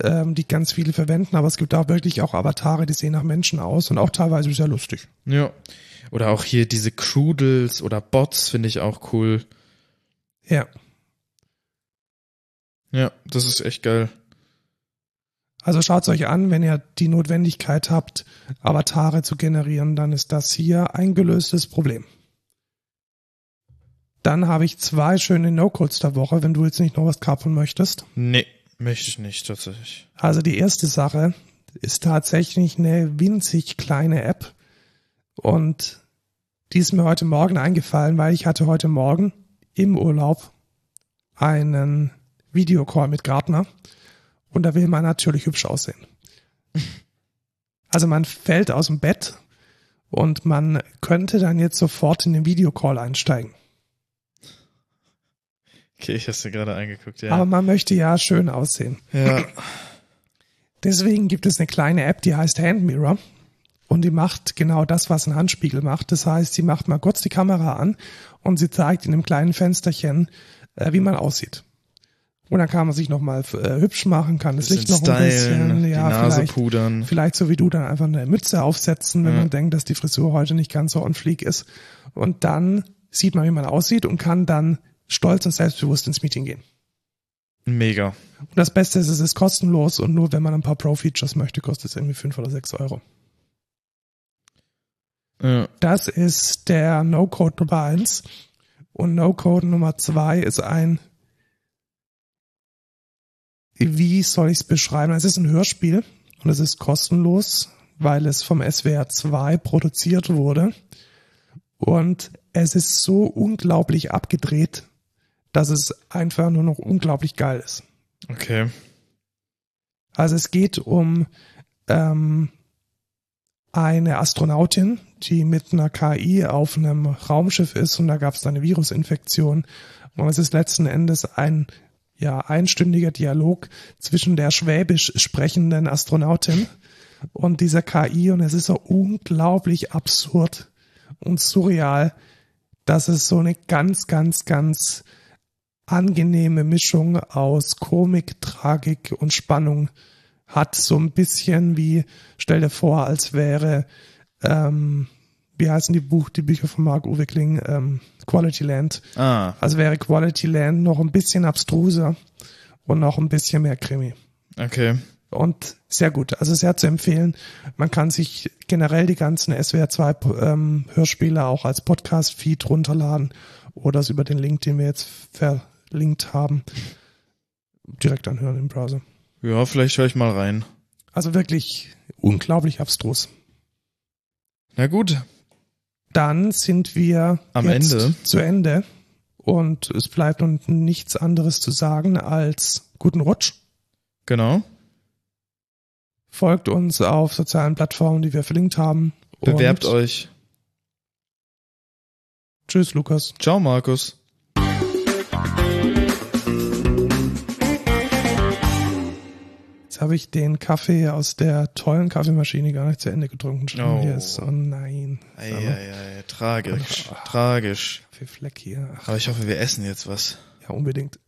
ähm, die ganz viele verwenden, aber es gibt auch wirklich auch Avatare, die sehen nach Menschen aus und auch teilweise sehr lustig. Ja. Oder auch hier diese Crudels oder Bots finde ich auch cool. Ja. Ja, das ist echt geil. Also schaut's euch an, wenn ihr die Notwendigkeit habt, Avatare zu generieren, dann ist das hier ein gelöstes Problem. Dann habe ich zwei schöne No-Codes der Woche, wenn du jetzt nicht noch was kapern möchtest. Nee, möchte ich nicht tatsächlich. Also die erste Sache ist tatsächlich eine winzig kleine App und die ist mir heute Morgen eingefallen, weil ich hatte heute Morgen im Urlaub einen Videocall mit Gartner und da will man natürlich hübsch aussehen. Also man fällt aus dem Bett und man könnte dann jetzt sofort in den Videocall einsteigen. Okay, ich hab's dir gerade angeguckt, ja. Aber man möchte ja schön aussehen. ja. Deswegen gibt es eine kleine App, die heißt Hand Mirror. Und die macht genau das, was ein Handspiegel macht. Das heißt, sie macht mal kurz die Kamera an und sie zeigt in einem kleinen Fensterchen, äh, wie man aussieht. Und dann kann man sich nochmal äh, hübsch machen, kann das Licht noch ein bisschen, ja, Nase vielleicht, pudern. vielleicht so wie du dann einfach eine Mütze aufsetzen, wenn Ja. man denkt, dass die Frisur heute nicht ganz so on fleek ist. Und dann sieht man, wie man aussieht und kann dann stolz und selbstbewusst ins Meeting gehen. Mega. Und das Beste ist, es ist kostenlos und nur wenn man ein paar Pro-Features möchte, kostet es irgendwie fünf oder sechs Euro. Ja. Das ist der No-Code Nummer eins Und No-Code Nummer zwei ist ein, wie soll ich es beschreiben? Es ist ein Hörspiel und es ist kostenlos, weil es vom SWR 2 produziert wurde. Und es ist so unglaublich abgedreht, dass es einfach nur noch unglaublich geil ist. Okay. Also es geht um ähm, eine Astronautin, die mit einer KI auf einem Raumschiff ist und da gab es eine Virusinfektion. Und es ist letzten Endes ein ja einstündiger Dialog zwischen der schwäbisch sprechenden Astronautin und dieser KI und es ist so unglaublich absurd und surreal, dass es so eine ganz, ganz, ganz angenehme Mischung aus Komik, Tragik und Spannung hat. So ein bisschen wie, stell dir vor, als wäre, ähm, wie heißen die Buch, die Bücher von Mark Uwe Kling, ähm, Quality Land. Ah, Also wäre Quality Land noch ein bisschen abstruser und noch ein bisschen mehr Krimi. okay. Und sehr gut, also sehr zu empfehlen. Man kann sich generell die ganzen SWR 2 ähm, Hörspiele auch als Podcast-Feed runterladen oder es über den Link, den wir jetzt verlinkt haben, direkt anhören im Browser. Ja, vielleicht höre ich mal rein. Also wirklich unglaublich abstrus. Na gut. Dann sind wir Am Ende. zu Ende und es bleibt uns nichts anderes zu sagen als guten Rutsch. Genau. Folgt uns auf sozialen Plattformen, die wir verlinkt haben. Bewerbt euch. Tschüss, Lukas. Ciao, Markus. Jetzt habe ich den Kaffee aus der tollen Kaffeemaschine gar nicht zu Ende getrunken. Schon Oh. hier ist. Oh nein. Eieiei, tragisch. Ah. Tragisch. Kaffeefleck hier. Ach, Aber ich hoffe, wir essen jetzt was. ja, unbedingt.